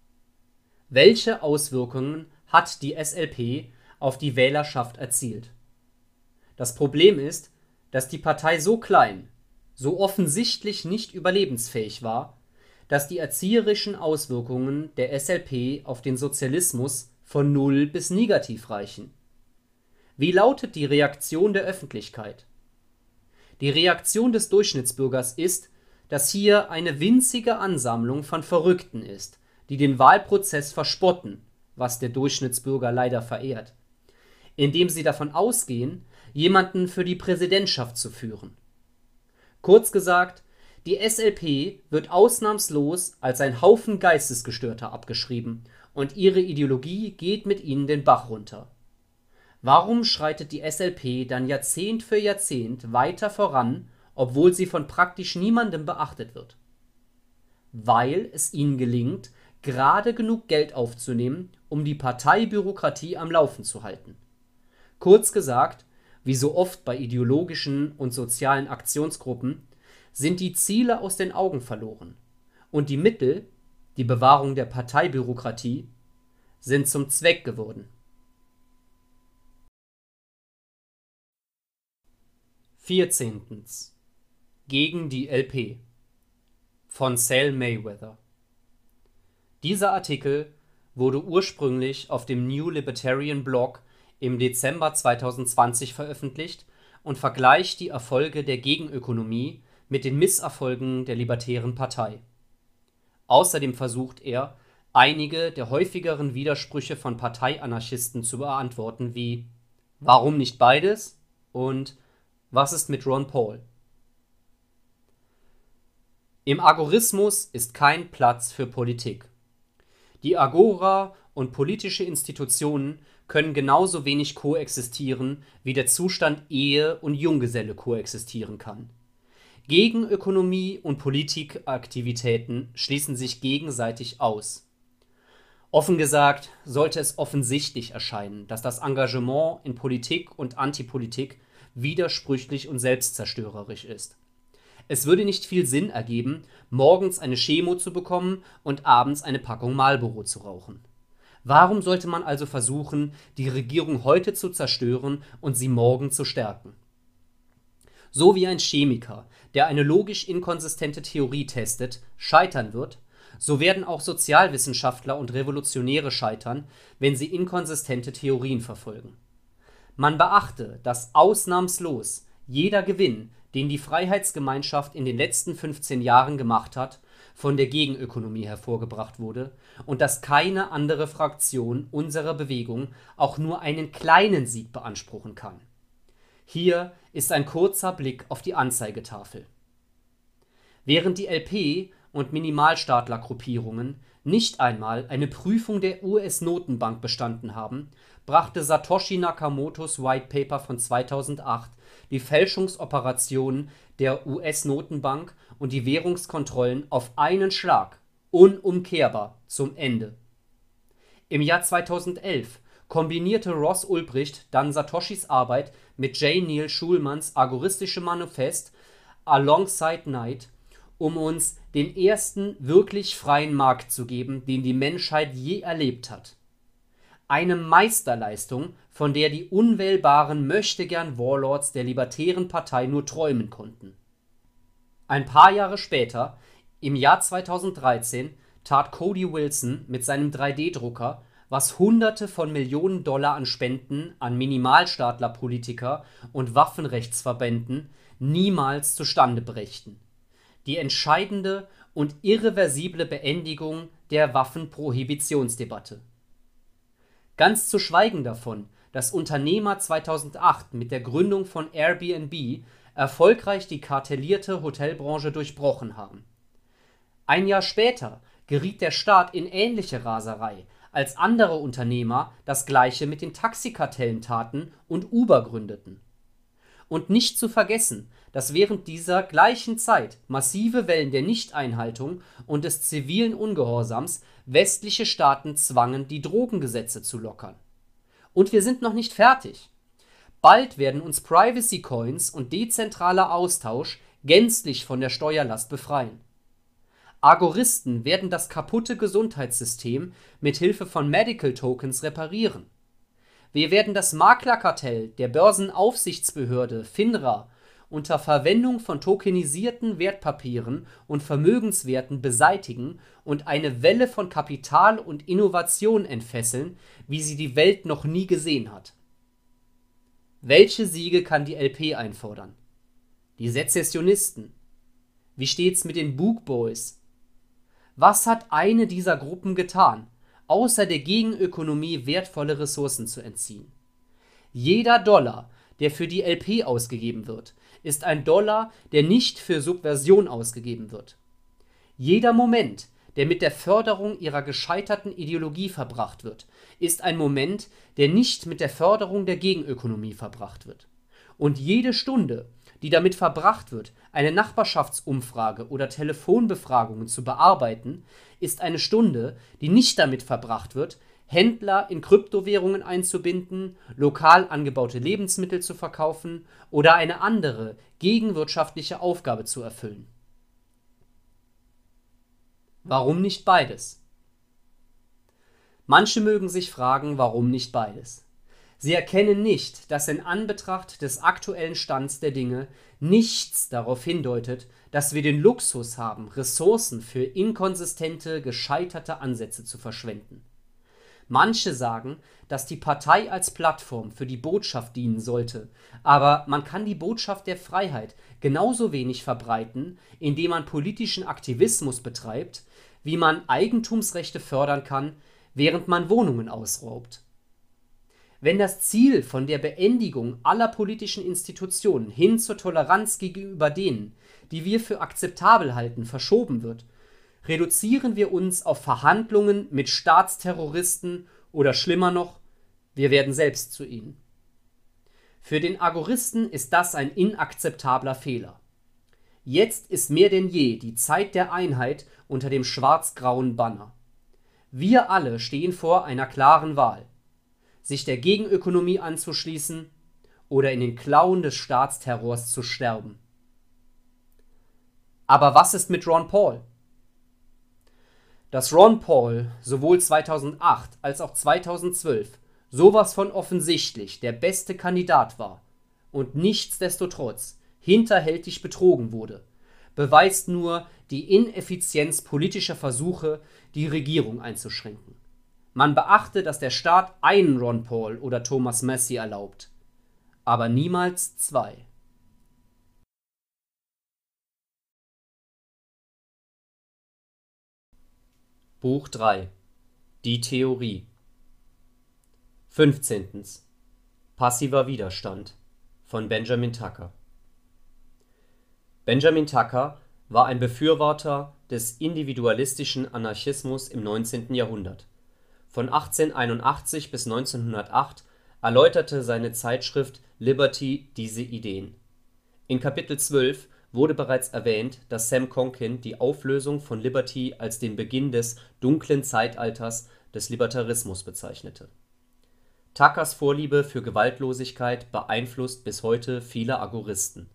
Welche Auswirkungen hat die SLP auf die Wählerschaft erzielt? Das Problem ist, dass die Partei so klein, so offensichtlich nicht überlebensfähig war, dass die erzieherischen Auswirkungen der SLP auf den Sozialismus von null bis negativ reichen. Wie lautet die Reaktion der Öffentlichkeit? Die Reaktion des Durchschnittsbürgers ist, dass hier eine winzige Ansammlung von Verrückten ist, die den Wahlprozess verspotten, was der Durchschnittsbürger leider verehrt, indem sie davon ausgehen, jemanden für die Präsidentschaft zu führen. Kurz gesagt, die SLP wird ausnahmslos als ein Haufen Geistesgestörter abgeschrieben und ihre Ideologie geht mit ihnen den Bach runter. Warum schreitet die SLP dann Jahrzehnt für Jahrzehnt weiter voran, obwohl sie von praktisch niemandem beachtet wird? Weil es ihnen gelingt, gerade genug Geld aufzunehmen, um die Parteibürokratie am Laufen zu halten. Kurz gesagt, wie so oft bei ideologischen und sozialen Aktionsgruppen sind die Ziele aus den Augen verloren und die Mittel, die Bewahrung der Parteibürokratie, sind zum Zweck geworden. Vierzehntens. Gegen die LP von Sal Mayweather. Dieser Artikel wurde ursprünglich auf dem New Libertarian Blog im Dezember 2020 veröffentlicht und vergleicht die Erfolge der Gegenökonomie mit den Misserfolgen der Libertären Partei. Außerdem versucht er, einige der häufigeren Widersprüche von Parteianarchisten zu beantworten, wie Warum nicht beides? und Was ist mit Ron Paul? Im Agorismus ist kein Platz für Politik. Die Agora und politische Institutionen können genauso wenig koexistieren, wie der Zustand Ehe und Junggeselle koexistieren kann. Gegenökonomie und Politikaktivitäten schließen sich gegenseitig aus. Offen gesagt sollte es offensichtlich erscheinen, dass das Engagement in Politik und Antipolitik widersprüchlich und selbstzerstörerisch ist. Es würde nicht viel Sinn ergeben, morgens eine Chemo zu bekommen und abends eine Packung Marlboro zu rauchen. Warum sollte man also versuchen, die Regierung heute zu zerstören und sie morgen zu stärken? So wie ein Chemiker, der eine logisch inkonsistente Theorie testet, scheitern wird, so werden auch Sozialwissenschaftler und Revolutionäre scheitern, wenn sie inkonsistente Theorien verfolgen. Man beachte, dass ausnahmslos jeder Gewinn, den die Freiheitsgemeinschaft in den letzten 15 Jahren gemacht hat, von der Gegenökonomie hervorgebracht wurde und dass keine andere Fraktion unserer Bewegung auch nur einen kleinen Sieg beanspruchen kann. Hier ist ein kurzer Blick auf die Anzeigetafel. Während die LP und Minimalstaatlergruppierungen nicht einmal eine Prüfung der US-Notenbank bestanden haben, brachte Satoshi Nakamotos White Paper von 2008 die Fälschungsoperationen der US-Notenbank und die Währungskontrollen auf einen Schlag unumkehrbar zum Ende. Im Jahr 2011 kombinierte Ross Ulbricht dann Satoshis Arbeit mit J. Neil Schulmans Agoristischem Manifest Alongside Night, um uns den ersten wirklich freien Markt zu geben, den die Menschheit je erlebt hat. Eine Meisterleistung, von der die unwählbaren Möchtegern-Warlords der Libertären Partei nur träumen konnten. Ein paar Jahre später, im Jahr 2013, tat Cody Wilson mit seinem 3D-Drucker, was Hunderte von Millionen Dollar an Spenden an Minimalstaatler-Politiker und Waffenrechtsverbänden niemals zustande brächten: die entscheidende und irreversible Beendigung der Waffenprohibitionsdebatte. Ganz zu schweigen davon, dass Unternehmer 2008 mit der Gründung von Airbnb erfolgreich die kartellierte Hotelbranche durchbrochen haben. Ein Jahr später geriet der Staat in ähnliche Raserei, als andere Unternehmer das gleiche mit den Taxikartellen taten und Uber gründeten. Und nicht zu vergessen, dass während dieser gleichen Zeit massive Wellen der Nichteinhaltung und des zivilen Ungehorsams westliche Staaten zwangen, die Drogengesetze zu lockern. Und wir sind noch nicht fertig. Bald werden uns Privacy Coins und dezentraler Austausch gänzlich von der Steuerlast befreien. Agoristen werden das kaputte Gesundheitssystem mit Hilfe von Medical Tokens reparieren. Wir werden das Maklerkartell der Börsenaufsichtsbehörde FINRA unter Verwendung von tokenisierten Wertpapieren und Vermögenswerten beseitigen und eine Welle von Kapital und Innovation entfesseln, wie sie die Welt noch nie gesehen hat. Welche Siege kann die LP einfordern? Die Sezessionisten? Wie steht's mit den Book Boys? Was hat eine dieser Gruppen getan, außer der Gegenökonomie wertvolle Ressourcen zu entziehen? Jeder Dollar, der für die LP ausgegeben wird, ist ein Dollar, der nicht für Subversion ausgegeben wird. Jeder Moment, der mit der Förderung ihrer gescheiterten Ideologie verbracht wird, ist ein Moment, der nicht mit der Förderung der Gegenökonomie verbracht wird. Und jede Stunde, die damit verbracht wird, eine Nachbarschaftsumfrage oder Telefonbefragungen zu bearbeiten, ist eine Stunde, die nicht damit verbracht wird, Händler in Kryptowährungen einzubinden, lokal angebaute Lebensmittel zu verkaufen oder eine andere gegenwirtschaftliche Aufgabe zu erfüllen. Warum nicht beides? Manche mögen sich fragen, warum nicht beides. Sie erkennen nicht, dass in Anbetracht des aktuellen Stands der Dinge nichts darauf hindeutet, dass wir den Luxus haben, Ressourcen für inkonsistente, gescheiterte Ansätze zu verschwenden. Manche sagen, dass die Partei als Plattform für die Botschaft dienen sollte, aber man kann die Botschaft der Freiheit genauso wenig verbreiten, indem man politischen Aktivismus betreibt, wie man Eigentumsrechte fördern kann, während man Wohnungen ausraubt. Wenn das Ziel von der Beendigung aller politischen Institutionen hin zur Toleranz gegenüber denen, die wir für akzeptabel halten, verschoben wird, reduzieren wir uns auf Verhandlungen mit Staatsterroristen oder schlimmer noch, wir werden selbst zu ihnen. Für den Agoristen ist das ein inakzeptabler Fehler. Jetzt ist mehr denn je die Zeit der Einheit unter dem schwarz-grauen Banner. Wir alle stehen vor einer klaren Wahl sich der Gegenökonomie anzuschließen oder in den Klauen des Staatsterrors zu sterben. Aber was ist mit Ron Paul? Dass Ron Paul sowohl 2008 als auch 2012 sowas von offensichtlich der beste Kandidat war und nichtsdestotrotz hinterhältig betrogen wurde, beweist nur die Ineffizienz politischer Versuche, die Regierung einzuschränken. Man beachte, dass der Staat einen Ron Paul oder Thomas Messi erlaubt, aber niemals zwei. Buch 3 Die Theorie 15. Passiver Widerstand von Benjamin Tucker Benjamin Tucker war ein Befürworter des individualistischen Anarchismus im 19. Jahrhundert von 1881 bis 1908 erläuterte seine Zeitschrift Liberty diese Ideen. In Kapitel 12 wurde bereits erwähnt, dass Sam Konkin die Auflösung von Liberty als den Beginn des „ dunklen Zeitalters “des Libertarismus bezeichnete. Tuckers Vorliebe für Gewaltlosigkeit beeinflusst bis heute viele Agoristen.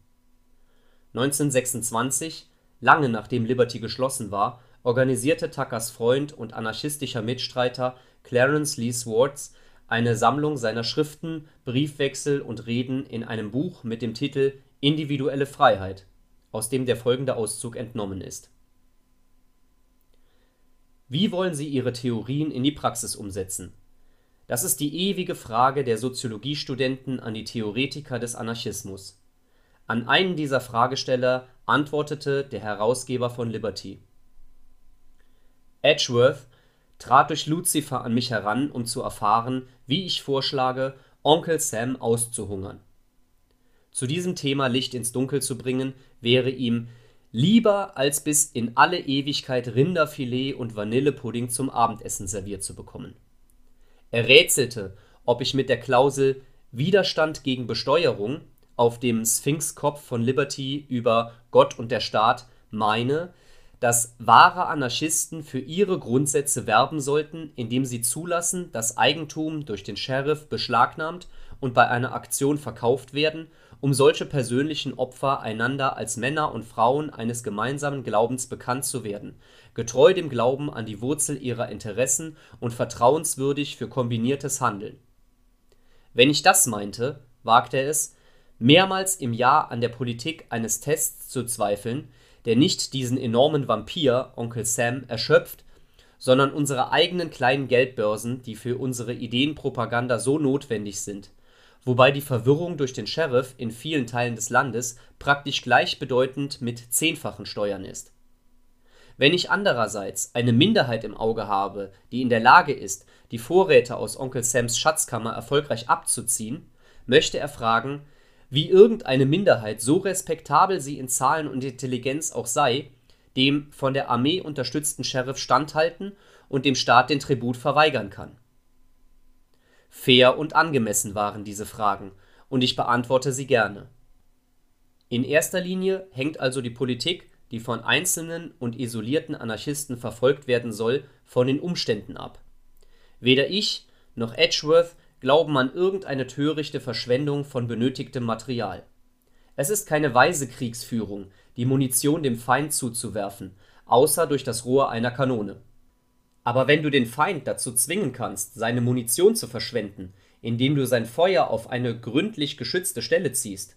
1926, lange nachdem Liberty geschlossen war, organisierte Tuckers Freund und anarchistischer Mitstreiter Clarence Lee Swartz eine Sammlung seiner Schriften, Briefwechsel und Reden in einem Buch mit dem Titel Individuelle Freiheit, aus dem der folgende Auszug entnommen ist: Wie wollen Sie Ihre Theorien in die Praxis umsetzen? Das ist die ewige Frage der Soziologiestudenten an die Theoretiker des Anarchismus. An einen dieser Fragesteller antwortete der Herausgeber von Liberty. Edgeworth trat durch Lucifer an mich heran, um zu erfahren, wie ich vorschlage, Onkel Sam auszuhungern. Zu diesem Thema Licht ins Dunkel zu bringen, wäre ihm lieber als bis in alle Ewigkeit Rinderfilet und Vanillepudding zum Abendessen serviert zu bekommen. Er rätselte, ob ich mit der Klausel Widerstand gegen Besteuerung auf dem Sphinxkopf von Liberty über Gott und der Staat meine, dass wahre Anarchisten für ihre Grundsätze werben sollten, indem sie zulassen, dass Eigentum durch den Sheriff beschlagnahmt und bei einer Aktion verkauft werden, um solche persönlichen Opfer einander als Männer und Frauen eines gemeinsamen Glaubens bekannt zu werden, getreu dem Glauben an die Wurzel ihrer Interessen und vertrauenswürdig für kombiniertes Handeln. Wenn ich das meinte, wagte er es, mehrmals im Jahr an der Politik eines Tests zu zweifeln, der nicht diesen enormen Vampir, Onkel Sam, erschöpft, sondern unsere eigenen kleinen Geldbörsen, die für unsere Ideenpropaganda so notwendig sind, wobei die Verwirrung durch den Sheriff in vielen Teilen des Landes praktisch gleichbedeutend mit zehnfachen Steuern ist. Wenn ich andererseits eine Minderheit im Auge habe, die in der Lage ist, die Vorräte aus Onkel Sams Schatzkammer erfolgreich abzuziehen, möchte er fragen, wie irgendeine Minderheit, so respektabel sie in Zahlen und Intelligenz auch sei, dem von der Armee unterstützten Sheriff standhalten und dem Staat den Tribut verweigern kann. Fair und angemessen waren diese Fragen, und ich beantworte sie gerne. In erster Linie hängt also die Politik, die von einzelnen und isolierten Anarchisten verfolgt werden soll, von den Umständen ab. Weder ich noch Edgeworth glauben an irgendeine törichte Verschwendung von benötigtem Material. Es ist keine weise Kriegsführung, die Munition dem Feind zuzuwerfen, außer durch das Rohr einer Kanone. Aber wenn du den Feind dazu zwingen kannst, seine Munition zu verschwenden, indem du sein Feuer auf eine gründlich geschützte Stelle ziehst,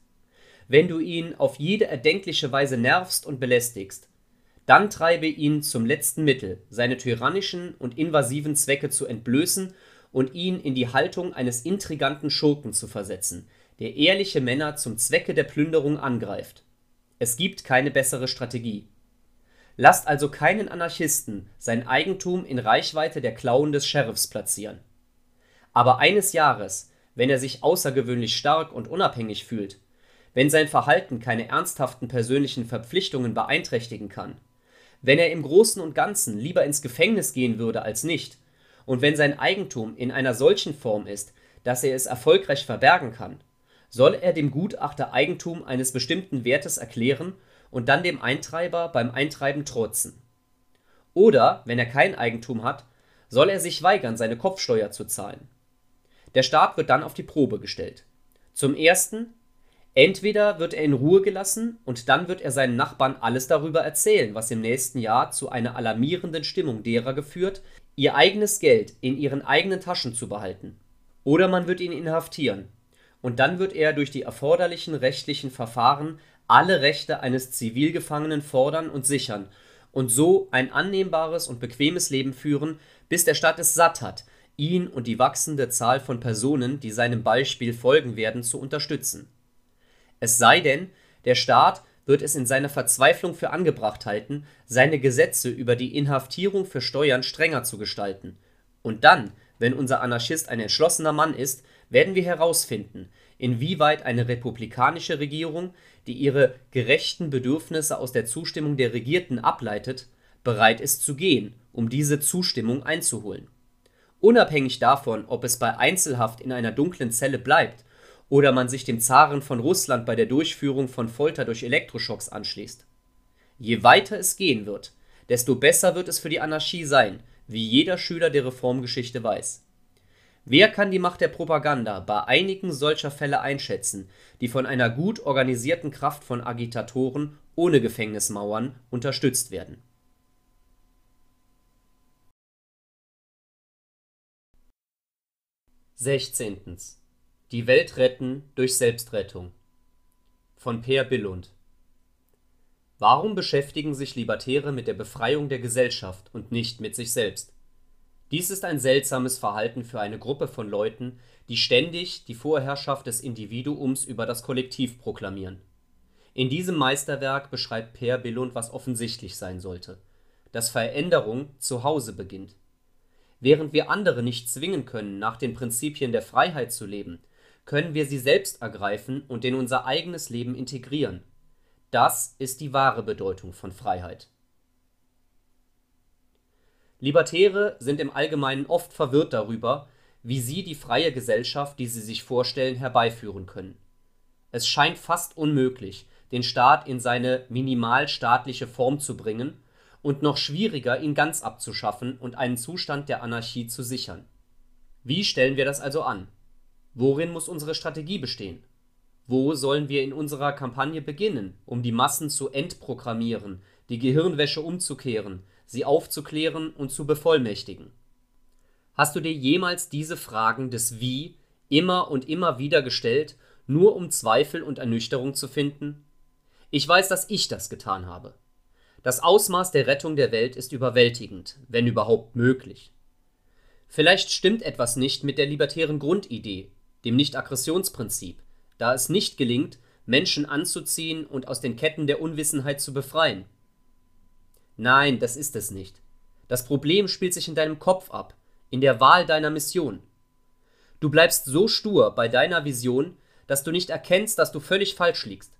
wenn du ihn auf jede erdenkliche Weise nervst und belästigst, dann treibe ihn zum letzten Mittel, seine tyrannischen und invasiven Zwecke zu entblößen und ihn in die Haltung eines intriganten Schurken zu versetzen, der ehrliche Männer zum Zwecke der Plünderung angreift. Es gibt keine bessere Strategie. Lasst also keinen Anarchisten sein Eigentum in Reichweite der Klauen des Sheriffs platzieren. Aber eines Jahres, wenn er sich außergewöhnlich stark und unabhängig fühlt, wenn sein Verhalten keine ernsthaften persönlichen Verpflichtungen beeinträchtigen kann, wenn er im Großen und Ganzen lieber ins Gefängnis gehen würde als nicht, und wenn sein Eigentum in einer solchen Form ist, dass er es erfolgreich verbergen kann, soll er dem Gutachter Eigentum eines bestimmten Wertes erklären und dann dem Eintreiber beim Eintreiben trotzen. Oder, wenn er kein Eigentum hat, soll er sich weigern, seine Kopfsteuer zu zahlen. Der Staat wird dann auf die Probe gestellt. Zum ersten, entweder wird er in Ruhe gelassen und dann wird er seinen Nachbarn alles darüber erzählen, was im nächsten Jahr zu einer alarmierenden Stimmung derer geführt, ihr eigenes Geld in ihren eigenen Taschen zu behalten. Oder man wird ihn inhaftieren. Und dann wird er durch die erforderlichen rechtlichen Verfahren alle Rechte eines Zivilgefangenen fordern und sichern und so ein annehmbares und bequemes Leben führen, bis der Staat es satt hat, ihn und die wachsende Zahl von Personen, die seinem Beispiel folgen werden, zu unterstützen. Es sei denn, der Staat wird es in seiner Verzweiflung für angebracht halten, seine Gesetze über die Inhaftierung für Steuern strenger zu gestalten. Und dann, wenn unser Anarchist ein entschlossener Mann ist, werden wir herausfinden, inwieweit eine republikanische Regierung, die ihre gerechten Bedürfnisse aus der Zustimmung der Regierten ableitet, bereit ist zu gehen, um diese Zustimmung einzuholen. Unabhängig davon, ob es bei Einzelhaft in einer dunklen Zelle bleibt oder man sich dem Zaren von Russland bei der Durchführung von Folter durch Elektroschocks anschließt. Je weiter es gehen wird, desto besser wird es für die Anarchie sein, wie jeder Schüler der Reformgeschichte weiß. Wer kann die Macht der Propaganda bei einigen solcher Fälle einschätzen, die von einer gut organisierten Kraft von Agitatoren ohne Gefängnismauern unterstützt werden? Sechzehntens. Die Welt retten durch Selbstrettung. Von Peer Billund. Warum beschäftigen sich Libertäre mit der Befreiung der Gesellschaft und nicht mit sich selbst? Dies ist ein seltsames Verhalten für eine Gruppe von Leuten, die ständig die Vorherrschaft des Individuums über das Kollektiv proklamieren. In diesem Meisterwerk beschreibt Peer Billund, was offensichtlich sein sollte: dass Veränderung zu Hause beginnt. Während wir andere nicht zwingen können, nach den Prinzipien der Freiheit zu leben, können wir sie selbst ergreifen und in unser eigenes Leben integrieren. Das ist die wahre Bedeutung von Freiheit Libertäre sind im Allgemeinen oft verwirrt darüber, wie sie die freie Gesellschaft, die sie sich vorstellen, herbeiführen können. Es scheint fast unmöglich, den Staat in seine minimalstaatliche Form zu bringen und noch schwieriger, ihn ganz abzuschaffen und einen Zustand der Anarchie zu sichern. Wie stellen wir das also an? Worin muss unsere Strategie bestehen? Wo sollen wir in unserer Kampagne beginnen, um die Massen zu entprogrammieren, die Gehirnwäsche umzukehren, sie aufzuklären und zu bevollmächtigen. Hast du dir jemals diese Fragen des Wie immer und immer wieder gestellt, nur um Zweifel und Ernüchterung zu finden? Ich weiß, dass ich das getan habe. Das Ausmaß der Rettung der Welt ist überwältigend, wenn überhaupt möglich. Vielleicht stimmt etwas nicht mit der libertären Grundidee, dem Nicht-Aggressionsprinzip, da es nicht gelingt, Menschen anzuziehen und aus den Ketten der Unwissenheit zu befreien. Nein, das ist es nicht. Das Problem spielt sich in deinem Kopf ab, in der Wahl deiner Mission. Du bleibst so stur bei deiner Vision, dass du nicht erkennst, dass du völlig falsch liegst.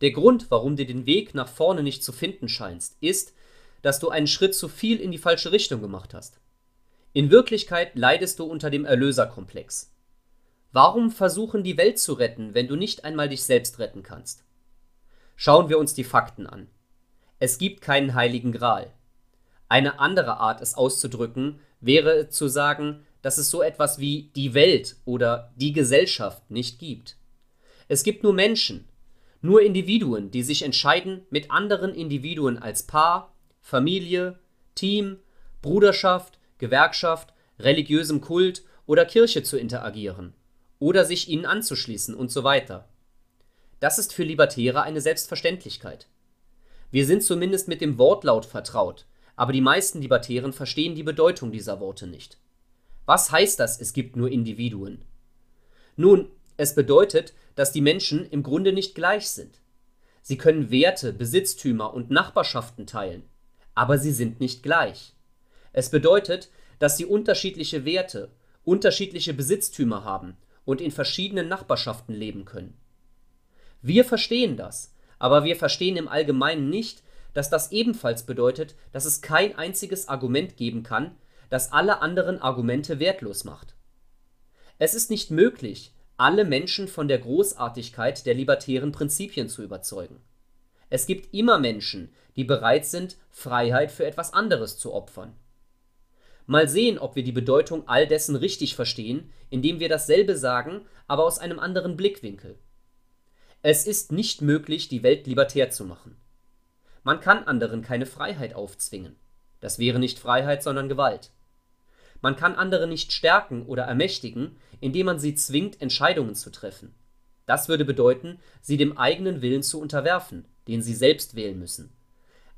Der Grund, warum du den Weg nach vorne nicht zu finden scheinst, ist, dass du einen Schritt zu viel in die falsche Richtung gemacht hast. In Wirklichkeit leidest du unter dem Erlöserkomplex. Warum versuchen, die Welt zu retten, wenn du nicht einmal dich selbst retten kannst? Schauen wir uns die Fakten an. Es gibt keinen heiligen Gral. Eine andere Art, es auszudrücken, wäre zu sagen, dass es so etwas wie die Welt oder die Gesellschaft nicht gibt. Es gibt nur Menschen, nur Individuen, die sich entscheiden, mit anderen Individuen als Paar, Familie, Team, Bruderschaft, Gewerkschaft, religiösem Kult oder Kirche zu interagieren oder sich ihnen anzuschließen und so weiter. Das ist für Libertäre eine Selbstverständlichkeit. Wir sind zumindest mit dem Wortlaut vertraut, aber die meisten Libertären verstehen die Bedeutung dieser Worte nicht. Was heißt das, es gibt nur Individuen? Nun, es bedeutet, dass die Menschen im Grunde nicht gleich sind. Sie können Werte, Besitztümer und Nachbarschaften teilen, aber sie sind nicht gleich. Es bedeutet, dass sie unterschiedliche Werte, unterschiedliche Besitztümer haben und in verschiedenen Nachbarschaften leben können. Wir verstehen das, aber wir verstehen im Allgemeinen nicht, dass das ebenfalls bedeutet, dass es kein einziges Argument geben kann, das alle anderen Argumente wertlos macht. Es ist nicht möglich, alle Menschen von der Großartigkeit der libertären Prinzipien zu überzeugen. Es gibt immer Menschen, die bereit sind, Freiheit für etwas anderes zu opfern. Mal sehen, ob wir die Bedeutung all dessen richtig verstehen, indem wir dasselbe sagen, aber aus einem anderen Blickwinkel. Es ist nicht möglich, die Welt libertär zu machen. Man kann anderen keine Freiheit aufzwingen. Das wäre nicht Freiheit, sondern Gewalt. Man kann andere nicht stärken oder ermächtigen, indem man sie zwingt, Entscheidungen zu treffen. Das würde bedeuten, sie dem eigenen Willen zu unterwerfen, den sie selbst wählen müssen,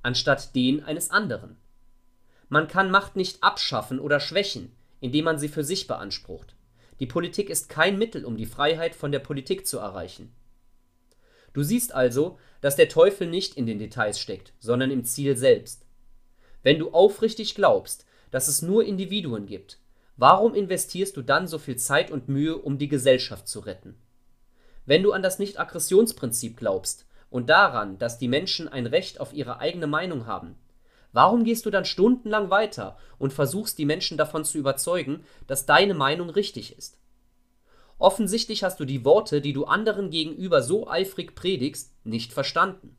anstatt den eines anderen. Man kann Macht nicht abschaffen oder schwächen, indem man sie für sich beansprucht. Die Politik ist kein Mittel, um die Freiheit von der Politik zu erreichen. Du siehst also, dass der Teufel nicht in den Details steckt, sondern im Ziel selbst. Wenn du aufrichtig glaubst, dass es nur Individuen gibt, warum investierst du dann so viel Zeit und Mühe, um die Gesellschaft zu retten? Wenn du an das Nicht-Aggressionsprinzip glaubst und daran, dass die Menschen ein Recht auf ihre eigene Meinung haben, warum gehst du dann stundenlang weiter und versuchst die Menschen davon zu überzeugen, dass deine Meinung richtig ist? Offensichtlich hast du die Worte, die du anderen gegenüber so eifrig predigst, nicht verstanden.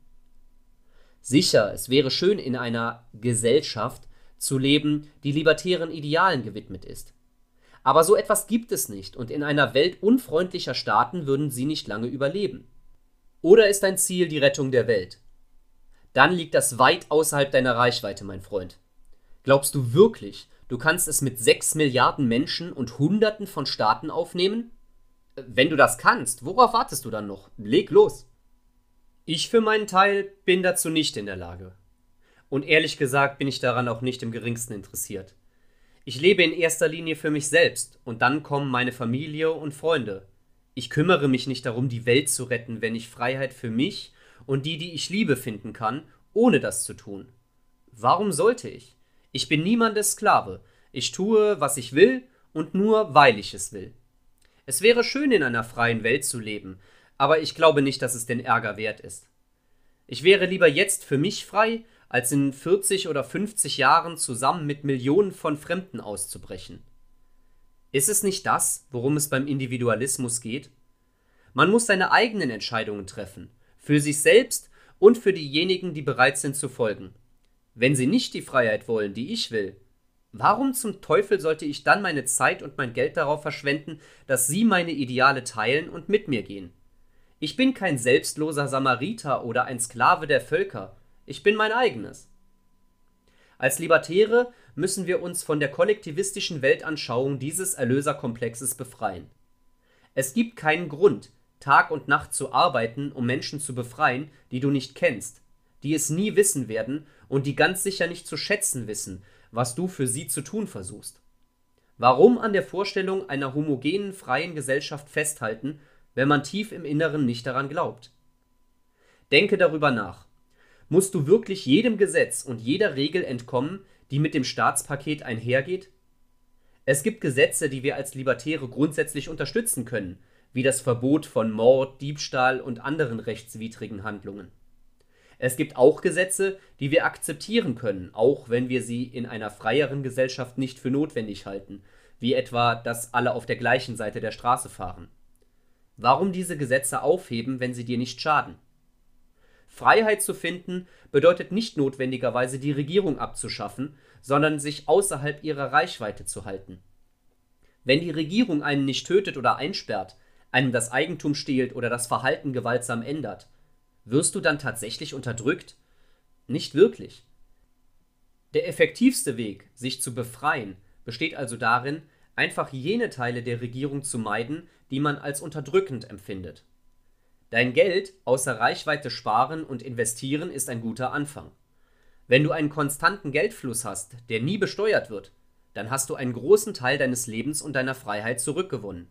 Sicher, es wäre schön in einer Gesellschaft zu leben, die libertären Idealen gewidmet ist. Aber so etwas gibt es nicht und in einer Welt unfreundlicher Staaten würden sie nicht lange überleben. Oder ist dein Ziel die Rettung der Welt? Dann liegt das weit außerhalb deiner Reichweite, mein Freund. Glaubst du wirklich, du kannst es mit sechs Milliarden Menschen und Hunderten von Staaten aufnehmen? Wenn du das kannst, worauf wartest du dann noch? Leg los. Ich für meinen Teil bin dazu nicht in der Lage. Und ehrlich gesagt bin ich daran auch nicht im geringsten interessiert. Ich lebe in erster Linie für mich selbst und dann kommen meine Familie und Freunde. Ich kümmere mich nicht darum, die Welt zu retten, wenn ich Freiheit für mich und die, die ich liebe, finden kann, ohne das zu tun. Warum sollte ich? Ich bin niemandes Sklave. Ich tue, was ich will und nur, weil ich es will. Es wäre schön, in einer freien Welt zu leben, aber ich glaube nicht, dass es den Ärger wert ist. Ich wäre lieber jetzt für mich frei, als in 40 oder 50 Jahren zusammen mit Millionen von Fremden auszubrechen. Ist es nicht das, worum es beim Individualismus geht? Man muss seine eigenen Entscheidungen treffen, für sich selbst und für diejenigen, die bereit sind zu folgen. Wenn sie nicht die Freiheit wollen, die ich will, Warum zum Teufel sollte ich dann meine Zeit und mein Geld darauf verschwenden, dass Sie meine Ideale teilen und mit mir gehen? Ich bin kein selbstloser Samariter oder ein Sklave der Völker, ich bin mein eigenes. Als Libertäre müssen wir uns von der kollektivistischen Weltanschauung dieses Erlöserkomplexes befreien. Es gibt keinen Grund, Tag und Nacht zu arbeiten, um Menschen zu befreien, die du nicht kennst, die es nie wissen werden und die ganz sicher nicht zu schätzen wissen, was du für sie zu tun versuchst. Warum an der Vorstellung einer homogenen, freien Gesellschaft festhalten, wenn man tief im Inneren nicht daran glaubt? Denke darüber nach. Musst du wirklich jedem Gesetz und jeder Regel entkommen, die mit dem Staatspaket einhergeht? Es gibt Gesetze, die wir als Libertäre grundsätzlich unterstützen können, wie das Verbot von Mord, Diebstahl und anderen rechtswidrigen Handlungen. Es gibt auch Gesetze, die wir akzeptieren können, auch wenn wir sie in einer freieren Gesellschaft nicht für notwendig halten, wie etwa, dass alle auf der gleichen Seite der Straße fahren. Warum diese Gesetze aufheben, wenn sie dir nicht schaden? Freiheit zu finden bedeutet nicht notwendigerweise die Regierung abzuschaffen, sondern sich außerhalb ihrer Reichweite zu halten. Wenn die Regierung einen nicht tötet oder einsperrt, einem das Eigentum stehlt oder das Verhalten gewaltsam ändert, wirst du dann tatsächlich unterdrückt? Nicht wirklich. Der effektivste Weg, sich zu befreien, besteht also darin, einfach jene Teile der Regierung zu meiden, die man als unterdrückend empfindet. Dein Geld außer Reichweite sparen und investieren ist ein guter Anfang. Wenn du einen konstanten Geldfluss hast, der nie besteuert wird, dann hast du einen großen Teil deines Lebens und deiner Freiheit zurückgewonnen.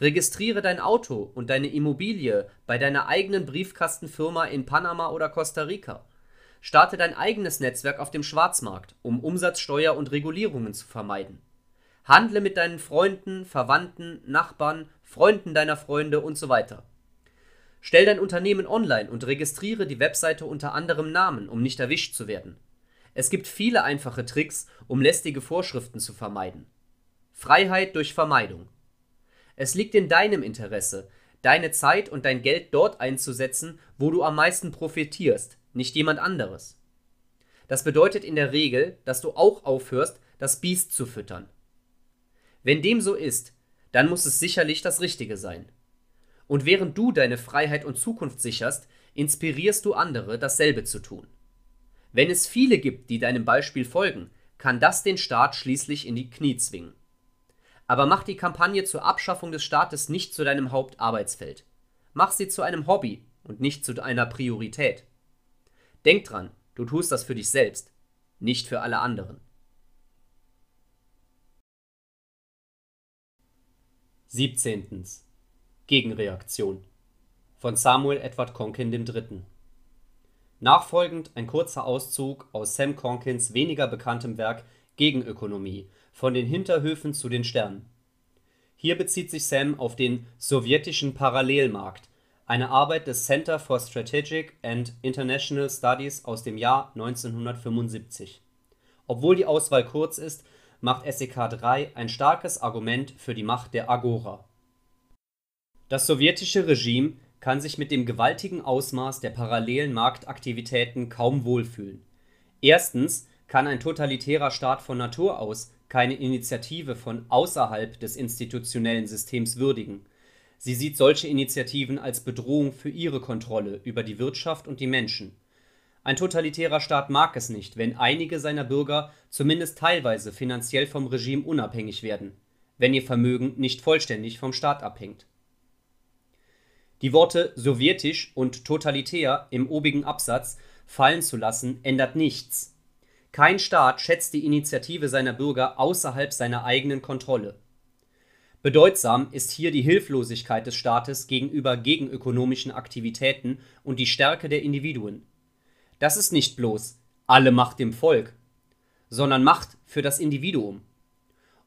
Registriere dein Auto und deine Immobilie bei deiner eigenen Briefkastenfirma in Panama oder Costa Rica. Starte dein eigenes Netzwerk auf dem Schwarzmarkt, um Umsatzsteuer und Regulierungen zu vermeiden. Handle mit deinen Freunden, Verwandten, Nachbarn, Freunden deiner Freunde und so weiter. Stell dein Unternehmen online und registriere die Webseite unter anderem Namen, um nicht erwischt zu werden. Es gibt viele einfache Tricks, um lästige Vorschriften zu vermeiden. Freiheit durch Vermeidung. Es liegt in deinem Interesse, deine Zeit und dein Geld dort einzusetzen, wo du am meisten profitierst, nicht jemand anderes. Das bedeutet in der Regel, dass du auch aufhörst, das Biest zu füttern. Wenn dem so ist, dann muss es sicherlich das Richtige sein. Und während du deine Freiheit und Zukunft sicherst, inspirierst du andere, dasselbe zu tun. Wenn es viele gibt, die deinem Beispiel folgen, kann das den Staat schließlich in die Knie zwingen. Aber mach die Kampagne zur Abschaffung des Staates nicht zu deinem Hauptarbeitsfeld. Mach sie zu einem Hobby und nicht zu einer Priorität. Denk dran, du tust das für dich selbst, nicht für alle anderen. 17. Gegenreaktion von Samuel Edward Conkin III. Nachfolgend ein kurzer Auszug aus Sam Conkins weniger bekanntem Werk Gegenökonomie von den Hinterhöfen zu den Sternen. Hier bezieht sich Sam auf den sowjetischen Parallelmarkt, eine Arbeit des Center for Strategic and International Studies aus dem Jahr 1975. Obwohl die Auswahl kurz ist, macht SEK 3 ein starkes Argument für die Macht der Agora. Das sowjetische Regime kann sich mit dem gewaltigen Ausmaß der parallelen Marktaktivitäten kaum wohlfühlen. Erstens kann ein totalitärer Staat von Natur aus keine Initiative von außerhalb des institutionellen Systems würdigen. Sie sieht solche Initiativen als Bedrohung für ihre Kontrolle über die Wirtschaft und die Menschen ein totalitärer Staat mag es nicht, wenn einige seiner Bürger zumindest teilweise finanziell vom Regime unabhängig werden, wenn ihr Vermögen nicht vollständig vom Staat abhängt. Die Worte sowjetisch und totalitär im obigen Absatz fallen zu lassen, ändert nichts. Kein Staat schätzt die Initiative seiner Bürger außerhalb seiner eigenen Kontrolle. Bedeutsam ist hier die Hilflosigkeit des Staates gegenüber gegenökonomischen Aktivitäten und die Stärke der Individuen das ist nicht bloß alle Macht dem Volk, sondern Macht für das Individuum.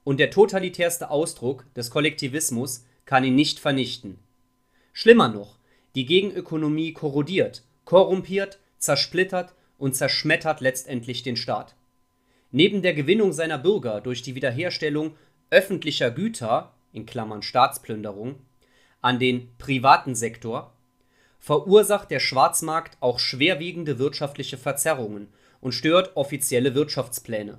Und der totalitärste Ausdruck des Kollektivismus kann ihn nicht vernichten. Schlimmer noch, die Gegenökonomie korrodiert, korrumpiert, zersplittert und zerschmettert letztendlich den Staat. Neben der Gewinnung seiner Bürger durch die Wiederherstellung öffentlicher Güter in Klammern (Staatsplünderung) an den privaten Sektor verursacht der Schwarzmarkt auch schwerwiegende wirtschaftliche Verzerrungen und stört offizielle Wirtschaftspläne.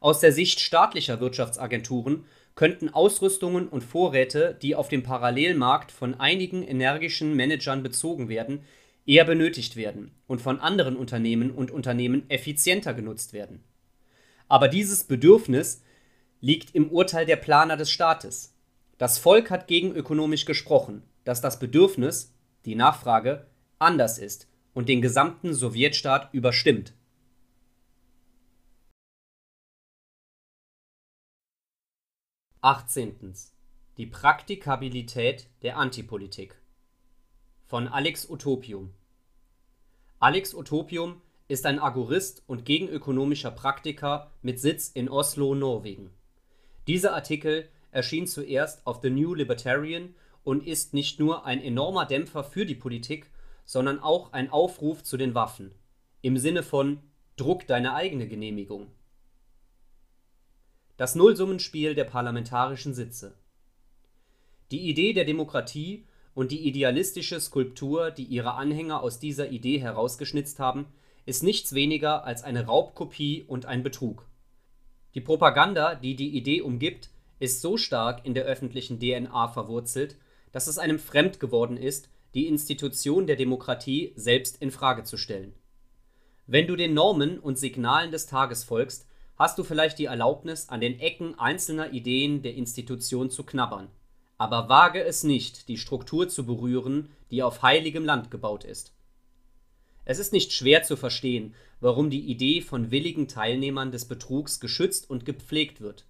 Aus der Sicht staatlicher Wirtschaftsagenturen könnten Ausrüstungen und Vorräte, die auf dem Parallelmarkt von einigen energischen Managern bezogen werden, eher benötigt werden und von anderen Unternehmen und Unternehmen effizienter genutzt werden. Aber dieses Bedürfnis liegt im Urteil der Planer des Staates. Das Volk hat gegenökonomisch gesprochen, dass das Bedürfnis die Nachfrage, anders ist und den gesamten Sowjetstaat überstimmt. Achtzehntens. Die Praktikabilität der Antipolitik von Alex Utopium Alex Utopium ist ein Agorist und gegenökonomischer Praktiker mit Sitz in Oslo, Norwegen. Dieser Artikel erschien zuerst auf The New Libertarian und ist nicht nur ein enormer Dämpfer für die Politik, sondern auch ein Aufruf zu den Waffen. Im Sinne von Druck deine eigene Genehmigung. Das Nullsummenspiel der parlamentarischen Sitze. Die Idee der Demokratie und die idealistische Skulptur, die ihre Anhänger aus dieser Idee herausgeschnitzt haben, ist nichts weniger als eine Raubkopie und ein Betrug. Die Propaganda, die die Idee umgibt, ist so stark in der öffentlichen DNA verwurzelt, dass es einem fremd geworden ist, die Institution der Demokratie selbst in Frage zu stellen. Wenn du den Normen und Signalen des Tages folgst, hast du vielleicht die Erlaubnis, an den Ecken einzelner Ideen der Institution zu knabbern. Aber wage es nicht, die Struktur zu berühren, die auf heiligem Land gebaut ist. Es ist nicht schwer zu verstehen, warum die Idee von willigen Teilnehmern des Betrugs geschützt und gepflegt wird.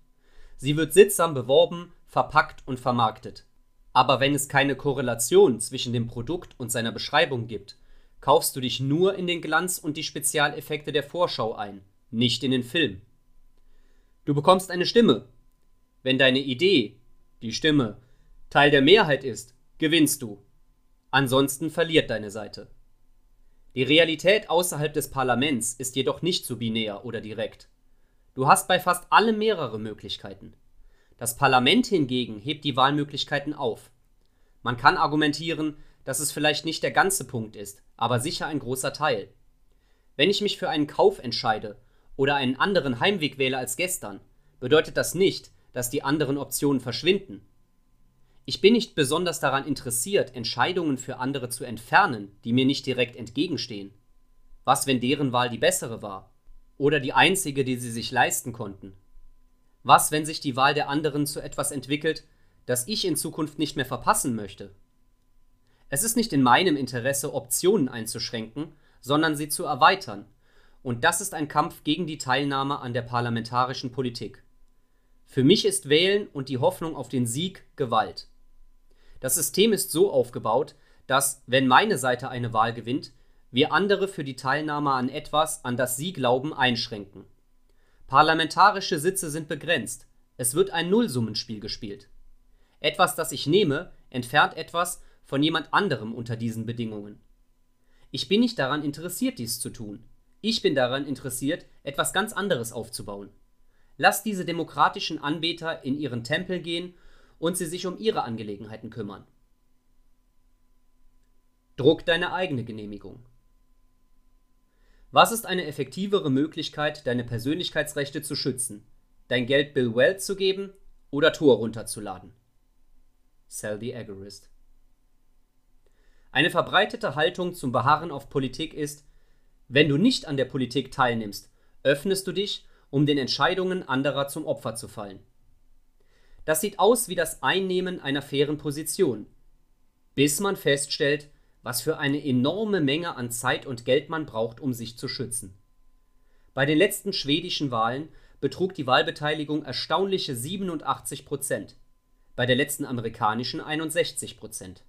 Sie wird sittsam beworben, verpackt und vermarktet. Aber wenn es keine Korrelation zwischen dem Produkt und seiner Beschreibung gibt, kaufst du dich nur in den Glanz und die Spezialeffekte der Vorschau ein, nicht in den Film. Du bekommst eine Stimme. Wenn deine Idee, die Stimme, Teil der Mehrheit ist, gewinnst du. Ansonsten verliert deine Seite. Die Realität außerhalb des Parlaments ist jedoch nicht so binär oder direkt. Du hast bei fast allem mehrere Möglichkeiten. Das Parlament hingegen hebt die Wahlmöglichkeiten auf. Man kann argumentieren, dass es vielleicht nicht der ganze Punkt ist, aber sicher ein großer Teil. Wenn ich mich für einen Kauf entscheide oder einen anderen Heimweg wähle als gestern, bedeutet das nicht, dass die anderen Optionen verschwinden. Ich bin nicht besonders daran interessiert, Entscheidungen für andere zu entfernen, die mir nicht direkt entgegenstehen. Was, wenn deren Wahl die bessere war? Oder die einzige, die sie sich leisten konnten? Was, wenn sich die Wahl der anderen zu etwas entwickelt, das ich in Zukunft nicht mehr verpassen möchte? Es ist nicht in meinem Interesse, Optionen einzuschränken, sondern sie zu erweitern, und das ist ein Kampf gegen die Teilnahme an der parlamentarischen Politik. Für mich ist Wählen und die Hoffnung auf den Sieg Gewalt. Das System ist so aufgebaut, dass, wenn meine Seite eine Wahl gewinnt, wir andere für die Teilnahme an etwas, an das sie glauben, einschränken. Parlamentarische Sitze sind begrenzt. Es wird ein Nullsummenspiel gespielt. Etwas, das ich nehme, entfernt etwas von jemand anderem unter diesen Bedingungen. Ich bin nicht daran interessiert, dies zu tun. Ich bin daran interessiert, etwas ganz anderes aufzubauen. Lass diese demokratischen Anbeter in ihren Tempel gehen und sie sich um ihre Angelegenheiten kümmern. Druck deine eigene Genehmigung. Was ist eine effektivere Möglichkeit, deine Persönlichkeitsrechte zu schützen? Dein Geld Bill Weld zu geben oder Tor runterzuladen? Sell the Agorist. Eine verbreitete Haltung zum Beharren auf Politik ist, wenn du nicht an der Politik teilnimmst, öffnest du dich, um den Entscheidungen anderer zum Opfer zu fallen. Das sieht aus wie das Einnehmen einer fairen Position, bis man feststellt, was für eine enorme Menge an Zeit und Geld man braucht, um sich zu schützen. Bei den letzten schwedischen Wahlen betrug die Wahlbeteiligung erstaunliche 87 Prozent, bei der letzten amerikanischen 61 Prozent.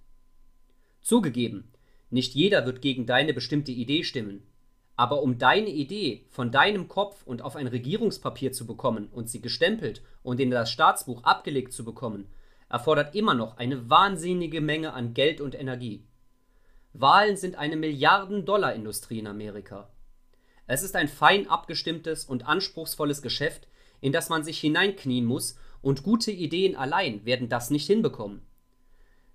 Zugegeben, nicht jeder wird gegen deine bestimmte Idee stimmen, aber um deine Idee von deinem Kopf und auf ein Regierungspapier zu bekommen und sie gestempelt und in das Staatsbuch abgelegt zu bekommen, erfordert immer noch eine wahnsinnige Menge an Geld und Energie. Wahlen sind eine Milliarden-Dollar-Industrie in Amerika. Es ist ein fein abgestimmtes und anspruchsvolles Geschäft, in das man sich hineinknien muss, und gute Ideen allein werden das nicht hinbekommen.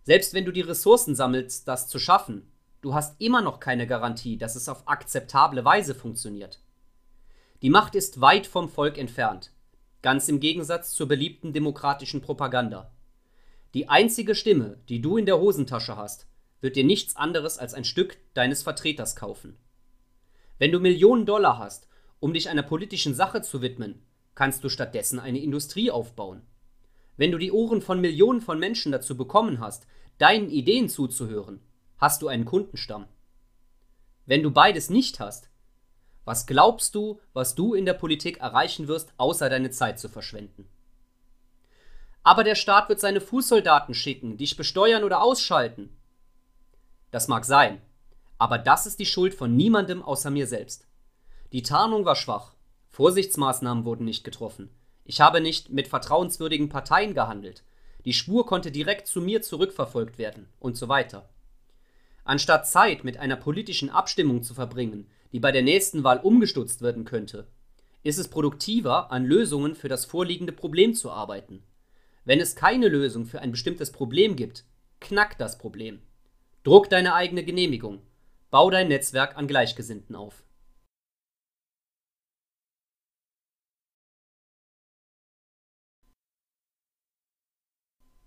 Selbst wenn du die Ressourcen sammelst, das zu schaffen, du hast immer noch keine Garantie, dass es auf akzeptable Weise funktioniert. Die Macht ist weit vom Volk entfernt, ganz im Gegensatz zur beliebten demokratischen Propaganda. Die einzige Stimme, die du in der Hosentasche hast, wird dir nichts anderes als ein Stück deines Vertreters kaufen. Wenn du Millionen Dollar hast, um dich einer politischen Sache zu widmen, kannst du stattdessen eine Industrie aufbauen. Wenn du die Ohren von Millionen von Menschen dazu bekommen hast, deinen Ideen zuzuhören, hast du einen Kundenstamm. Wenn du beides nicht hast, was glaubst du, was du in der Politik erreichen wirst, außer deine Zeit zu verschwenden? Aber der Staat wird seine Fußsoldaten schicken, dich besteuern oder ausschalten. Das mag sein, aber das ist die Schuld von niemandem außer mir selbst. Die Tarnung war schwach, Vorsichtsmaßnahmen wurden nicht getroffen, ich habe nicht mit vertrauenswürdigen Parteien gehandelt. Die Spur konnte direkt zu mir zurückverfolgt werden und so weiter. Anstatt Zeit mit einer politischen Abstimmung zu verbringen, die bei der nächsten Wahl umgestutzt werden könnte, ist es produktiver, an Lösungen für das vorliegende Problem zu arbeiten. Wenn es keine Lösung für ein bestimmtes Problem gibt, knack das Problem. Druck deine eigene Genehmigung. Bau dein Netzwerk an Gleichgesinnten auf.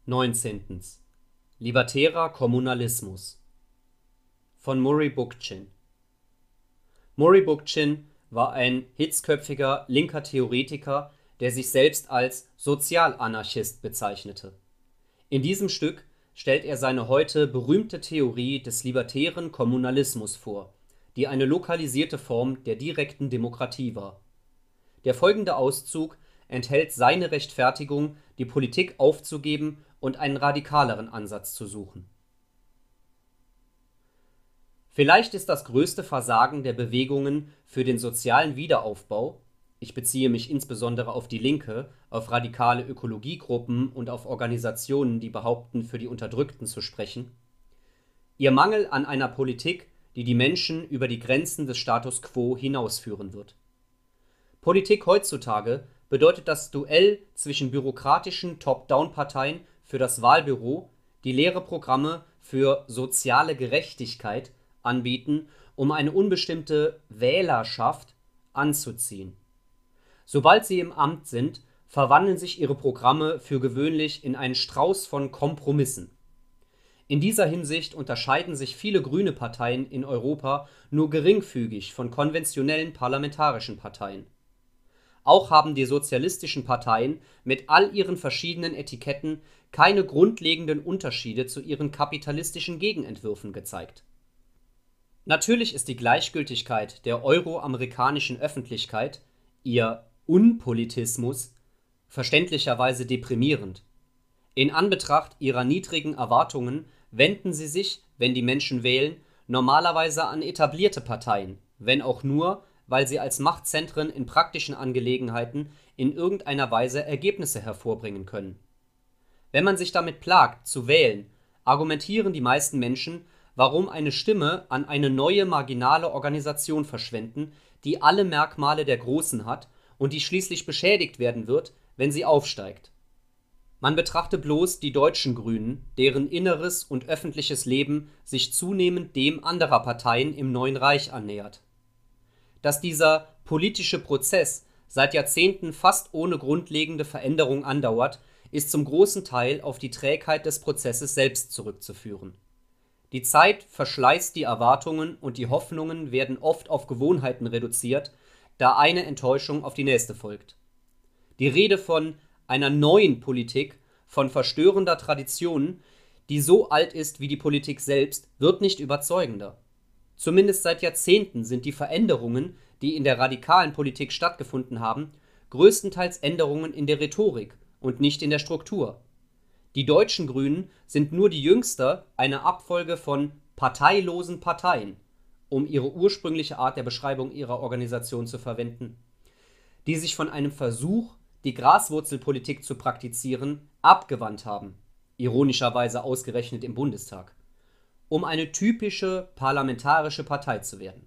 19. Libertärer Kommunalismus von Murray Bookchin Murray Bookchin war ein hitzköpfiger linker Theoretiker, der sich selbst als Sozialanarchist bezeichnete. In diesem Stück stellt er seine heute berühmte Theorie des libertären Kommunalismus vor, die eine lokalisierte Form der direkten Demokratie war. Der folgende Auszug enthält seine Rechtfertigung, die Politik aufzugeben und einen radikaleren Ansatz zu suchen. Vielleicht ist das größte Versagen der Bewegungen für den sozialen Wiederaufbau ich beziehe mich insbesondere auf die Linke, auf radikale Ökologiegruppen und auf Organisationen, die behaupten, für die Unterdrückten zu sprechen, ihr Mangel an einer Politik, die die Menschen über die Grenzen des Status quo hinausführen wird. Politik heutzutage bedeutet das Duell zwischen bürokratischen Top-Down-Parteien für das Wahlbüro, die leere Programme für soziale Gerechtigkeit anbieten, um eine unbestimmte Wählerschaft anzuziehen. Sobald sie im Amt sind, verwandeln sich ihre Programme für gewöhnlich in einen Strauß von Kompromissen. In dieser Hinsicht unterscheiden sich viele grüne Parteien in Europa nur geringfügig von konventionellen parlamentarischen Parteien. Auch haben die sozialistischen Parteien mit all ihren verschiedenen Etiketten keine grundlegenden Unterschiede zu ihren kapitalistischen Gegenentwürfen gezeigt. Natürlich ist die Gleichgültigkeit der euro-amerikanischen Öffentlichkeit, ihr Unpolitismus, verständlicherweise deprimierend. In Anbetracht ihrer niedrigen Erwartungen wenden sie sich, wenn die Menschen wählen, normalerweise an etablierte Parteien, wenn auch nur, weil sie als Machtzentren in praktischen Angelegenheiten in irgendeiner Weise Ergebnisse hervorbringen können. Wenn man sich damit plagt, zu wählen, argumentieren die meisten Menschen, warum eine Stimme an eine neue marginale Organisation verschwenden, die alle Merkmale der Großen hat und die schließlich beschädigt werden wird, wenn sie aufsteigt. Man betrachte bloß die deutschen Grünen, deren inneres und öffentliches Leben sich zunehmend dem anderer Parteien im neuen Reich annähert. Dass dieser politische Prozess seit Jahrzehnten fast ohne grundlegende Veränderung andauert, ist zum großen Teil auf die Trägheit des Prozesses selbst zurückzuführen. Die Zeit verschleißt die Erwartungen und die Hoffnungen werden oft auf Gewohnheiten reduziert, da eine Enttäuschung auf die nächste folgt. Die Rede von einer neuen Politik, von verstörender Tradition, die so alt ist wie die Politik selbst, wird nicht überzeugender. Zumindest seit Jahrzehnten sind die Veränderungen, die in der radikalen Politik stattgefunden haben, größtenteils Änderungen in der Rhetorik und nicht in der Struktur. Die deutschen Grünen sind nur die jüngste einer Abfolge von parteilosen Parteien, um ihre ursprüngliche Art der Beschreibung ihrer Organisation zu verwenden, die sich von einem Versuch, die Graswurzelpolitik zu praktizieren, abgewandt haben, ironischerweise ausgerechnet im Bundestag, um eine typische parlamentarische Partei zu werden.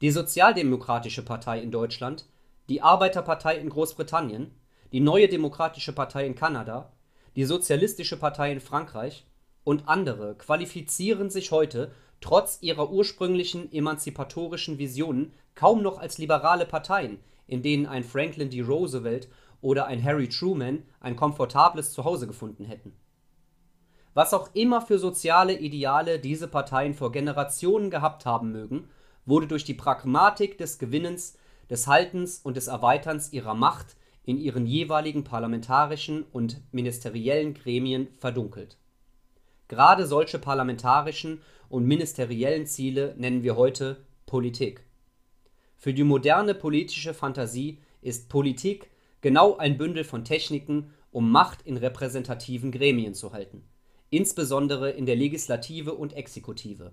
Die Sozialdemokratische Partei in Deutschland, die Arbeiterpartei in Großbritannien, die Neue Demokratische Partei in Kanada, die Sozialistische Partei in Frankreich und andere qualifizieren sich heute trotz ihrer ursprünglichen emanzipatorischen Visionen kaum noch als liberale Parteien, in denen ein Franklin D. Roosevelt oder ein Harry Truman ein komfortables Zuhause gefunden hätten. Was auch immer für soziale Ideale diese Parteien vor Generationen gehabt haben mögen, wurde durch die Pragmatik des Gewinnens, des Haltens und des Erweiterns ihrer Macht in ihren jeweiligen parlamentarischen und ministeriellen Gremien verdunkelt. Gerade solche parlamentarischen und ministeriellen Ziele nennen wir heute Politik. Für die moderne politische Fantasie ist Politik genau ein Bündel von Techniken, um Macht in repräsentativen Gremien zu halten, insbesondere in der Legislative und Exekutive,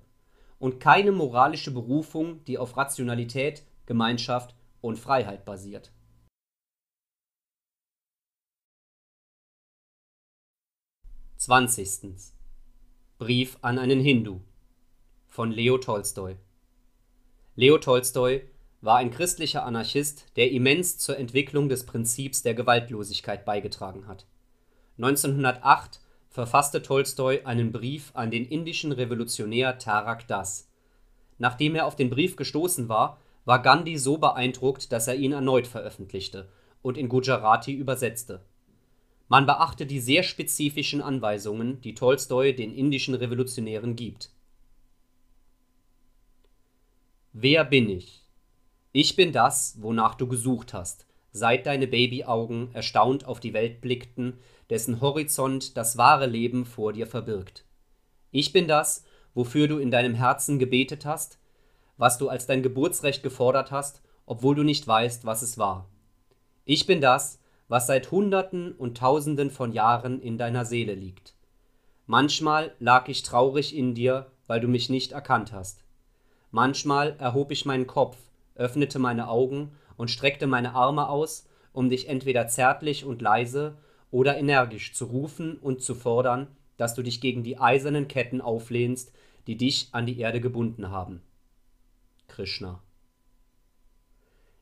und keine moralische Berufung, die auf Rationalität, Gemeinschaft und Freiheit basiert. Zwanzigstens Brief an einen Hindu von Leo Tolstoi. Leo Tolstoi war ein christlicher Anarchist, der immens zur Entwicklung des Prinzips der Gewaltlosigkeit beigetragen hat. 1908 verfasste Tolstoi einen Brief an den indischen Revolutionär Tarak Das. Nachdem er auf den Brief gestoßen war, war Gandhi so beeindruckt, dass er ihn erneut veröffentlichte und in Gujarati übersetzte. Man beachte die sehr spezifischen Anweisungen, die Tolstoi den indischen Revolutionären gibt Wer bin ich? Ich bin das, wonach du gesucht hast, seit deine Babyaugen erstaunt auf die Welt blickten, dessen Horizont das wahre Leben vor dir verbirgt. Ich bin das, wofür du in deinem Herzen gebetet hast, was du als dein Geburtsrecht gefordert hast, obwohl du nicht weißt, was es war. Ich bin das, was seit Hunderten und Tausenden von Jahren in deiner Seele liegt. Manchmal lag ich traurig in dir, weil du mich nicht erkannt hast. Manchmal erhob ich meinen Kopf, öffnete meine Augen und streckte meine Arme aus, um dich entweder zärtlich und leise oder energisch zu rufen und zu fordern, dass du dich gegen die eisernen Ketten auflehnst, die dich an die Erde gebunden haben. Krishna.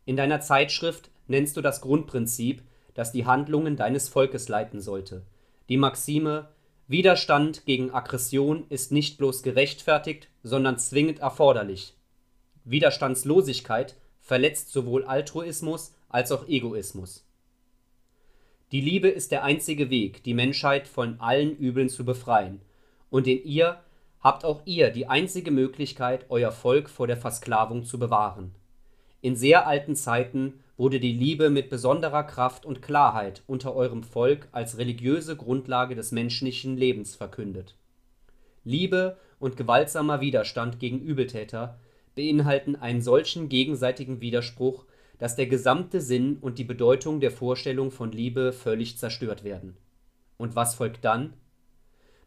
In deiner Zeitschrift nennst du das Grundprinzip, das die Handlungen deines Volkes leiten sollte. Die Maxime Widerstand gegen Aggression ist nicht bloß gerechtfertigt, sondern zwingend erforderlich. Widerstandslosigkeit verletzt sowohl Altruismus als auch Egoismus. Die Liebe ist der einzige Weg, die Menschheit von allen Übeln zu befreien, und in ihr habt auch ihr die einzige Möglichkeit, euer Volk vor der Versklavung zu bewahren. In sehr alten Zeiten wurde die Liebe mit besonderer Kraft und Klarheit unter eurem Volk als religiöse Grundlage des menschlichen Lebens verkündet. Liebe und gewaltsamer Widerstand gegen Übeltäter beinhalten einen solchen gegenseitigen Widerspruch, dass der gesamte Sinn und die Bedeutung der Vorstellung von Liebe völlig zerstört werden. Und was folgt dann?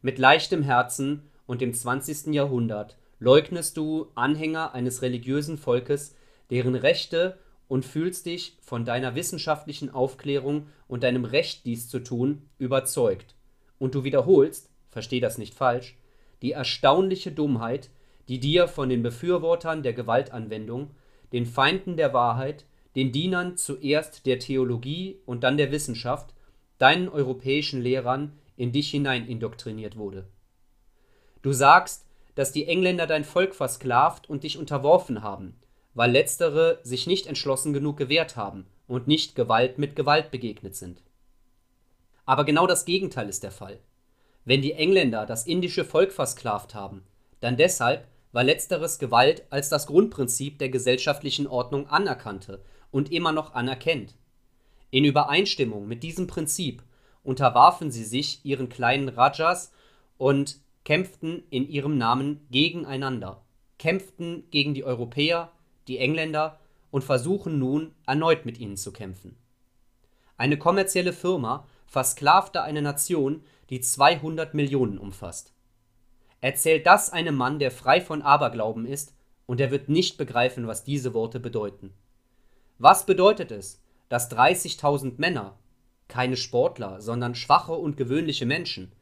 Mit leichtem Herzen und im 20. Jahrhundert leugnest du Anhänger eines religiösen Volkes, deren Rechte und fühlst dich von deiner wissenschaftlichen Aufklärung und deinem Recht, dies zu tun, überzeugt. Und du wiederholst, versteh das nicht falsch, die erstaunliche Dummheit, die dir von den Befürwortern der Gewaltanwendung, den Feinden der Wahrheit, den Dienern zuerst der Theologie und dann der Wissenschaft, deinen europäischen Lehrern in dich hinein indoktriniert wurde. Du sagst, dass die Engländer dein Volk versklavt und dich unterworfen haben, weil letztere sich nicht entschlossen genug gewehrt haben und nicht Gewalt mit Gewalt begegnet sind. Aber genau das Gegenteil ist der Fall. Wenn die Engländer das indische Volk versklavt haben, dann deshalb, weil letzteres Gewalt als das Grundprinzip der gesellschaftlichen Ordnung anerkannte und immer noch anerkennt. In Übereinstimmung mit diesem Prinzip unterwarfen sie sich ihren kleinen Rajas und kämpften in ihrem Namen gegeneinander, kämpften gegen die Europäer, die Engländer und versuchen nun erneut mit ihnen zu kämpfen. Eine kommerzielle Firma versklavte eine Nation, die 200 Millionen umfasst. Erzählt das einem Mann, der frei von Aberglauben ist, und er wird nicht begreifen, was diese Worte bedeuten. Was bedeutet es, dass 30.000 Männer, keine Sportler, sondern schwache und gewöhnliche Menschen,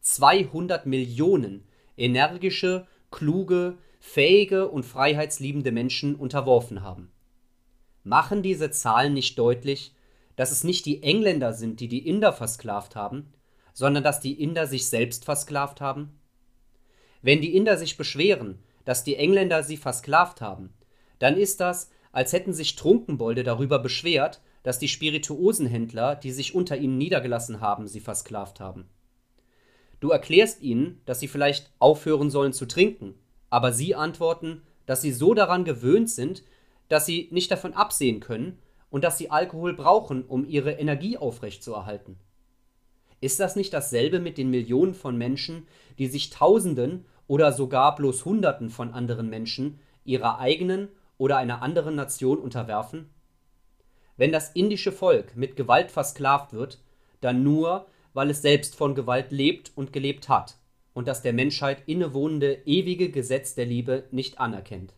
200 Millionen energische, kluge, fähige und freiheitsliebende Menschen unterworfen haben. Machen diese Zahlen nicht deutlich, dass es nicht die Engländer sind, die die Inder versklavt haben, sondern dass die Inder sich selbst versklavt haben? Wenn die Inder sich beschweren, dass die Engländer sie versklavt haben, dann ist das, als hätten sich Trunkenbolde darüber beschwert, dass die Spirituosenhändler, die sich unter ihnen niedergelassen haben, sie versklavt haben. Du erklärst ihnen, dass sie vielleicht aufhören sollen zu trinken, aber sie antworten, dass sie so daran gewöhnt sind, dass sie nicht davon absehen können und dass sie Alkohol brauchen, um ihre Energie aufrechtzuerhalten. Ist das nicht dasselbe mit den Millionen von Menschen, die sich Tausenden oder sogar bloß Hunderten von anderen Menschen ihrer eigenen oder einer anderen Nation unterwerfen? Wenn das indische Volk mit Gewalt versklavt wird, dann nur, weil es selbst von Gewalt lebt und gelebt hat und das der Menschheit innewohnende ewige Gesetz der Liebe nicht anerkennt.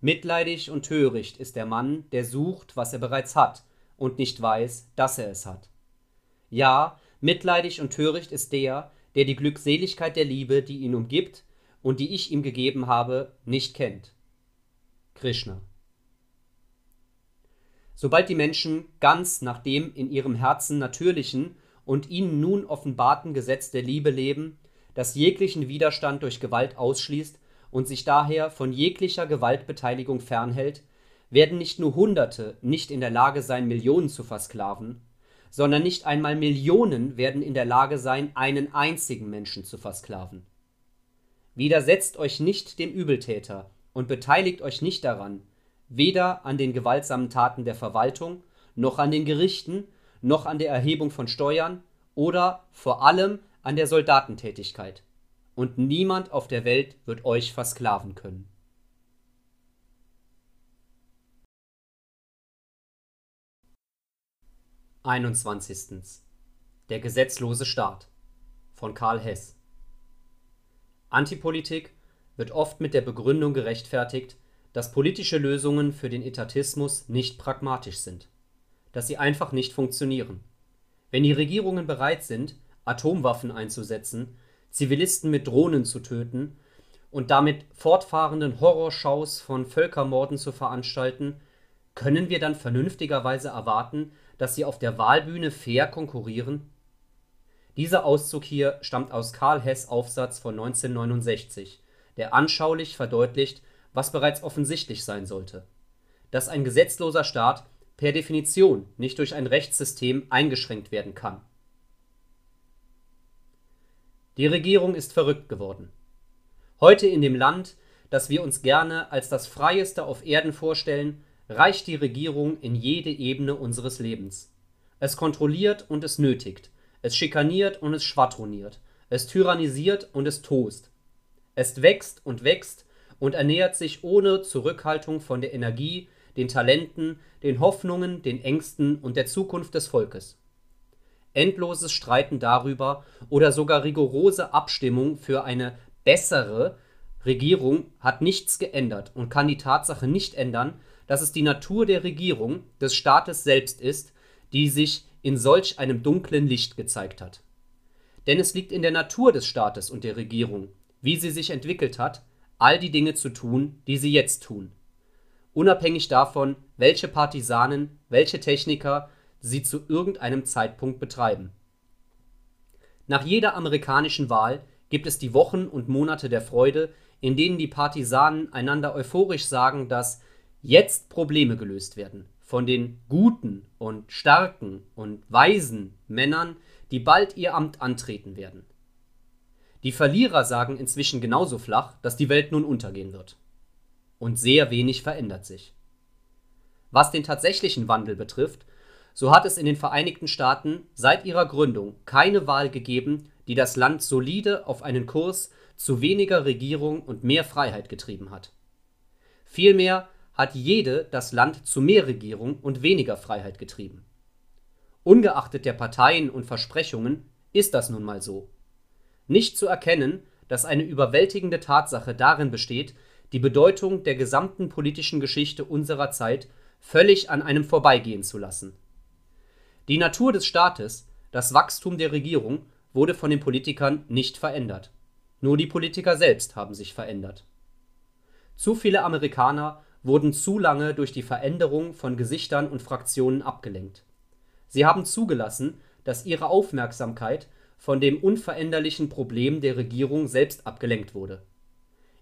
Mitleidig und töricht ist der Mann, der sucht, was er bereits hat und nicht weiß, dass er es hat. Ja, mitleidig und töricht ist der, der die Glückseligkeit der Liebe, die ihn umgibt und die ich ihm gegeben habe, nicht kennt. Krishna. Sobald die Menschen ganz nach dem in ihrem Herzen natürlichen und ihnen nun offenbarten Gesetz der Liebe leben, das jeglichen Widerstand durch Gewalt ausschließt und sich daher von jeglicher Gewaltbeteiligung fernhält, werden nicht nur Hunderte nicht in der Lage sein, Millionen zu versklaven, sondern nicht einmal Millionen werden in der Lage sein, einen einzigen Menschen zu versklaven. Widersetzt euch nicht dem Übeltäter und beteiligt euch nicht daran, weder an den gewaltsamen Taten der Verwaltung, noch an den Gerichten, noch an der Erhebung von Steuern oder vor allem an der Soldatentätigkeit. Und niemand auf der Welt wird euch versklaven können. Einundzwanzigstens. Der gesetzlose Staat von Karl Hess Antipolitik wird oft mit der Begründung gerechtfertigt, dass politische Lösungen für den Etatismus nicht pragmatisch sind, dass sie einfach nicht funktionieren. Wenn die Regierungen bereit sind, Atomwaffen einzusetzen, Zivilisten mit Drohnen zu töten und damit fortfahrenden Horrorshows von Völkermorden zu veranstalten, können wir dann vernünftigerweise erwarten, dass sie auf der Wahlbühne fair konkurrieren? Dieser Auszug hier stammt aus Karl Hess Aufsatz von 1969, der anschaulich verdeutlicht, was bereits offensichtlich sein sollte: dass ein gesetzloser Staat per Definition nicht durch ein Rechtssystem eingeschränkt werden kann. Die Regierung ist verrückt geworden. Heute in dem Land, das wir uns gerne als das freieste auf Erden vorstellen, reicht die Regierung in jede Ebene unseres Lebens. Es kontrolliert und es nötigt, es schikaniert und es schwadroniert, es tyrannisiert und es tost. Es wächst und wächst und ernährt sich ohne Zurückhaltung von der Energie, den Talenten, den Hoffnungen, den Ängsten und der Zukunft des Volkes. Endloses Streiten darüber oder sogar rigorose Abstimmung für eine bessere Regierung hat nichts geändert und kann die Tatsache nicht ändern, dass es die Natur der Regierung, des Staates selbst ist, die sich in solch einem dunklen Licht gezeigt hat. Denn es liegt in der Natur des Staates und der Regierung, wie sie sich entwickelt hat, all die Dinge zu tun, die sie jetzt tun. Unabhängig davon, welche Partisanen, welche Techniker sie zu irgendeinem Zeitpunkt betreiben. Nach jeder amerikanischen Wahl gibt es die Wochen und Monate der Freude, in denen die Partisanen einander euphorisch sagen, dass jetzt Probleme gelöst werden von den guten und starken und weisen Männern, die bald ihr Amt antreten werden. Die Verlierer sagen inzwischen genauso flach, dass die Welt nun untergehen wird. Und sehr wenig verändert sich. Was den tatsächlichen Wandel betrifft, so hat es in den Vereinigten Staaten seit ihrer Gründung keine Wahl gegeben, die das Land solide auf einen Kurs zu weniger Regierung und mehr Freiheit getrieben hat. Vielmehr hat jede das Land zu mehr Regierung und weniger Freiheit getrieben. Ungeachtet der Parteien und Versprechungen ist das nun mal so nicht zu erkennen, dass eine überwältigende Tatsache darin besteht, die Bedeutung der gesamten politischen Geschichte unserer Zeit völlig an einem vorbeigehen zu lassen. Die Natur des Staates, das Wachstum der Regierung, wurde von den Politikern nicht verändert. Nur die Politiker selbst haben sich verändert. Zu viele Amerikaner wurden zu lange durch die Veränderung von Gesichtern und Fraktionen abgelenkt. Sie haben zugelassen, dass ihre Aufmerksamkeit von dem unveränderlichen Problem der Regierung selbst abgelenkt wurde.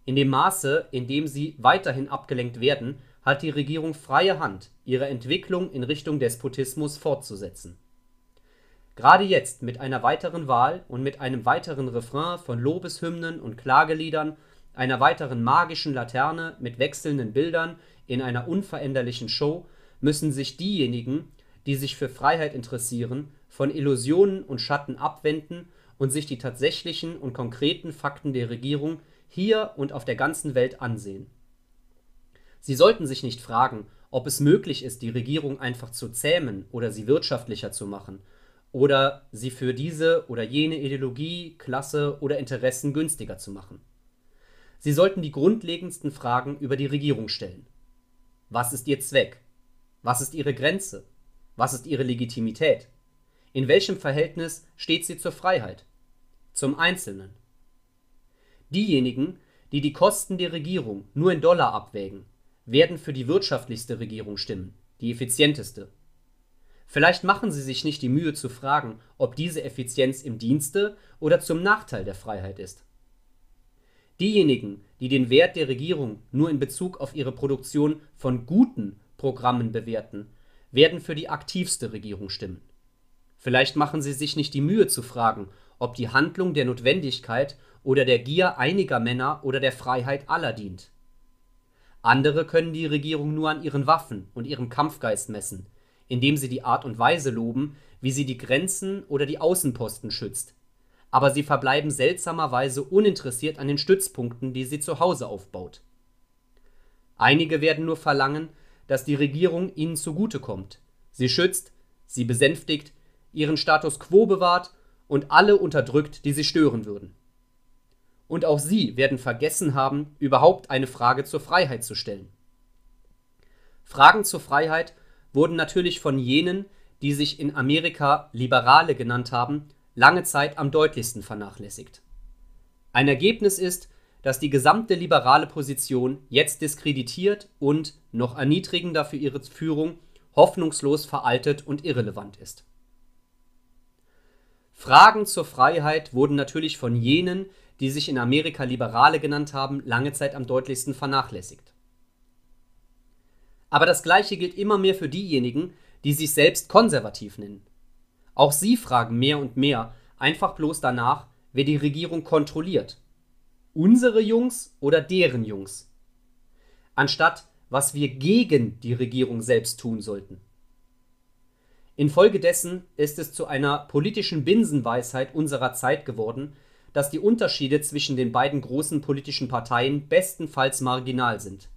In dem Maße, in dem sie weiterhin abgelenkt werden, hat die Regierung freie Hand, ihre Entwicklung in Richtung Despotismus fortzusetzen. Gerade jetzt mit einer weiteren Wahl und mit einem weiteren Refrain von Lobeshymnen und Klageliedern, einer weiteren magischen Laterne mit wechselnden Bildern in einer unveränderlichen Show müssen sich diejenigen, die sich für Freiheit interessieren, von Illusionen und Schatten abwenden und sich die tatsächlichen und konkreten Fakten der Regierung hier und auf der ganzen Welt ansehen. Sie sollten sich nicht fragen, ob es möglich ist, die Regierung einfach zu zähmen oder sie wirtschaftlicher zu machen oder sie für diese oder jene Ideologie, Klasse oder Interessen günstiger zu machen. Sie sollten die grundlegendsten Fragen über die Regierung stellen. Was ist ihr Zweck? Was ist ihre Grenze? Was ist ihre Legitimität? In welchem Verhältnis steht sie zur Freiheit? Zum Einzelnen? Diejenigen, die die Kosten der Regierung nur in Dollar abwägen, werden für die wirtschaftlichste Regierung stimmen, die effizienteste. Vielleicht machen sie sich nicht die Mühe zu fragen, ob diese Effizienz im Dienste oder zum Nachteil der Freiheit ist. Diejenigen, die den Wert der Regierung nur in Bezug auf ihre Produktion von guten Programmen bewerten, werden für die aktivste Regierung stimmen. Vielleicht machen sie sich nicht die Mühe zu fragen, ob die Handlung der Notwendigkeit oder der Gier einiger Männer oder der Freiheit aller dient. Andere können die Regierung nur an ihren Waffen und ihrem Kampfgeist messen, indem sie die Art und Weise loben, wie sie die Grenzen oder die Außenposten schützt. Aber sie verbleiben seltsamerweise uninteressiert an den Stützpunkten, die sie zu Hause aufbaut. Einige werden nur verlangen, dass die Regierung ihnen zugutekommt. Sie schützt, sie besänftigt, ihren Status quo bewahrt und alle unterdrückt, die sie stören würden. Und auch sie werden vergessen haben, überhaupt eine Frage zur Freiheit zu stellen. Fragen zur Freiheit wurden natürlich von jenen, die sich in Amerika Liberale genannt haben, lange Zeit am deutlichsten vernachlässigt. Ein Ergebnis ist, dass die gesamte liberale Position jetzt diskreditiert und, noch erniedrigender für ihre Führung, hoffnungslos veraltet und irrelevant ist. Fragen zur Freiheit wurden natürlich von jenen, die sich in Amerika Liberale genannt haben, lange Zeit am deutlichsten vernachlässigt. Aber das Gleiche gilt immer mehr für diejenigen, die sich selbst konservativ nennen. Auch sie fragen mehr und mehr einfach bloß danach, wer die Regierung kontrolliert. Unsere Jungs oder deren Jungs? Anstatt was wir gegen die Regierung selbst tun sollten. Infolgedessen ist es zu einer politischen Binsenweisheit unserer Zeit geworden, dass die Unterschiede zwischen den beiden großen politischen Parteien bestenfalls marginal sind.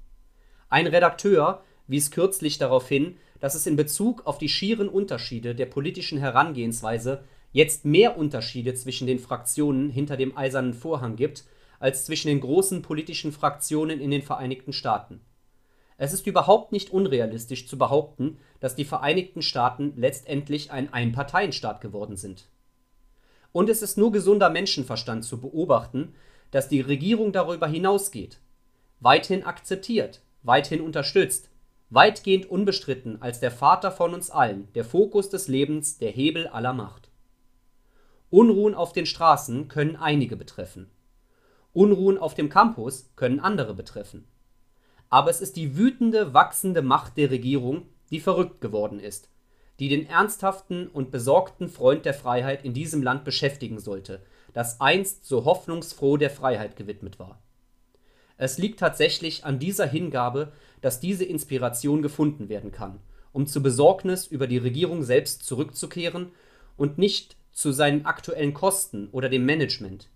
Ein Redakteur wies kürzlich darauf hin, dass es in Bezug auf die schieren Unterschiede der politischen Herangehensweise jetzt mehr Unterschiede zwischen den Fraktionen hinter dem Eisernen Vorhang gibt, als zwischen den großen politischen Fraktionen in den Vereinigten Staaten. Es ist überhaupt nicht unrealistisch zu behaupten, dass die Vereinigten Staaten letztendlich ein Einparteienstaat geworden sind. Und es ist nur gesunder Menschenverstand zu beobachten, dass die Regierung darüber hinausgeht, weithin akzeptiert, weithin unterstützt, weitgehend unbestritten als der Vater von uns allen, der Fokus des Lebens, der Hebel aller Macht. Unruhen auf den Straßen können einige betreffen. Unruhen auf dem Campus können andere betreffen. Aber es ist die wütende, wachsende Macht der Regierung, die verrückt geworden ist, die den ernsthaften und besorgten Freund der Freiheit in diesem Land beschäftigen sollte, das einst so hoffnungsfroh der Freiheit gewidmet war. Es liegt tatsächlich an dieser Hingabe, dass diese Inspiration gefunden werden kann, um zu Besorgnis über die Regierung selbst zurückzukehren und nicht zu seinen aktuellen Kosten oder dem Management.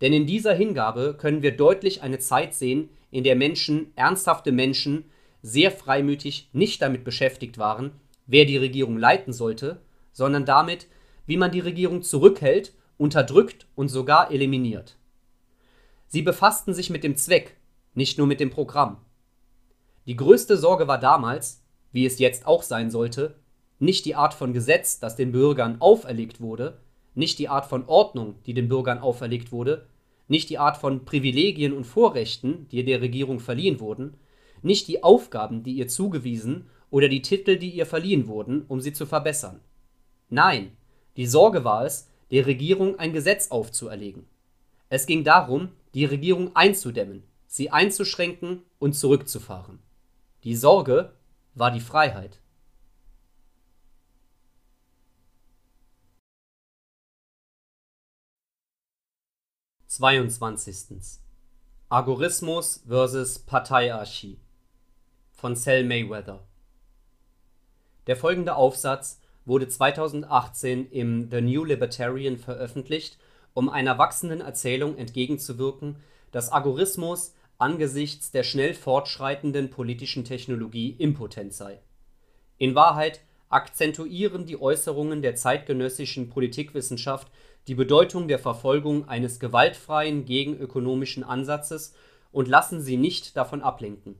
Denn in dieser Hingabe können wir deutlich eine Zeit sehen, in der Menschen, ernsthafte Menschen, sehr freimütig nicht damit beschäftigt waren, wer die Regierung leiten sollte, sondern damit, wie man die Regierung zurückhält, unterdrückt und sogar eliminiert. Sie befassten sich mit dem Zweck, nicht nur mit dem Programm. Die größte Sorge war damals, wie es jetzt auch sein sollte, nicht die Art von Gesetz, das den Bürgern auferlegt wurde, nicht die Art von Ordnung, die den Bürgern auferlegt wurde, nicht die Art von Privilegien und Vorrechten, die der Regierung verliehen wurden, nicht die Aufgaben, die ihr zugewiesen oder die Titel, die ihr verliehen wurden, um sie zu verbessern. Nein, die Sorge war es, der Regierung ein Gesetz aufzuerlegen. Es ging darum, die Regierung einzudämmen, sie einzuschränken und zurückzufahren. Die Sorge war die Freiheit. 22. Agorismus vs. Parteiarchie von Sal Mayweather Der folgende Aufsatz wurde 2018 im The New Libertarian veröffentlicht, um einer wachsenden Erzählung entgegenzuwirken, dass Agorismus angesichts der schnell fortschreitenden politischen Technologie impotent sei. In Wahrheit akzentuieren die Äußerungen der zeitgenössischen Politikwissenschaft die Bedeutung der Verfolgung eines gewaltfreien gegenökonomischen Ansatzes und lassen sie nicht davon ablenken.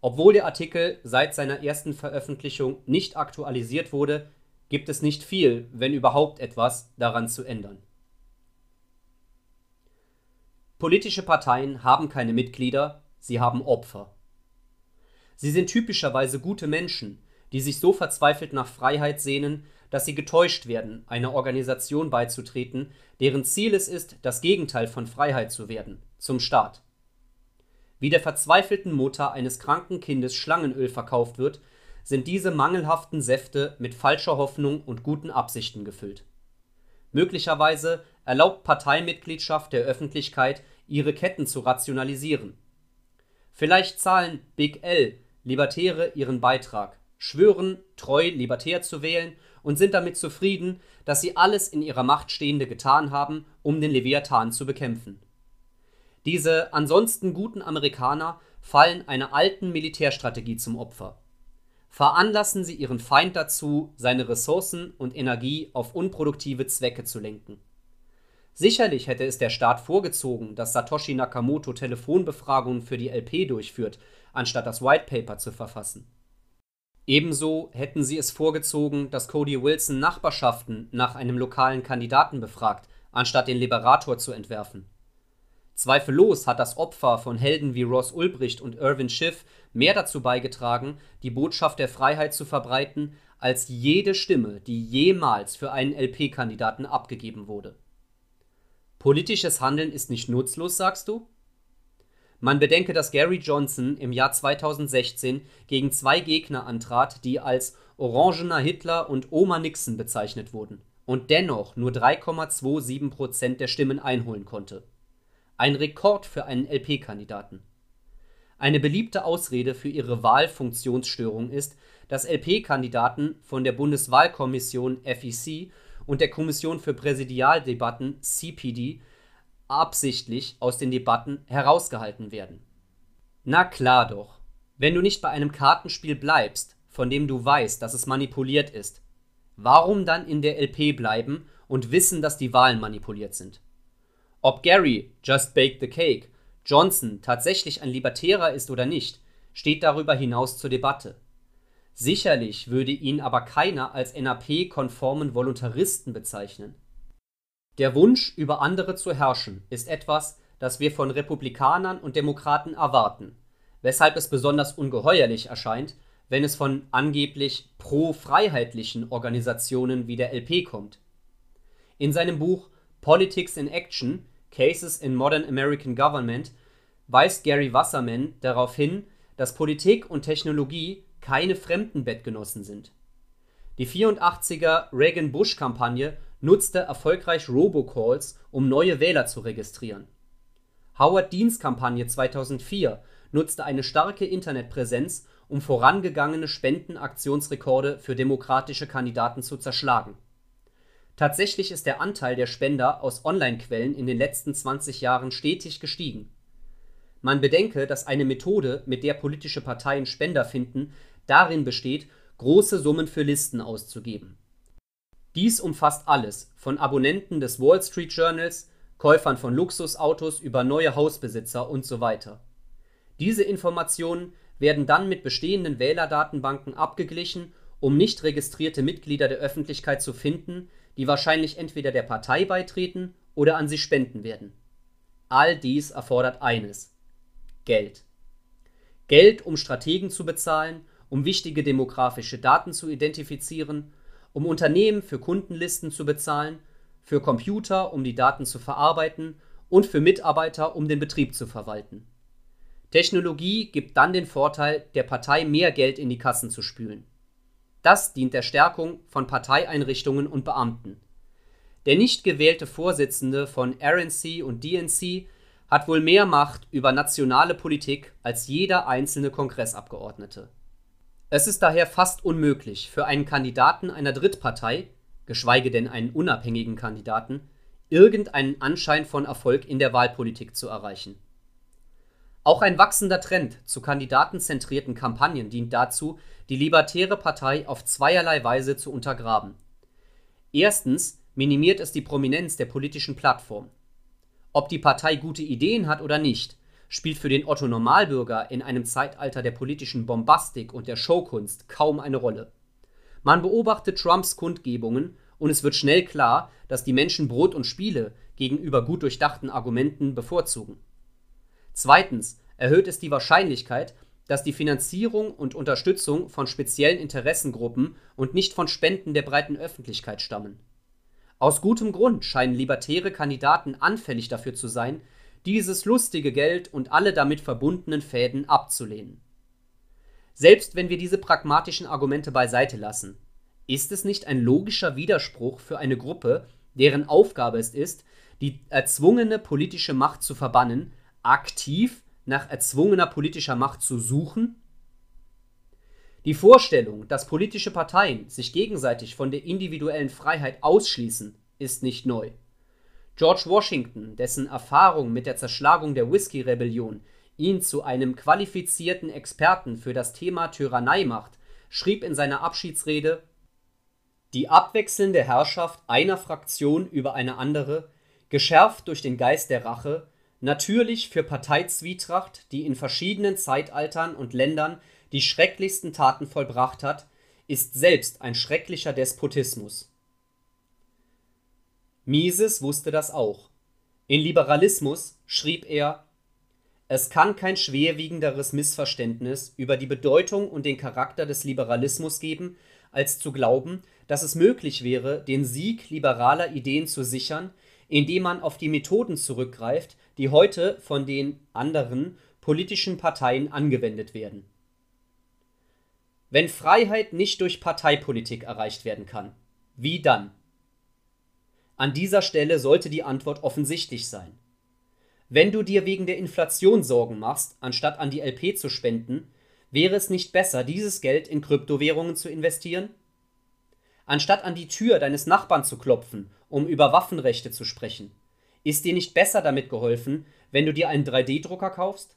Obwohl der Artikel seit seiner ersten Veröffentlichung nicht aktualisiert wurde, gibt es nicht viel, wenn überhaupt etwas, daran zu ändern. Politische Parteien haben keine Mitglieder, sie haben Opfer. Sie sind typischerweise gute Menschen, die sich so verzweifelt nach Freiheit sehnen, dass sie getäuscht werden, einer Organisation beizutreten, deren Ziel es ist, das Gegenteil von Freiheit zu werden, zum Staat. Wie der verzweifelten Mutter eines kranken Kindes Schlangenöl verkauft wird, sind diese mangelhaften Säfte mit falscher Hoffnung und guten Absichten gefüllt. Möglicherweise erlaubt Parteimitgliedschaft der Öffentlichkeit, ihre Ketten zu rationalisieren. Vielleicht zahlen Big L Libertäre ihren Beitrag, schwören, treu libertär zu wählen und sind damit zufrieden, dass sie alles in ihrer Macht Stehende getan haben, um den Leviathan zu bekämpfen. Diese ansonsten guten Amerikaner fallen einer alten Militärstrategie zum Opfer. Veranlassen sie ihren Feind dazu, seine Ressourcen und Energie auf unproduktive Zwecke zu lenken. Sicherlich hätte es der Staat vorgezogen, dass Satoshi Nakamoto Telefonbefragungen für die LP durchführt, anstatt das White Paper zu verfassen. Ebenso hätten sie es vorgezogen, dass Cody Wilson Nachbarschaften nach einem lokalen Kandidaten befragt, anstatt den Liberator zu entwerfen. Zweifellos hat das Opfer von Helden wie Ross Ulbricht und Irvin Schiff mehr dazu beigetragen, die Botschaft der Freiheit zu verbreiten, als jede Stimme, die jemals für einen LP-Kandidaten abgegeben wurde. Politisches Handeln ist nicht nutzlos, sagst du? Man bedenke, dass Gary Johnson im Jahr 2016 gegen zwei Gegner antrat, die als Orangener Hitler und Oma Nixon bezeichnet wurden und dennoch nur 3,27 Prozent der Stimmen einholen konnte. Ein Rekord für einen LP-Kandidaten. Eine beliebte Ausrede für ihre Wahlfunktionsstörung ist, dass LP-Kandidaten von der Bundeswahlkommission FEC und der Kommission für Präsidialdebatten CPD absichtlich aus den Debatten herausgehalten werden. Na klar doch, wenn du nicht bei einem Kartenspiel bleibst, von dem du weißt, dass es manipuliert ist, warum dann in der LP bleiben und wissen, dass die Wahlen manipuliert sind? Ob Gary, just bake the cake, Johnson tatsächlich ein Libertärer ist oder nicht, steht darüber hinaus zur Debatte. Sicherlich würde ihn aber keiner als NAP-konformen Voluntaristen bezeichnen. Der Wunsch, über andere zu herrschen, ist etwas, das wir von Republikanern und Demokraten erwarten, weshalb es besonders ungeheuerlich erscheint, wenn es von angeblich pro-freiheitlichen Organisationen wie der LP kommt. In seinem Buch Politics in Action Cases in Modern American Government weist Gary Wasserman darauf hin, dass Politik und Technologie keine Fremdenbettgenossen sind. Die 84er Reagan-Bush-Kampagne nutzte erfolgreich Robocalls, um neue Wähler zu registrieren. Howard Deans Kampagne 2004 nutzte eine starke Internetpräsenz, um vorangegangene Spendenaktionsrekorde für demokratische Kandidaten zu zerschlagen. Tatsächlich ist der Anteil der Spender aus Online-Quellen in den letzten 20 Jahren stetig gestiegen. Man bedenke, dass eine Methode, mit der politische Parteien Spender finden, darin besteht, große Summen für Listen auszugeben. Dies umfasst alles, von Abonnenten des Wall Street Journals, Käufern von Luxusautos über neue Hausbesitzer und so weiter. Diese Informationen werden dann mit bestehenden Wählerdatenbanken abgeglichen, um nicht registrierte Mitglieder der Öffentlichkeit zu finden, die wahrscheinlich entweder der Partei beitreten oder an sie spenden werden. All dies erfordert eines Geld. Geld, um Strategen zu bezahlen, um wichtige demografische Daten zu identifizieren, um Unternehmen für Kundenlisten zu bezahlen, für Computer, um die Daten zu verarbeiten und für Mitarbeiter, um den Betrieb zu verwalten. Technologie gibt dann den Vorteil, der Partei mehr Geld in die Kassen zu spülen. Das dient der Stärkung von Parteieinrichtungen und Beamten. Der nicht gewählte Vorsitzende von RNC und DNC hat wohl mehr Macht über nationale Politik als jeder einzelne Kongressabgeordnete. Es ist daher fast unmöglich für einen Kandidaten einer Drittpartei, geschweige denn einen unabhängigen Kandidaten, irgendeinen Anschein von Erfolg in der Wahlpolitik zu erreichen. Auch ein wachsender Trend zu kandidatenzentrierten Kampagnen dient dazu, die Libertäre Partei auf zweierlei Weise zu untergraben. Erstens minimiert es die Prominenz der politischen Plattform. Ob die Partei gute Ideen hat oder nicht, spielt für den Otto Normalbürger in einem Zeitalter der politischen Bombastik und der Showkunst kaum eine Rolle. Man beobachtet Trumps Kundgebungen und es wird schnell klar, dass die Menschen Brot und Spiele gegenüber gut durchdachten Argumenten bevorzugen. Zweitens erhöht es die Wahrscheinlichkeit, dass die Finanzierung und Unterstützung von speziellen Interessengruppen und nicht von Spenden der breiten Öffentlichkeit stammen. Aus gutem Grund scheinen libertäre Kandidaten anfällig dafür zu sein, dieses lustige Geld und alle damit verbundenen Fäden abzulehnen. Selbst wenn wir diese pragmatischen Argumente beiseite lassen, ist es nicht ein logischer Widerspruch für eine Gruppe, deren Aufgabe es ist, die erzwungene politische Macht zu verbannen, aktiv nach erzwungener politischer Macht zu suchen? Die Vorstellung, dass politische Parteien sich gegenseitig von der individuellen Freiheit ausschließen, ist nicht neu. George Washington, dessen Erfahrung mit der Zerschlagung der Whisky-Rebellion ihn zu einem qualifizierten Experten für das Thema Tyrannei macht, schrieb in seiner Abschiedsrede Die abwechselnde Herrschaft einer Fraktion über eine andere, geschärft durch den Geist der Rache, natürlich für Parteizwietracht, die in verschiedenen Zeitaltern und Ländern die schrecklichsten Taten vollbracht hat, ist selbst ein schrecklicher Despotismus. Mises wusste das auch. In Liberalismus schrieb er es kann kein schwerwiegenderes Missverständnis über die Bedeutung und den Charakter des Liberalismus geben, als zu glauben, dass es möglich wäre, den Sieg liberaler Ideen zu sichern, indem man auf die Methoden zurückgreift, die heute von den anderen politischen Parteien angewendet werden. Wenn Freiheit nicht durch Parteipolitik erreicht werden kann, wie dann? An dieser Stelle sollte die Antwort offensichtlich sein. Wenn du dir wegen der Inflation Sorgen machst, anstatt an die LP zu spenden, wäre es nicht besser, dieses Geld in Kryptowährungen zu investieren? Anstatt an die Tür deines Nachbarn zu klopfen, um über Waffenrechte zu sprechen, ist dir nicht besser damit geholfen, wenn du dir einen 3D-Drucker kaufst?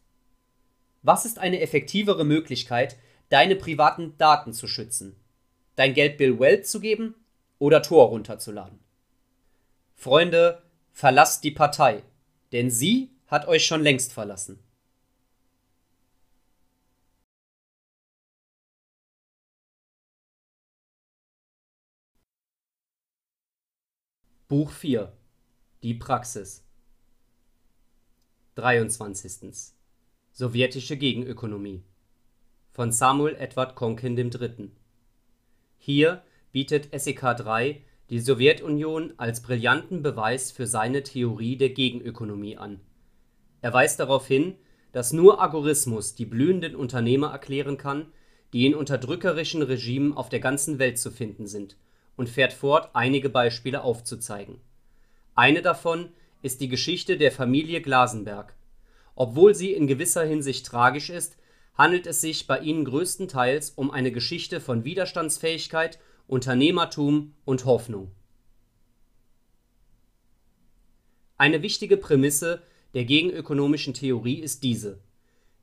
Was ist eine effektivere Möglichkeit, deine privaten Daten zu schützen? Dein Geld Bill Weld zu geben oder Tor runterzuladen? Freunde, verlasst die Partei denn sie hat euch schon längst verlassen. Buch 4 Die Praxis 23. Sowjetische Gegenökonomie von Samuel Edward Konkin III. Hier bietet SEK 3 die Sowjetunion als brillanten Beweis für seine Theorie der Gegenökonomie an. Er weist darauf hin, dass nur Agorismus die blühenden Unternehmer erklären kann, die in unterdrückerischen Regimen auf der ganzen Welt zu finden sind, und fährt fort, einige Beispiele aufzuzeigen. Eine davon ist die Geschichte der Familie Glasenberg. Obwohl sie in gewisser Hinsicht tragisch ist, handelt es sich bei ihnen größtenteils um eine Geschichte von Widerstandsfähigkeit Unternehmertum und Hoffnung. Eine wichtige Prämisse der gegenökonomischen Theorie ist diese: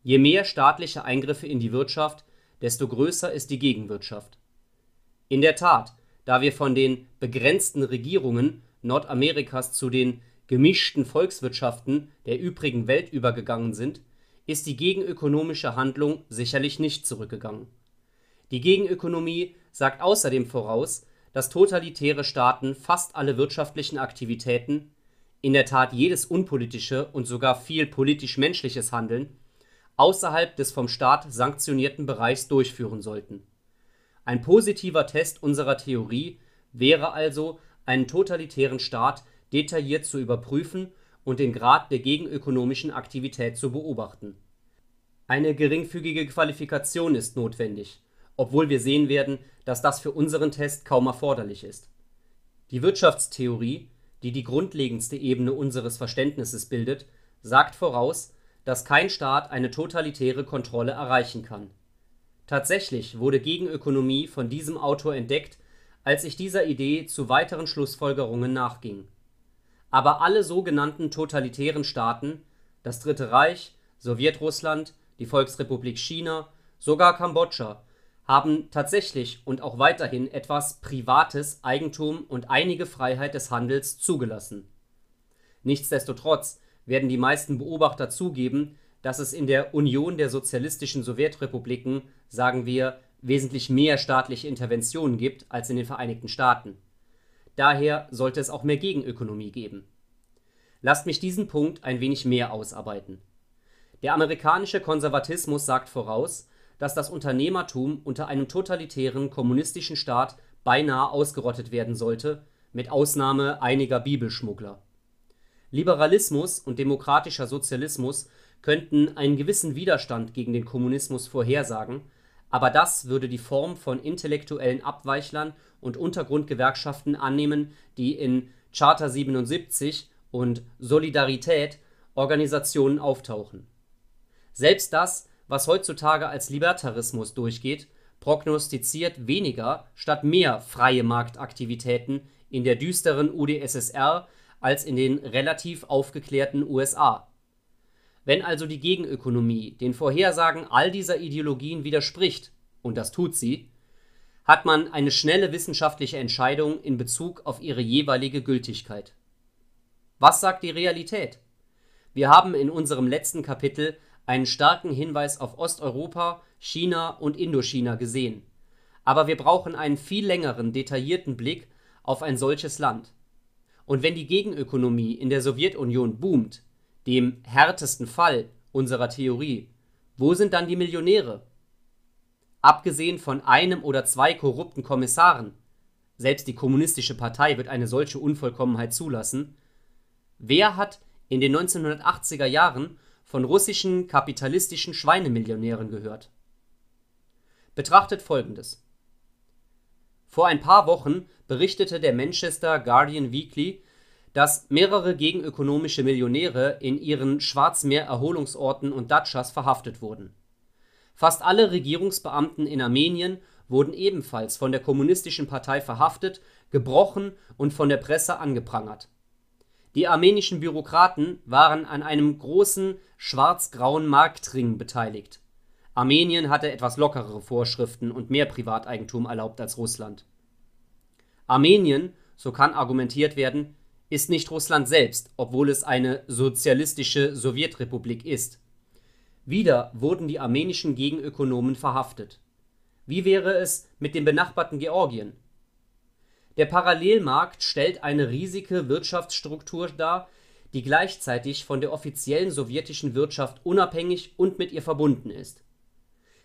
Je mehr staatliche Eingriffe in die Wirtschaft, desto größer ist die Gegenwirtschaft. In der Tat, da wir von den begrenzten Regierungen Nordamerikas zu den gemischten Volkswirtschaften der übrigen Welt übergegangen sind, ist die gegenökonomische Handlung sicherlich nicht zurückgegangen. Die Gegenökonomie sagt außerdem voraus, dass totalitäre Staaten fast alle wirtschaftlichen Aktivitäten, in der Tat jedes unpolitische und sogar viel politisch-menschliches Handeln, außerhalb des vom Staat sanktionierten Bereichs durchführen sollten. Ein positiver Test unserer Theorie wäre also, einen totalitären Staat detailliert zu überprüfen und den Grad der gegenökonomischen Aktivität zu beobachten. Eine geringfügige Qualifikation ist notwendig obwohl wir sehen werden, dass das für unseren Test kaum erforderlich ist. Die Wirtschaftstheorie, die die grundlegendste Ebene unseres Verständnisses bildet, sagt voraus, dass kein Staat eine totalitäre Kontrolle erreichen kann. Tatsächlich wurde Gegenökonomie von diesem Autor entdeckt, als ich dieser Idee zu weiteren Schlussfolgerungen nachging. Aber alle sogenannten totalitären Staaten, das Dritte Reich, Sowjetrussland, die Volksrepublik China, sogar Kambodscha haben tatsächlich und auch weiterhin etwas privates Eigentum und einige Freiheit des Handels zugelassen. Nichtsdestotrotz werden die meisten Beobachter zugeben, dass es in der Union der sozialistischen Sowjetrepubliken, sagen wir, wesentlich mehr staatliche Interventionen gibt als in den Vereinigten Staaten. Daher sollte es auch mehr Gegenökonomie geben. Lasst mich diesen Punkt ein wenig mehr ausarbeiten. Der amerikanische Konservatismus sagt voraus dass das Unternehmertum unter einem totalitären kommunistischen Staat beinahe ausgerottet werden sollte, mit Ausnahme einiger Bibelschmuggler. Liberalismus und demokratischer Sozialismus könnten einen gewissen Widerstand gegen den Kommunismus vorhersagen, aber das würde die Form von intellektuellen Abweichlern und Untergrundgewerkschaften annehmen, die in Charta 77 und Solidarität Organisationen auftauchen. Selbst das was heutzutage als Libertarismus durchgeht, prognostiziert weniger statt mehr freie Marktaktivitäten in der düsteren UdSSR als in den relativ aufgeklärten USA. Wenn also die Gegenökonomie den Vorhersagen all dieser Ideologien widerspricht, und das tut sie, hat man eine schnelle wissenschaftliche Entscheidung in Bezug auf ihre jeweilige Gültigkeit. Was sagt die Realität? Wir haben in unserem letzten Kapitel einen starken Hinweis auf Osteuropa, China und Indochina gesehen, aber wir brauchen einen viel längeren, detaillierten Blick auf ein solches Land. Und wenn die Gegenökonomie in der Sowjetunion boomt, dem härtesten Fall unserer Theorie, wo sind dann die Millionäre? Abgesehen von einem oder zwei korrupten Kommissaren, selbst die Kommunistische Partei wird eine solche Unvollkommenheit zulassen, wer hat in den 1980er Jahren von russischen kapitalistischen Schweinemillionären gehört? Betrachtet folgendes: Vor ein paar Wochen berichtete der Manchester Guardian Weekly, dass mehrere gegenökonomische Millionäre in ihren Schwarzmeer-Erholungsorten und Datschas verhaftet wurden. Fast alle Regierungsbeamten in Armenien wurden ebenfalls von der Kommunistischen Partei verhaftet, gebrochen und von der Presse angeprangert. Die armenischen Bürokraten waren an einem großen schwarz-grauen Marktring beteiligt. Armenien hatte etwas lockerere Vorschriften und mehr Privateigentum erlaubt als Russland. Armenien, so kann argumentiert werden, ist nicht Russland selbst, obwohl es eine sozialistische Sowjetrepublik ist. Wieder wurden die armenischen Gegenökonomen verhaftet. Wie wäre es mit dem benachbarten Georgien? Der Parallelmarkt stellt eine riesige Wirtschaftsstruktur dar, die gleichzeitig von der offiziellen sowjetischen Wirtschaft unabhängig und mit ihr verbunden ist.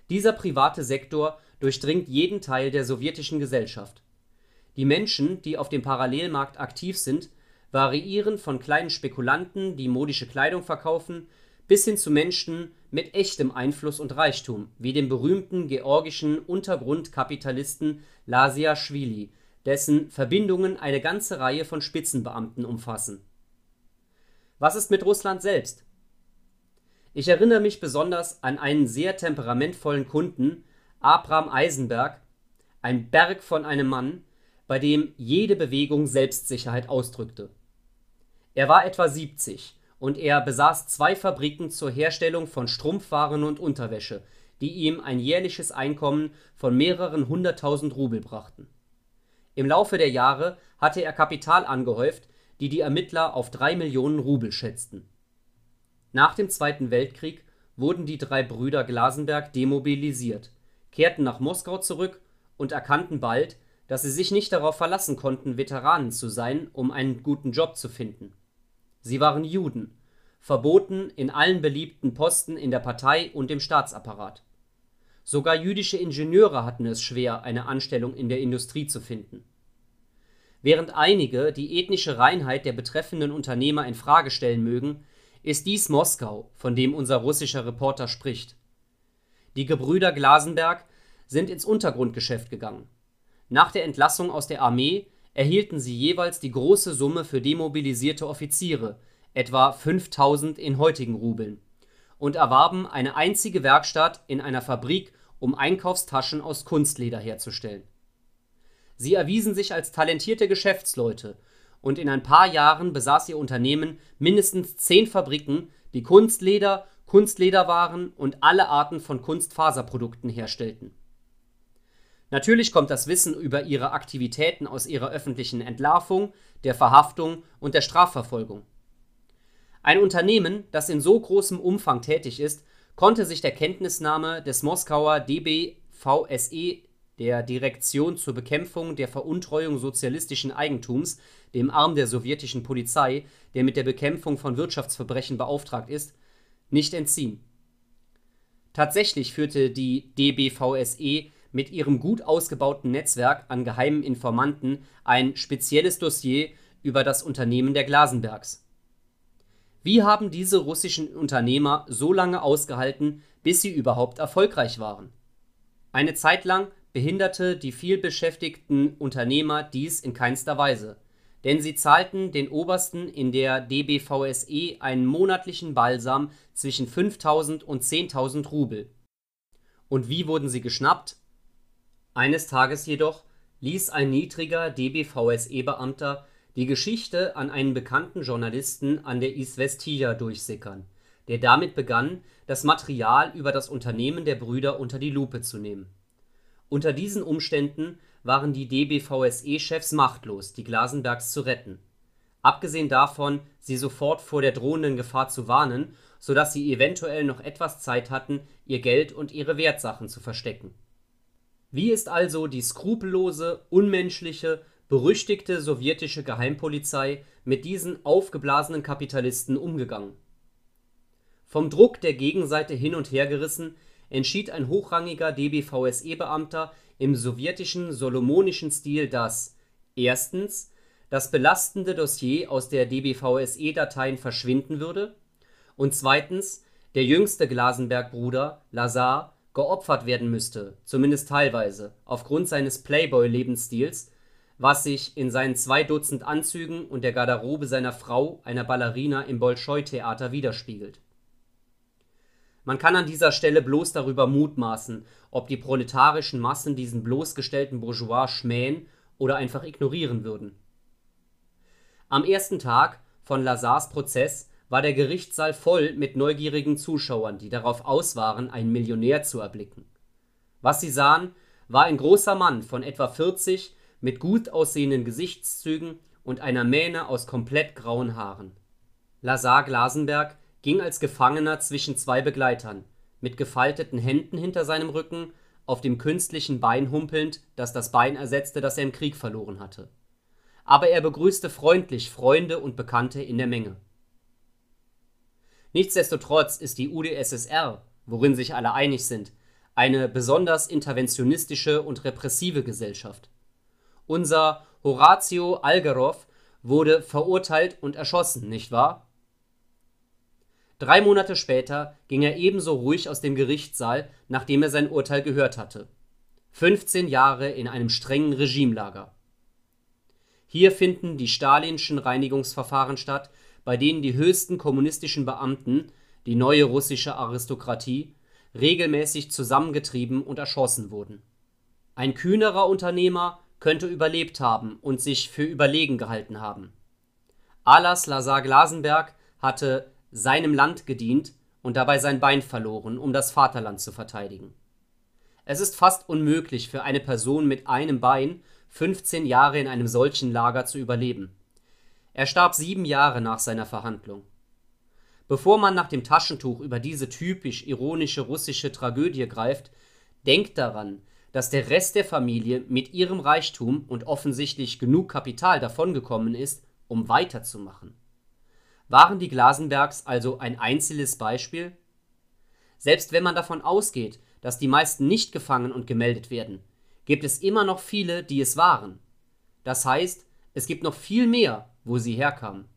Dieser private Sektor durchdringt jeden Teil der sowjetischen Gesellschaft. Die Menschen, die auf dem Parallelmarkt aktiv sind, variieren von kleinen Spekulanten, die modische Kleidung verkaufen, bis hin zu Menschen mit echtem Einfluss und Reichtum, wie dem berühmten georgischen Untergrundkapitalisten Lasiaschwili, dessen Verbindungen eine ganze Reihe von Spitzenbeamten umfassen. Was ist mit Russland selbst? Ich erinnere mich besonders an einen sehr temperamentvollen Kunden, Abram Eisenberg, ein Berg von einem Mann, bei dem jede Bewegung Selbstsicherheit ausdrückte. Er war etwa 70 und er besaß zwei Fabriken zur Herstellung von Strumpfwaren und Unterwäsche, die ihm ein jährliches Einkommen von mehreren hunderttausend Rubel brachten. Im Laufe der Jahre hatte er Kapital angehäuft, die die Ermittler auf drei Millionen Rubel schätzten. Nach dem Zweiten Weltkrieg wurden die drei Brüder Glasenberg demobilisiert, kehrten nach Moskau zurück und erkannten bald, dass sie sich nicht darauf verlassen konnten, Veteranen zu sein, um einen guten Job zu finden. Sie waren Juden, verboten in allen beliebten Posten in der Partei und im Staatsapparat. Sogar jüdische Ingenieure hatten es schwer, eine Anstellung in der Industrie zu finden. Während einige die ethnische Reinheit der betreffenden Unternehmer in Frage stellen mögen, ist dies Moskau, von dem unser russischer Reporter spricht. Die Gebrüder Glasenberg sind ins Untergrundgeschäft gegangen nach der Entlassung aus der Armee erhielten sie jeweils die große Summe für demobilisierte Offiziere, etwa 5000 in heutigen Rubeln, und erwarben eine einzige Werkstatt in einer Fabrik, um Einkaufstaschen aus Kunstleder herzustellen. Sie erwiesen sich als talentierte Geschäftsleute, und in ein paar Jahren besaß ihr Unternehmen mindestens zehn Fabriken, die Kunstleder, Kunstlederwaren und alle Arten von Kunstfaserprodukten herstellten Natürlich kommt das Wissen über ihre Aktivitäten aus ihrer öffentlichen Entlarvung, der Verhaftung und der Strafverfolgung. Ein Unternehmen, das in so großem Umfang tätig ist, konnte sich der Kenntnisnahme des Moskauer DBVSE, der Direktion zur Bekämpfung der Veruntreuung sozialistischen Eigentums, dem Arm der sowjetischen Polizei, der mit der Bekämpfung von Wirtschaftsverbrechen beauftragt ist, nicht entziehen. Tatsächlich führte die DBVSE mit ihrem gut ausgebauten Netzwerk an geheimen Informanten ein spezielles Dossier über das Unternehmen der Glasenbergs. Wie haben diese russischen Unternehmer so lange ausgehalten, bis sie überhaupt erfolgreich waren? Eine Zeit lang behinderte die vielbeschäftigten Unternehmer dies in keinster Weise, denn sie zahlten den Obersten in der DBVSE einen monatlichen Balsam zwischen 5000 und 10.000 Rubel. Und wie wurden sie geschnappt? Eines Tages jedoch ließ ein niedriger DBVSE-Beamter die Geschichte an einen bekannten Journalisten an der Izvestija durchsickern, der damit begann, das Material über das Unternehmen der Brüder unter die Lupe zu nehmen. Unter diesen Umständen waren die DBVSE-Chefs machtlos, die Glasenbergs zu retten. Abgesehen davon, sie sofort vor der drohenden Gefahr zu warnen sodass sie eventuell noch etwas Zeit hatten, ihr Geld und ihre Wertsachen zu verstecken. Wie ist also die skrupellose, unmenschliche, berüchtigte sowjetische Geheimpolizei mit diesen aufgeblasenen Kapitalisten umgegangen? Vom Druck der Gegenseite hin und her gerissen, entschied ein hochrangiger DB-VSE-Beamter im sowjetischen solomonischen Stil, dass erstens das belastende Dossier aus der DB-VSE-Dateien verschwinden würde und zweitens der jüngste Glasenberg-Bruder, Lazar, geopfert werden müsste, zumindest teilweise, aufgrund seines Playboy-Lebensstils, was sich in seinen zwei Dutzend Anzügen und der Garderobe seiner Frau, einer Ballerina im Bolschoi-Theater, widerspiegelt. Man kann an dieser Stelle bloß darüber mutmaßen, ob die proletarischen Massen diesen bloßgestellten Bourgeois schmähen oder einfach ignorieren würden. Am ersten Tag von Lazars Prozess war der Gerichtssaal voll mit neugierigen Zuschauern, die darauf aus waren, einen Millionär zu erblicken. Was sie sahen, war ein großer Mann von etwa 40 mit gut aussehenden Gesichtszügen und einer Mähne aus komplett grauen Haaren. Lazar Glasenberg ging als Gefangener zwischen zwei Begleitern, mit gefalteten Händen hinter seinem Rücken, auf dem künstlichen Bein humpelnd, das das Bein ersetzte, das er im Krieg verloren hatte. Aber er begrüßte freundlich Freunde und Bekannte in der Menge. Nichtsdestotrotz ist die UdSSR, worin sich alle einig sind, eine besonders interventionistische und repressive Gesellschaft. Unser Horatio Algerov wurde verurteilt und erschossen, nicht wahr? Drei Monate später ging er ebenso ruhig aus dem Gerichtssaal, nachdem er sein Urteil gehört hatte. 15 Jahre in einem strengen Regimelager. Hier finden die stalinschen Reinigungsverfahren statt, bei denen die höchsten kommunistischen Beamten, die neue russische Aristokratie, regelmäßig zusammengetrieben und erschossen wurden. Ein kühnerer Unternehmer könnte überlebt haben und sich für überlegen gehalten haben. Alas Lazar Glasenberg hatte seinem Land gedient und dabei sein Bein verloren, um das Vaterland zu verteidigen. Es ist fast unmöglich für eine Person mit einem Bein 15 Jahre in einem solchen Lager zu überleben. Er starb sieben Jahre nach seiner Verhandlung. Bevor man nach dem Taschentuch über diese typisch ironische russische Tragödie greift, denkt daran, dass der Rest der Familie mit ihrem Reichtum und offensichtlich genug Kapital davongekommen ist, um weiterzumachen. Waren die Glasenbergs also ein einzelnes Beispiel? Selbst wenn man davon ausgeht, dass die meisten nicht gefangen und gemeldet werden, gibt es immer noch viele, die es waren. Das heißt, es gibt noch viel mehr, wo sie herkamen.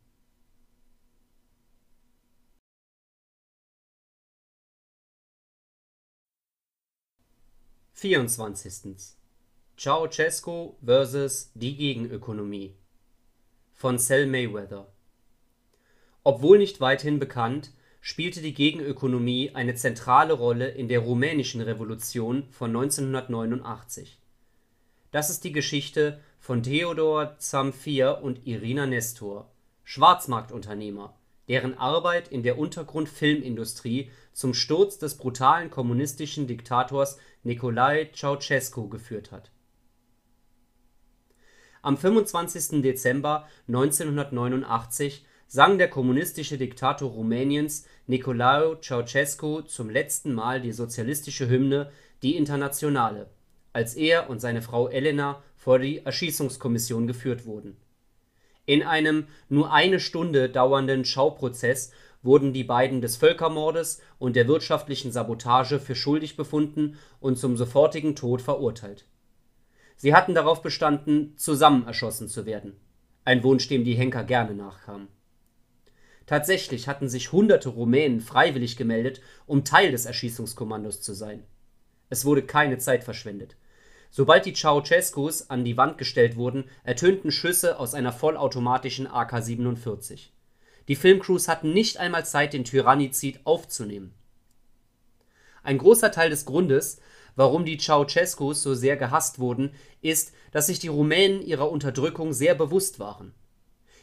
Vierundzwanzigstens Ceausescu vs. die Gegenökonomie von Sal Mayweather Obwohl nicht weithin bekannt, spielte die Gegenökonomie eine zentrale Rolle in der Rumänischen Revolution von 1989. Das ist die Geschichte von Theodor Zamfir und Irina Nestor, Schwarzmarktunternehmer, deren Arbeit in der Untergrund-Filmindustrie zum Sturz des brutalen kommunistischen Diktators Nicolae Ceausescu geführt hat. Am 25. Dezember 1989 sang der kommunistische Diktator Rumäniens Nicolae Ceausescu zum letzten Mal die sozialistische Hymne Die Internationale, als er und seine Frau Elena vor die Erschießungskommission geführt wurden. In einem nur eine Stunde dauernden Schauprozess wurden die beiden des Völkermordes und der wirtschaftlichen Sabotage für schuldig befunden und zum sofortigen Tod verurteilt. Sie hatten darauf bestanden, zusammen erschossen zu werden, ein Wunsch, dem die Henker gerne nachkamen. Tatsächlich hatten sich hunderte Rumänen freiwillig gemeldet, um Teil des Erschießungskommandos zu sein. Es wurde keine Zeit verschwendet Sobald die Ceausescus an die Wand gestellt wurden, ertönten Schüsse aus einer vollautomatischen AK-47. Die Filmcrews hatten nicht einmal Zeit, den Tyrannizid aufzunehmen. Ein großer Teil des Grundes, warum die Ceausescus so sehr gehasst wurden, ist, dass sich die Rumänen ihrer Unterdrückung sehr bewusst waren.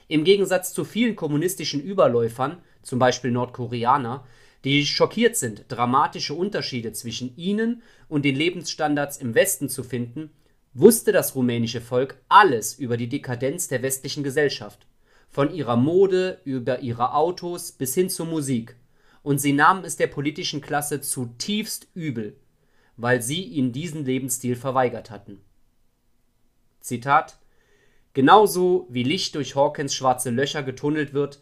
Im Gegensatz zu vielen kommunistischen Überläufern, zum Beispiel Nordkoreaner die schockiert sind, dramatische Unterschiede zwischen ihnen und den Lebensstandards im Westen zu finden, wusste das rumänische Volk alles über die Dekadenz der westlichen Gesellschaft, von ihrer Mode über ihre Autos bis hin zur Musik, und sie nahmen es der politischen Klasse zutiefst übel, weil sie ihnen diesen Lebensstil verweigert hatten. Zitat Genauso wie Licht durch Hawkins schwarze Löcher getunnelt wird,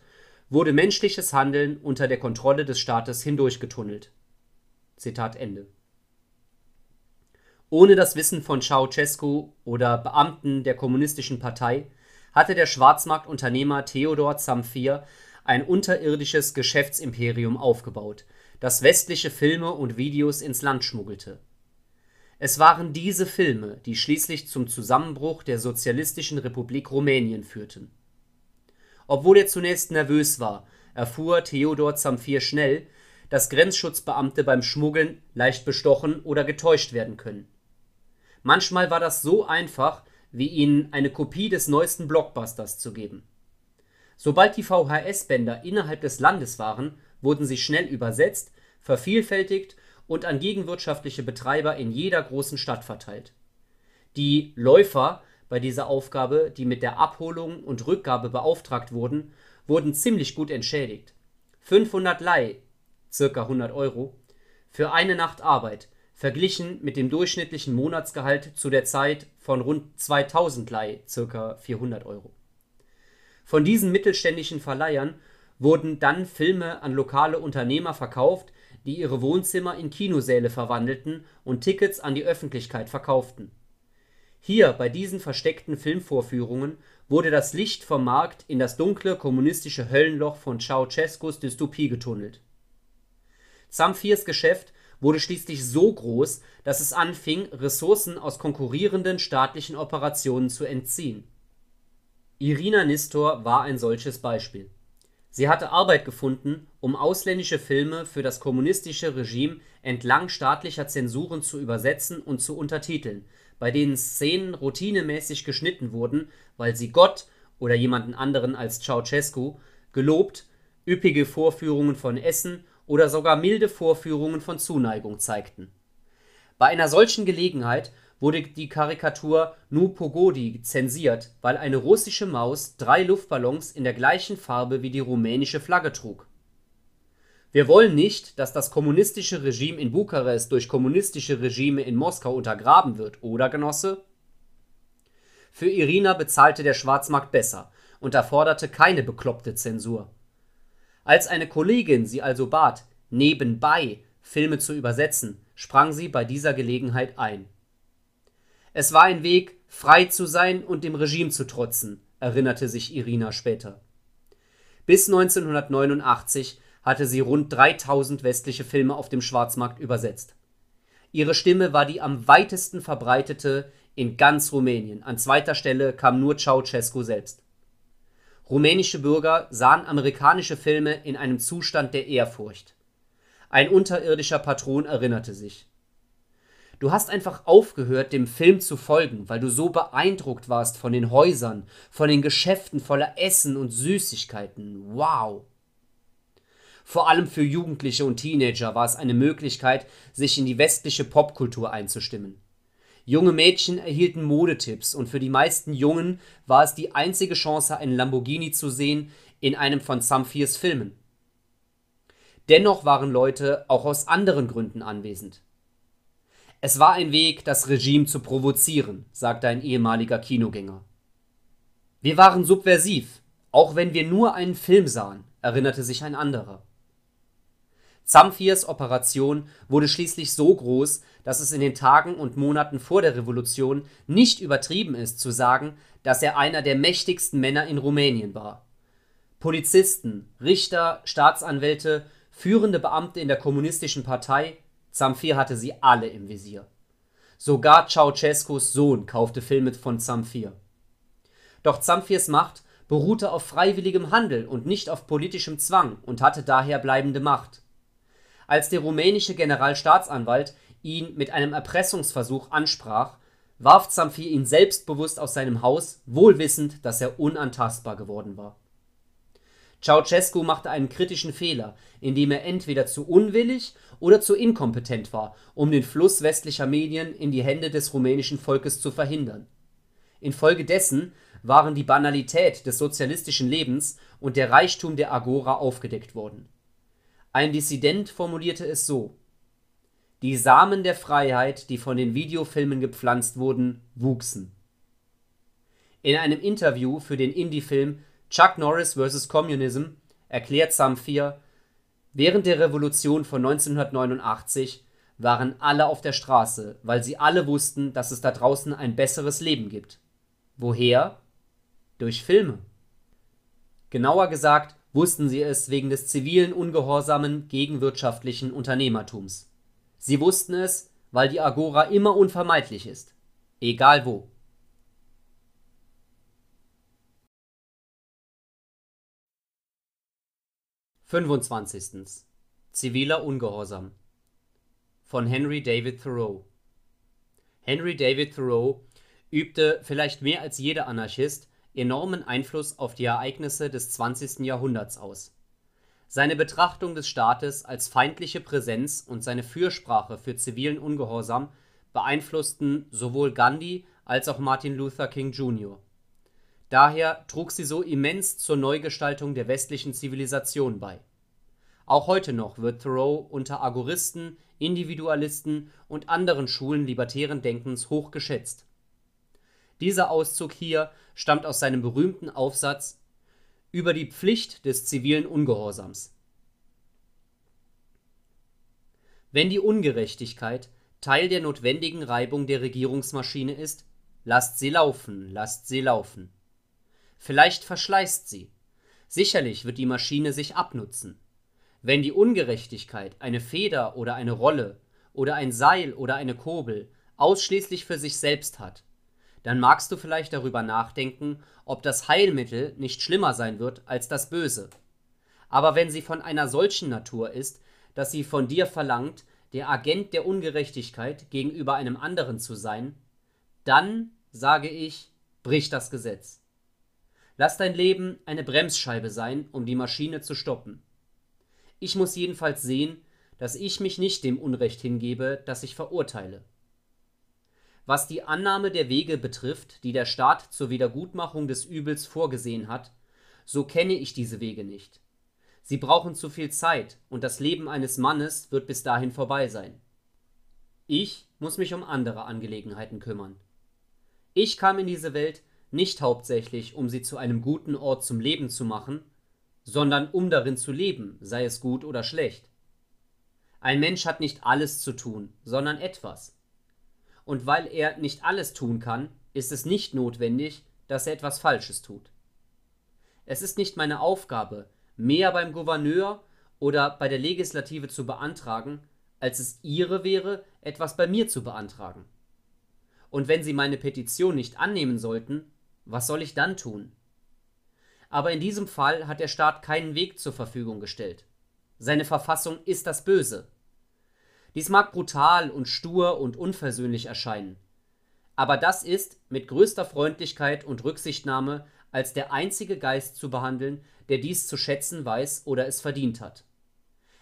wurde menschliches Handeln unter der Kontrolle des Staates hindurchgetunnelt. Ohne das Wissen von Ceausescu oder Beamten der Kommunistischen Partei hatte der Schwarzmarktunternehmer Theodor Zamfir ein unterirdisches Geschäftsimperium aufgebaut, das westliche Filme und Videos ins Land schmuggelte es waren diese Filme, die schließlich zum Zusammenbruch der Sozialistischen Republik Rumänien führten. Obwohl er zunächst nervös war, erfuhr Theodor Zamfir schnell, dass Grenzschutzbeamte beim Schmuggeln leicht bestochen oder getäuscht werden können. Manchmal war das so einfach, wie ihnen eine Kopie des neuesten Blockbusters zu geben. Sobald die VHS-Bänder innerhalb des Landes waren, wurden sie schnell übersetzt, vervielfältigt und an gegenwirtschaftliche Betreiber in jeder großen Stadt verteilt. Die Läufer bei dieser Aufgabe, die mit der Abholung und Rückgabe beauftragt wurden, wurden ziemlich gut entschädigt. 500 Lei (ca. 100 Euro) für eine Nacht Arbeit, verglichen mit dem durchschnittlichen Monatsgehalt zu der Zeit von rund 2000 Lei (ca. 400 Euro). Von diesen mittelständischen Verleihern wurden dann Filme an lokale Unternehmer verkauft die ihre Wohnzimmer in Kinosäle verwandelten und Tickets an die Öffentlichkeit verkauften. Hier bei diesen versteckten Filmvorführungen wurde das Licht vom Markt in das dunkle kommunistische Höllenloch von Ceausescus Dystopie getunnelt. Zamfirs Geschäft wurde schließlich so groß, dass es anfing, Ressourcen aus konkurrierenden staatlichen Operationen zu entziehen. Irina Nistor war ein solches Beispiel Sie hatte Arbeit gefunden, um ausländische Filme für das kommunistische Regime entlang staatlicher Zensuren zu übersetzen und zu untertiteln, bei denen Szenen routinemäßig geschnitten wurden, weil sie Gott (oder jemanden anderen als Ceausescu) gelobt, üppige Vorführungen von Essen oder sogar milde Vorführungen von Zuneigung zeigten. Bei einer solchen Gelegenheit wurde die Karikatur Nu Pogodi zensiert, weil eine russische Maus drei Luftballons in der gleichen Farbe wie die rumänische Flagge trug. Wir wollen nicht, dass das kommunistische Regime in Bukarest durch kommunistische Regime in Moskau untergraben wird, oder Genosse? Für Irina bezahlte der Schwarzmarkt besser und erforderte keine bekloppte Zensur. Als eine Kollegin sie also bat, nebenbei Filme zu übersetzen, sprang sie bei dieser Gelegenheit ein es war ein Weg, frei zu sein und dem Regime zu trotzen, erinnerte sich Irina später. Bis 1989 hatte sie rund 3000 westliche Filme auf dem Schwarzmarkt übersetzt. Ihre Stimme war die am weitesten verbreitete in ganz Rumänien. An zweiter Stelle kam nur Ceausescu selbst. Rumänische Bürger sahen amerikanische Filme in einem Zustand der Ehrfurcht. Ein unterirdischer Patron erinnerte sich Du hast einfach aufgehört, dem Film zu folgen, weil du so beeindruckt warst von den Häusern, von den Geschäften voller Essen und Süßigkeiten. Wow! Vor allem für Jugendliche und Teenager war es eine Möglichkeit, sich in die westliche Popkultur einzustimmen. Junge Mädchen erhielten Modetipps und für die meisten Jungen war es die einzige Chance, einen Lamborghini zu sehen in einem von Zamfirs Filmen. Dennoch waren Leute auch aus anderen Gründen anwesend. Es war ein Weg, das Regime zu provozieren, sagte ein ehemaliger Kinogänger. Wir waren subversiv, auch wenn wir nur einen Film sahen, erinnerte sich ein anderer. Zamfirs Operation wurde schließlich so groß, dass es in den Tagen und Monaten vor der Revolution nicht übertrieben ist zu sagen, dass er einer der mächtigsten Männer in Rumänien war. Polizisten, Richter, Staatsanwälte, führende Beamte in der kommunistischen Partei Zamfir hatte sie alle im Visier. Sogar Ceausescus Sohn kaufte Filme von Zamfir. Doch Zamfirs Macht beruhte auf freiwilligem Handel und nicht auf politischem Zwang und hatte daher bleibende Macht. Als der rumänische Generalstaatsanwalt ihn mit einem Erpressungsversuch ansprach, warf Zamfir ihn selbstbewusst aus seinem Haus, wohl wissend, dass er unantastbar geworden war Ceausescu machte einen kritischen Fehler, indem er entweder zu unwillig oder zu inkompetent war, um den Fluss westlicher Medien in die Hände des rumänischen Volkes zu verhindern. Infolgedessen waren die Banalität des sozialistischen Lebens und der Reichtum der Agora aufgedeckt worden. Ein Dissident formulierte es so: Die Samen der Freiheit, die von den Videofilmen gepflanzt wurden, wuchsen. In einem Interview für den Indie-Film Chuck Norris vs. Communism erklärt Zamfir, während der Revolution von 1989 waren alle auf der Straße, weil sie alle wussten, dass es da draußen ein besseres Leben gibt. Woher? Durch Filme. Genauer gesagt wussten sie es wegen des zivilen Ungehorsamen gegen wirtschaftlichen Unternehmertums. Sie wussten es, weil die Agora immer unvermeidlich ist. Egal wo. Fünfundzwanzigstens. Ziviler Ungehorsam von Henry David Thoreau Henry David Thoreau übte vielleicht mehr als jeder Anarchist enormen Einfluss auf die Ereignisse des 20. Jahrhunderts aus. Seine Betrachtung des Staates als feindliche Präsenz und seine Fürsprache für zivilen Ungehorsam beeinflussten sowohl Gandhi als auch Martin Luther King Jr. Daher trug sie so immens zur Neugestaltung der westlichen Zivilisation bei. Auch heute noch wird Thoreau unter Agoristen, Individualisten und anderen Schulen libertären Denkens hoch geschätzt. Dieser Auszug hier stammt aus seinem berühmten Aufsatz Über die Pflicht des zivilen Ungehorsams. Wenn die Ungerechtigkeit Teil der notwendigen Reibung der Regierungsmaschine ist, lasst sie laufen, lasst sie laufen. Vielleicht verschleißt sie. Sicherlich wird die Maschine sich abnutzen. Wenn die Ungerechtigkeit eine Feder oder eine Rolle oder ein Seil oder eine Kurbel ausschließlich für sich selbst hat, dann magst du vielleicht darüber nachdenken, ob das Heilmittel nicht schlimmer sein wird als das Böse. Aber wenn sie von einer solchen Natur ist, dass sie von dir verlangt, der Agent der Ungerechtigkeit gegenüber einem anderen zu sein, dann, sage ich, brich das Gesetz. Lass dein Leben eine Bremsscheibe sein, um die Maschine zu stoppen. Ich muss jedenfalls sehen, dass ich mich nicht dem Unrecht hingebe, das ich verurteile. Was die Annahme der Wege betrifft, die der Staat zur Wiedergutmachung des Übels vorgesehen hat, so kenne ich diese Wege nicht. Sie brauchen zu viel Zeit, und das Leben eines Mannes wird bis dahin vorbei sein. Ich muss mich um andere Angelegenheiten kümmern. Ich kam in diese Welt nicht hauptsächlich, um sie zu einem guten Ort zum Leben zu machen, sondern um darin zu leben, sei es gut oder schlecht. Ein Mensch hat nicht alles zu tun, sondern etwas. Und weil er nicht alles tun kann, ist es nicht notwendig, dass er etwas Falsches tut. Es ist nicht meine Aufgabe, mehr beim Gouverneur oder bei der Legislative zu beantragen, als es ihre wäre, etwas bei mir zu beantragen. Und wenn sie meine Petition nicht annehmen sollten, was soll ich dann tun? aber in diesem Fall hat der Staat keinen Weg zur Verfügung gestellt. Seine Verfassung ist das Böse. Dies mag brutal und stur und unversöhnlich erscheinen, aber das ist mit größter Freundlichkeit und Rücksichtnahme als der einzige Geist zu behandeln, der dies zu schätzen weiß oder es verdient hat.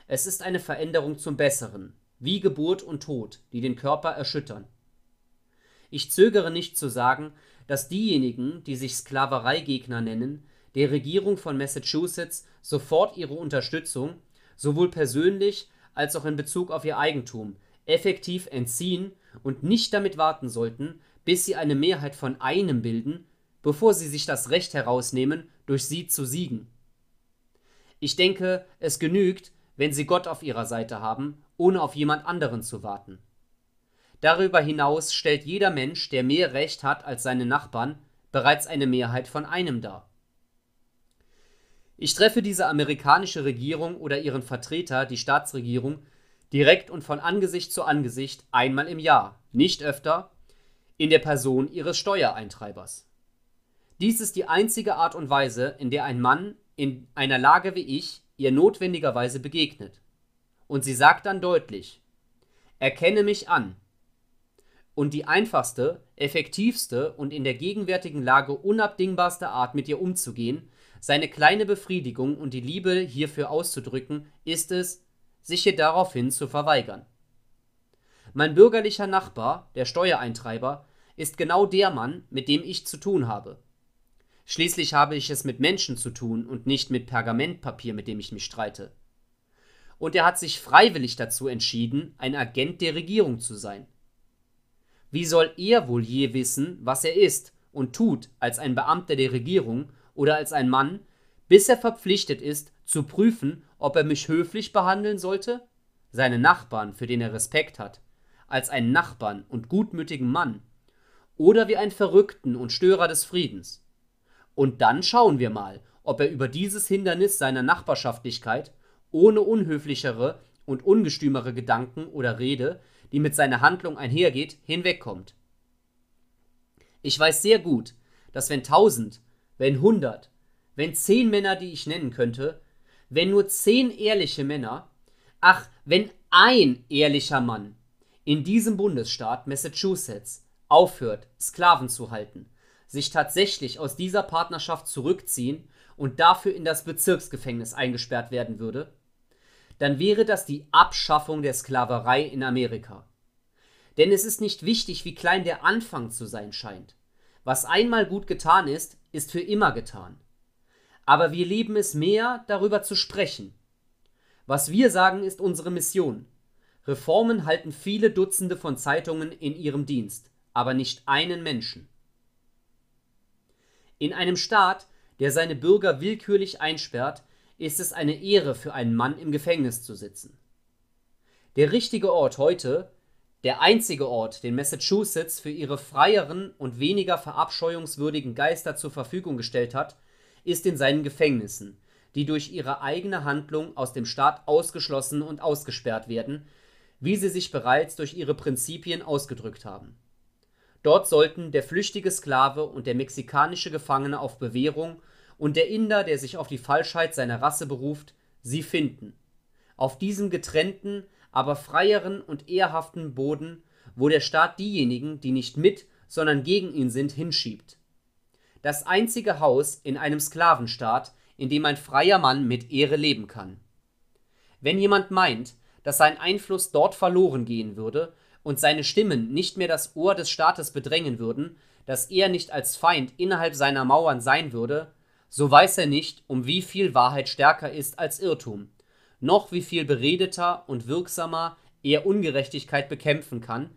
Es ist eine Veränderung zum Besseren, wie Geburt und Tod, die den Körper erschüttern. Ich zögere nicht zu sagen, dass diejenigen, die sich Sklavereigegner nennen, der Regierung von Massachusetts sofort ihre Unterstützung, sowohl persönlich als auch in Bezug auf ihr Eigentum, effektiv entziehen und nicht damit warten sollten, bis sie eine Mehrheit von einem bilden, bevor sie sich das Recht herausnehmen, durch sie zu siegen. Ich denke, es genügt, wenn sie Gott auf ihrer Seite haben, ohne auf jemand anderen zu warten. Darüber hinaus stellt jeder Mensch, der mehr Recht hat als seine Nachbarn, bereits eine Mehrheit von einem dar. Ich treffe diese amerikanische Regierung oder ihren Vertreter, die Staatsregierung, direkt und von Angesicht zu Angesicht einmal im Jahr, nicht öfter, in der Person ihres Steuereintreibers. Dies ist die einzige Art und Weise, in der ein Mann in einer Lage wie ich ihr notwendigerweise begegnet. Und sie sagt dann deutlich, erkenne mich an. Und die einfachste, effektivste und in der gegenwärtigen Lage unabdingbarste Art, mit ihr umzugehen, seine kleine Befriedigung und die Liebe hierfür auszudrücken, ist es, sich hier daraufhin zu verweigern. Mein bürgerlicher Nachbar, der Steuereintreiber, ist genau der Mann, mit dem ich zu tun habe. Schließlich habe ich es mit Menschen zu tun und nicht mit Pergamentpapier, mit dem ich mich streite. und er hat sich freiwillig dazu entschieden, ein Agent der Regierung zu sein. Wie soll er wohl je wissen, was er ist und tut als ein Beamter der Regierung oder als ein Mann, bis er verpflichtet ist, zu prüfen, ob er mich höflich behandeln sollte, seinen Nachbarn, für den er Respekt hat, als einen Nachbarn und gutmütigen Mann, oder wie einen Verrückten und Störer des Friedens. Und dann schauen wir mal, ob er über dieses Hindernis seiner Nachbarschaftlichkeit ohne unhöflichere und ungestümere Gedanken oder Rede, die mit seiner Handlung einhergeht, hinwegkommt. Ich weiß sehr gut, dass wenn tausend, wenn hundert, wenn zehn Männer, die ich nennen könnte, wenn nur zehn ehrliche Männer, ach, wenn ein ehrlicher Mann in diesem Bundesstaat Massachusetts aufhört, Sklaven zu halten, sich tatsächlich aus dieser Partnerschaft zurückziehen und dafür in das Bezirksgefängnis eingesperrt werden würde, dann wäre das die Abschaffung der Sklaverei in Amerika. Denn es ist nicht wichtig, wie klein der Anfang zu sein scheint. Was einmal gut getan ist, ist für immer getan. Aber wir lieben es mehr, darüber zu sprechen. Was wir sagen, ist unsere Mission. Reformen halten viele Dutzende von Zeitungen in ihrem Dienst, aber nicht einen Menschen. In einem Staat, der seine Bürger willkürlich einsperrt, ist es eine Ehre für einen Mann im Gefängnis zu sitzen. Der richtige Ort heute, der einzige Ort, den Massachusetts für ihre freieren und weniger verabscheuungswürdigen Geister zur Verfügung gestellt hat, ist in seinen Gefängnissen, die durch ihre eigene Handlung aus dem Staat ausgeschlossen und ausgesperrt werden, wie sie sich bereits durch ihre Prinzipien ausgedrückt haben. Dort sollten der flüchtige Sklave und der mexikanische Gefangene auf Bewährung und der Inder, der sich auf die Falschheit seiner Rasse beruft, sie finden. Auf diesem getrennten, aber freieren und ehrhaften Boden, wo der Staat diejenigen, die nicht mit, sondern gegen ihn sind, hinschiebt. Das einzige Haus in einem Sklavenstaat, in dem ein freier Mann mit Ehre leben kann. Wenn jemand meint, dass sein Einfluss dort verloren gehen würde und seine Stimmen nicht mehr das Ohr des Staates bedrängen würden, dass er nicht als Feind innerhalb seiner Mauern sein würde, so weiß er nicht, um wie viel Wahrheit stärker ist als Irrtum, noch wie viel beredeter und wirksamer er Ungerechtigkeit bekämpfen kann,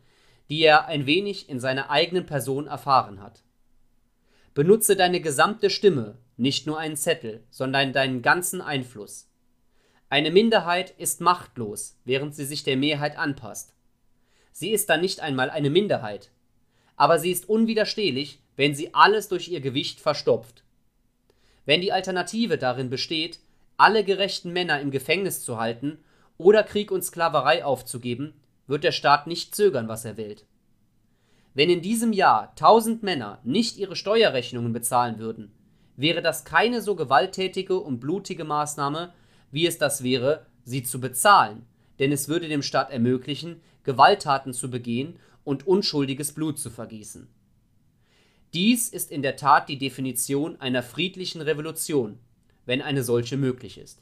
die er ein wenig in seiner eigenen Person erfahren hat. Benutze deine gesamte Stimme, nicht nur einen Zettel, sondern deinen ganzen Einfluss. Eine Minderheit ist machtlos, während sie sich der Mehrheit anpasst. Sie ist dann nicht einmal eine Minderheit, aber sie ist unwiderstehlich, wenn sie alles durch ihr Gewicht verstopft. Wenn die Alternative darin besteht, alle gerechten Männer im Gefängnis zu halten oder Krieg und Sklaverei aufzugeben, wird der Staat nicht zögern, was er wählt. Wenn in diesem Jahr tausend Männer nicht ihre Steuerrechnungen bezahlen würden, wäre das keine so gewalttätige und blutige Maßnahme, wie es das wäre, sie zu bezahlen, denn es würde dem Staat ermöglichen, Gewalttaten zu begehen und unschuldiges Blut zu vergießen. Dies ist in der Tat die Definition einer friedlichen Revolution, wenn eine solche möglich ist.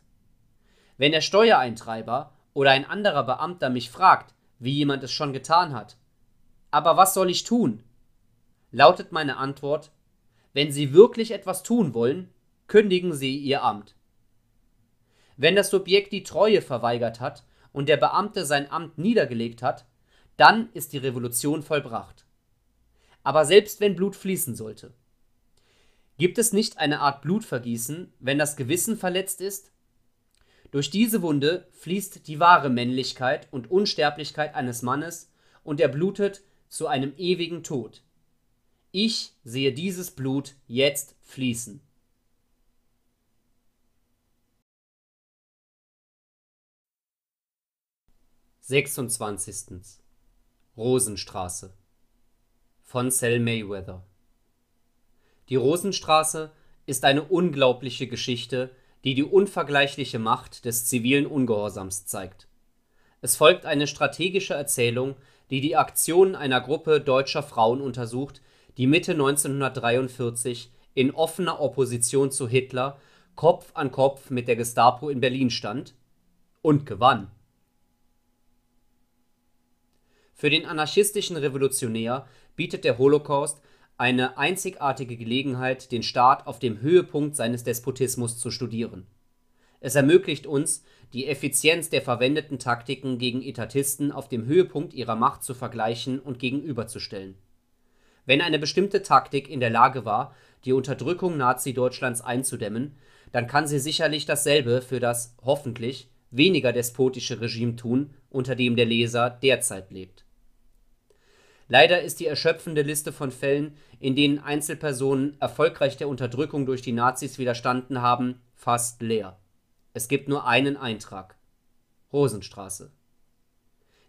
Wenn der Steuereintreiber oder ein anderer Beamter mich fragt, wie jemand es schon getan hat, aber was soll ich tun? lautet meine Antwort, wenn Sie wirklich etwas tun wollen, kündigen Sie Ihr Amt. Wenn das Subjekt die Treue verweigert hat und der Beamte sein Amt niedergelegt hat, dann ist die Revolution vollbracht aber selbst wenn Blut fließen sollte. Gibt es nicht eine Art Blutvergießen, wenn das Gewissen verletzt ist? Durch diese Wunde fließt die wahre Männlichkeit und Unsterblichkeit eines Mannes und er blutet zu einem ewigen Tod. Ich sehe dieses Blut jetzt fließen. Sechsundzwanzigstens Rosenstraße von Sal Mayweather. Die Rosenstraße ist eine unglaubliche Geschichte, die die unvergleichliche Macht des zivilen Ungehorsams zeigt. Es folgt eine strategische Erzählung, die die Aktionen einer Gruppe deutscher Frauen untersucht, die Mitte 1943 in offener Opposition zu Hitler Kopf an Kopf mit der Gestapo in Berlin stand und gewann. Für den anarchistischen Revolutionär bietet der Holocaust eine einzigartige Gelegenheit, den Staat auf dem Höhepunkt seines Despotismus zu studieren. Es ermöglicht uns, die Effizienz der verwendeten Taktiken gegen Etatisten auf dem Höhepunkt ihrer Macht zu vergleichen und gegenüberzustellen. Wenn eine bestimmte Taktik in der Lage war, die Unterdrückung Nazi-Deutschlands einzudämmen, dann kann sie sicherlich dasselbe für das – hoffentlich – weniger despotische Regime tun, unter dem der Leser derzeit lebt. Leider ist die erschöpfende Liste von Fällen, in denen Einzelpersonen erfolgreich der Unterdrückung durch die Nazis widerstanden haben, fast leer. Es gibt nur einen Eintrag: Rosenstraße.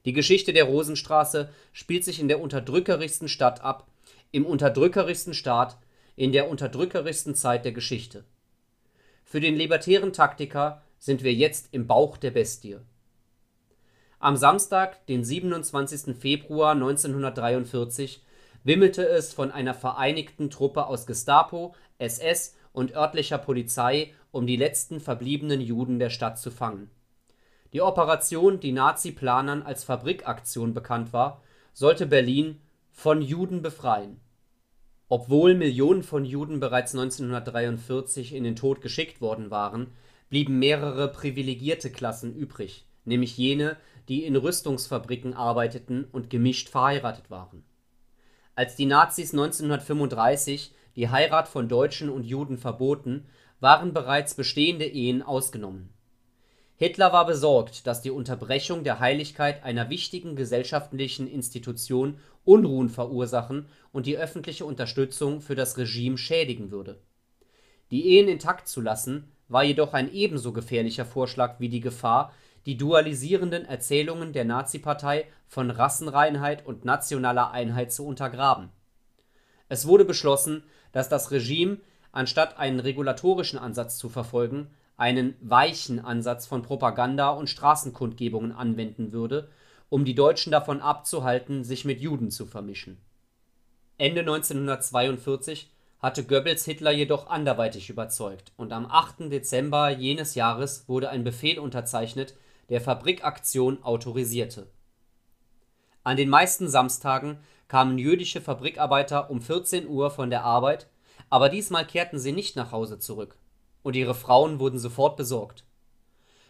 Die Geschichte der Rosenstraße spielt sich in der unterdrückerischsten Stadt ab, im unterdrückerischsten Staat, in der unterdrückerischsten Zeit der Geschichte. Für den libertären Taktiker sind wir jetzt im Bauch der Bestie. Am Samstag, den 27. Februar 1943, wimmelte es von einer vereinigten Truppe aus Gestapo, SS und örtlicher Polizei, um die letzten verbliebenen Juden der Stadt zu fangen. Die Operation, die Nazi-Planern als Fabrikaktion bekannt war, sollte Berlin „ von Juden befreien obwohl Millionen von Juden bereits 1943 in den Tod geschickt worden waren, blieben mehrere privilegierte Klassen übrig, nämlich jene, die in Rüstungsfabriken arbeiteten und gemischt verheiratet waren. Als die Nazis 1935 die Heirat von Deutschen und Juden verboten, waren bereits bestehende Ehen ausgenommen. Hitler war besorgt, dass die Unterbrechung der Heiligkeit einer wichtigen gesellschaftlichen Institution Unruhen verursachen und die öffentliche Unterstützung für das Regime schädigen würde. Die Ehen intakt zu lassen, war jedoch ein ebenso gefährlicher Vorschlag wie die Gefahr, die dualisierenden Erzählungen der Nazipartei von Rassenreinheit und nationaler Einheit zu untergraben. Es wurde beschlossen, dass das Regime, anstatt einen regulatorischen Ansatz zu verfolgen, einen „ weichen “Ansatz von Propaganda und Straßenkundgebungen anwenden würde um die Deutschen davon abzuhalten, sich mit Juden zu vermischen. Ende 1942 hatte Goebbels Hitler jedoch anderweitig überzeugt und am 8. Dezember jenes Jahres wurde ein Befehl unterzeichnet, der Fabrikaktion autorisierte. An den meisten Samstagen kamen jüdische Fabrikarbeiter um 14 Uhr von der Arbeit, aber diesmal kehrten sie nicht nach Hause zurück, und ihre Frauen wurden sofort besorgt.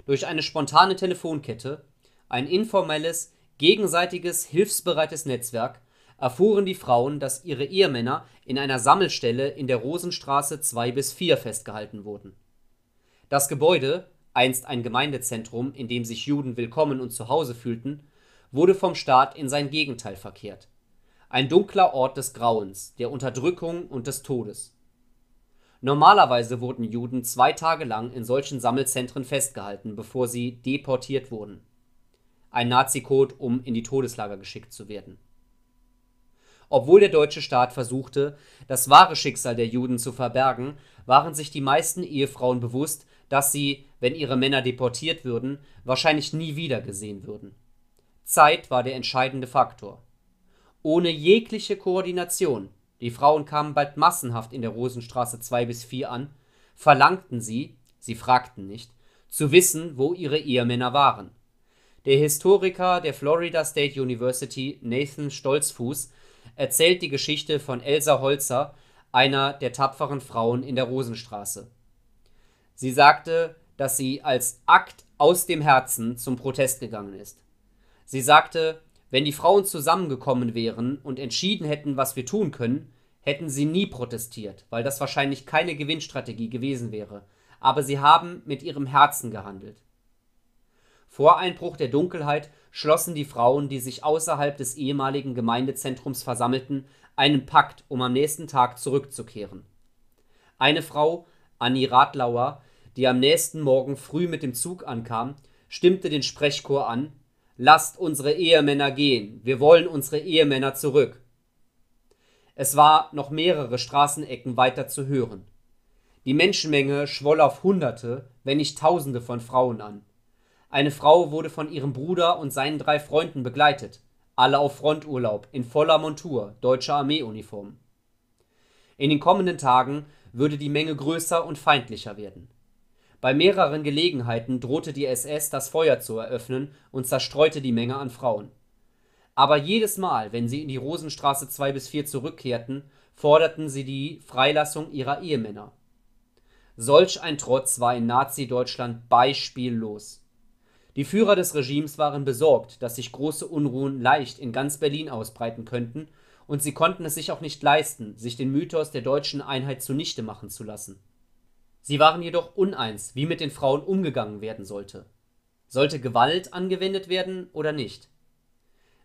Durch eine spontane Telefonkette ein informelles, gegenseitiges, hilfsbereites Netzwerk, erfuhren die Frauen, dass ihre Ehemänner in einer Sammelstelle in der Rosenstraße 2 bis 4 festgehalten wurden. Das Gebäude, einst ein Gemeindezentrum, in dem sich Juden willkommen und zu Hause fühlten, wurde vom Staat in sein Gegenteil verkehrt: ein dunkler Ort des Grauens, der Unterdrückung und des Todes. Normalerweise wurden Juden zwei Tage lang in solchen Sammelzentren festgehalten, bevor sie deportiert wurden ein Nazicode, um in die Todeslager geschickt zu werden. Obwohl der deutsche Staat versuchte, das wahre Schicksal der Juden zu verbergen, waren sich die meisten Ehefrauen bewusst, dass sie, wenn ihre Männer deportiert würden, wahrscheinlich nie wieder gesehen würden. Zeit war der entscheidende Faktor. Ohne jegliche Koordination – die Frauen kamen bald massenhaft in der Rosenstraße 2 bis 4 an – verlangten sie (sie fragten nicht) zu wissen, wo ihre Ehemänner waren der Historiker der Florida State University Nathan Stolzfus erzählt die Geschichte von Elsa Holzer, einer der tapferen Frauen in der Rosenstraße. Sie sagte, dass sie als Akt aus dem Herzen zum Protest gegangen ist. Sie sagte, wenn die Frauen zusammengekommen wären und entschieden hätten, was wir tun können, hätten sie nie protestiert, weil das wahrscheinlich keine Gewinnstrategie gewesen wäre, aber sie haben mit ihrem Herzen gehandelt vor Einbruch der Dunkelheit schlossen die Frauen, die sich außerhalb des ehemaligen Gemeindezentrums versammelten, einen Pakt, um am nächsten Tag zurückzukehren. Eine Frau, Annie Radlauer, die am nächsten Morgen früh mit dem Zug ankam, stimmte den Sprechchor an: Lasst unsere Ehemänner gehen, wir wollen unsere Ehemänner zurück. Es war noch mehrere Straßenecken weiter zu hören. Die Menschenmenge schwoll auf Hunderte, wenn nicht Tausende von Frauen an eine Frau wurde von ihrem Bruder und seinen drei Freunden begleitet, alle auf Fronturlaub, in voller Montur, deutscher Armeeuniform. In den kommenden Tagen würde die Menge größer und feindlicher werden. Bei mehreren Gelegenheiten drohte die SS das Feuer zu eröffnen und zerstreute die Menge an Frauen. Aber jedes Mal, wenn sie in die Rosenstraße 2 bis 4 zurückkehrten, forderten sie die Freilassung ihrer Ehemänner. Solch ein Trotz war in Nazi-Deutschland beispiellos Die Führer des Regimes waren besorgt, dass sich große Unruhen leicht in ganz Berlin ausbreiten könnten, und sie konnten es sich auch nicht leisten, sich den Mythos der deutschen Einheit zunichte machen zu lassen. Sie waren jedoch uneins, wie mit den Frauen umgegangen werden sollte. Sollte Gewalt angewendet werden oder nicht?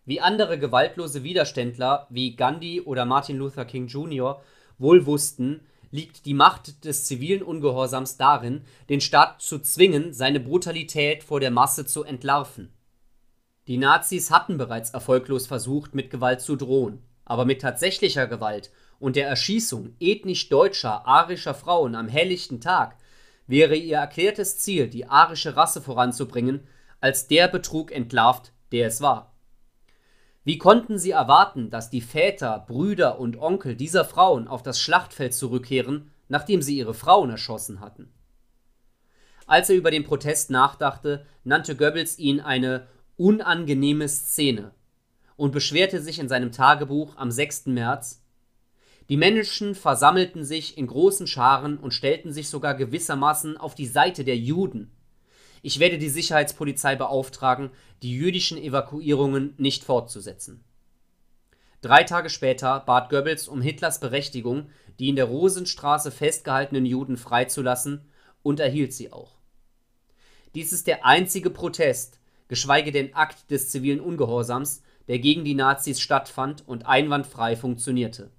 Wie andere gewaltlose Widerständler wie Gandhi oder Martin Luther King Jr. wohl wussten, liegt die Macht des zivilen Ungehorsams darin, den Staat zu zwingen, seine Brutalität vor der Masse zu entlarven. Die Nazis hatten bereits erfolglos versucht, mit Gewalt zu drohen, aber mit tatsächlicher Gewalt und der Erschießung ethnisch deutscher, arischer Frauen am helllichten Tag wäre ihr erklärtes Ziel, die arische Rasse voranzubringen, als der Betrug entlarvt, der es war. Wie konnten sie erwarten, dass die Väter, Brüder und Onkel dieser Frauen auf das Schlachtfeld zurückkehren, nachdem sie ihre Frauen erschossen hatten? Als er über den Protest nachdachte, nannte Goebbels ihn eine unangenehme Szene und beschwerte sich in seinem Tagebuch am 6. März, die Menschen versammelten sich in großen Scharen und stellten sich sogar gewissermaßen auf die Seite der Juden. Ich werde die Sicherheitspolizei beauftragen, die jüdischen Evakuierungen nicht fortzusetzen. Drei Tage später bat Goebbels um Hitlers Berechtigung, die in der Rosenstraße festgehaltenen Juden freizulassen, und erhielt sie auch. Dies ist der einzige Protest, geschweige denn Akt des zivilen Ungehorsams, der gegen die Nazis stattfand und einwandfrei funktionierte.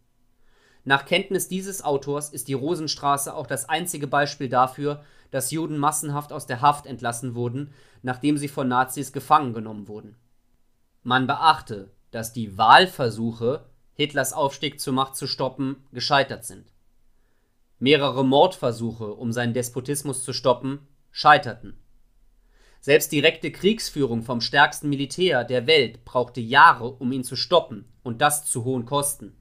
Nach Kenntnis dieses Autors ist die Rosenstraße auch das einzige Beispiel dafür, dass Juden massenhaft aus der Haft entlassen wurden, nachdem sie von Nazis gefangen genommen wurden. Man beachte, dass die Wahlversuche, Hitlers Aufstieg zur Macht zu stoppen, gescheitert sind. Mehrere Mordversuche, um seinen Despotismus zu stoppen, scheiterten. Selbst direkte Kriegsführung vom stärksten Militär der Welt brauchte Jahre, um ihn zu stoppen, und das zu hohen Kosten.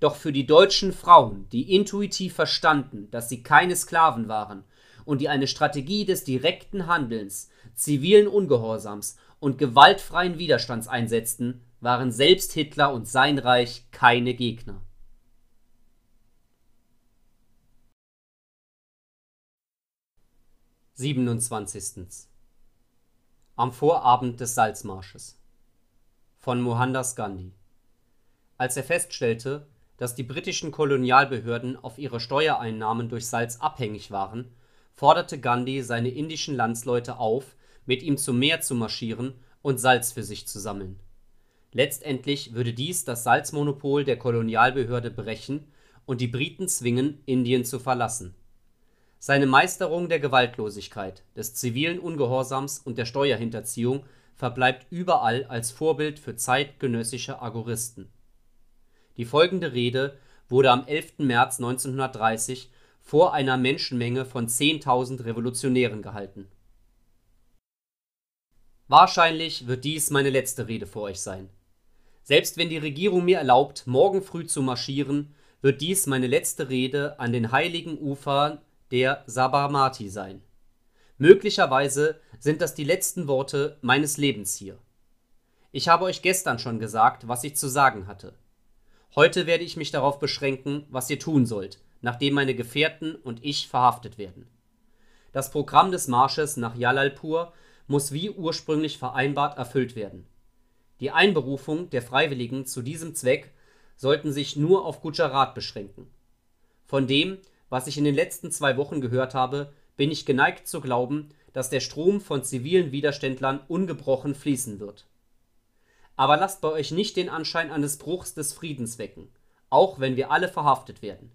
Doch für die deutschen Frauen, die intuitiv verstanden, dass sie keine Sklaven waren und die eine Strategie des direkten Handelns, zivilen Ungehorsams und gewaltfreien Widerstands einsetzten, waren selbst Hitler und sein Reich keine Gegner. Siebenundzwanzigstens Am Vorabend des Salzmarsches von Mohandas Gandhi Als er feststellte, dass die britischen Kolonialbehörden auf ihre Steuereinnahmen durch Salz abhängig waren, forderte Gandhi seine indischen Landsleute auf, mit ihm zum Meer zu marschieren und Salz für sich zu sammeln. Letztendlich würde dies das Salzmonopol der Kolonialbehörde brechen und die Briten zwingen, Indien zu verlassen. Seine Meisterung der Gewaltlosigkeit, des zivilen Ungehorsams und der Steuerhinterziehung verbleibt überall als Vorbild für zeitgenössische Agoristen die folgende Rede wurde am 11. März 1930 vor einer Menschenmenge von 10.000 Revolutionären gehalten. Wahrscheinlich wird dies meine letzte Rede vor euch sein. Selbst wenn die Regierung mir erlaubt, morgen früh zu marschieren, wird dies meine letzte Rede an den heiligen Ufern der Sabarmati sein. Möglicherweise sind das die letzten Worte meines Lebens hier. Ich habe euch gestern schon gesagt, was ich zu sagen hatte. Heute werde ich mich darauf beschränken, was ihr tun sollt, nachdem meine Gefährten und ich verhaftet werden. Das Programm des Marsches nach Jalalpur muss wie ursprünglich vereinbart erfüllt werden. Die Einberufung der Freiwilligen zu diesem Zweck sollten sich nur auf Gujarat beschränken. Von dem, was ich in den letzten zwei Wochen gehört habe, bin ich geneigt zu glauben, dass der Strom von zivilen Widerständlern ungebrochen fließen wird aber lasst bei euch nicht den Anschein eines Bruchs des Friedens wecken, auch wenn wir alle verhaftet werden.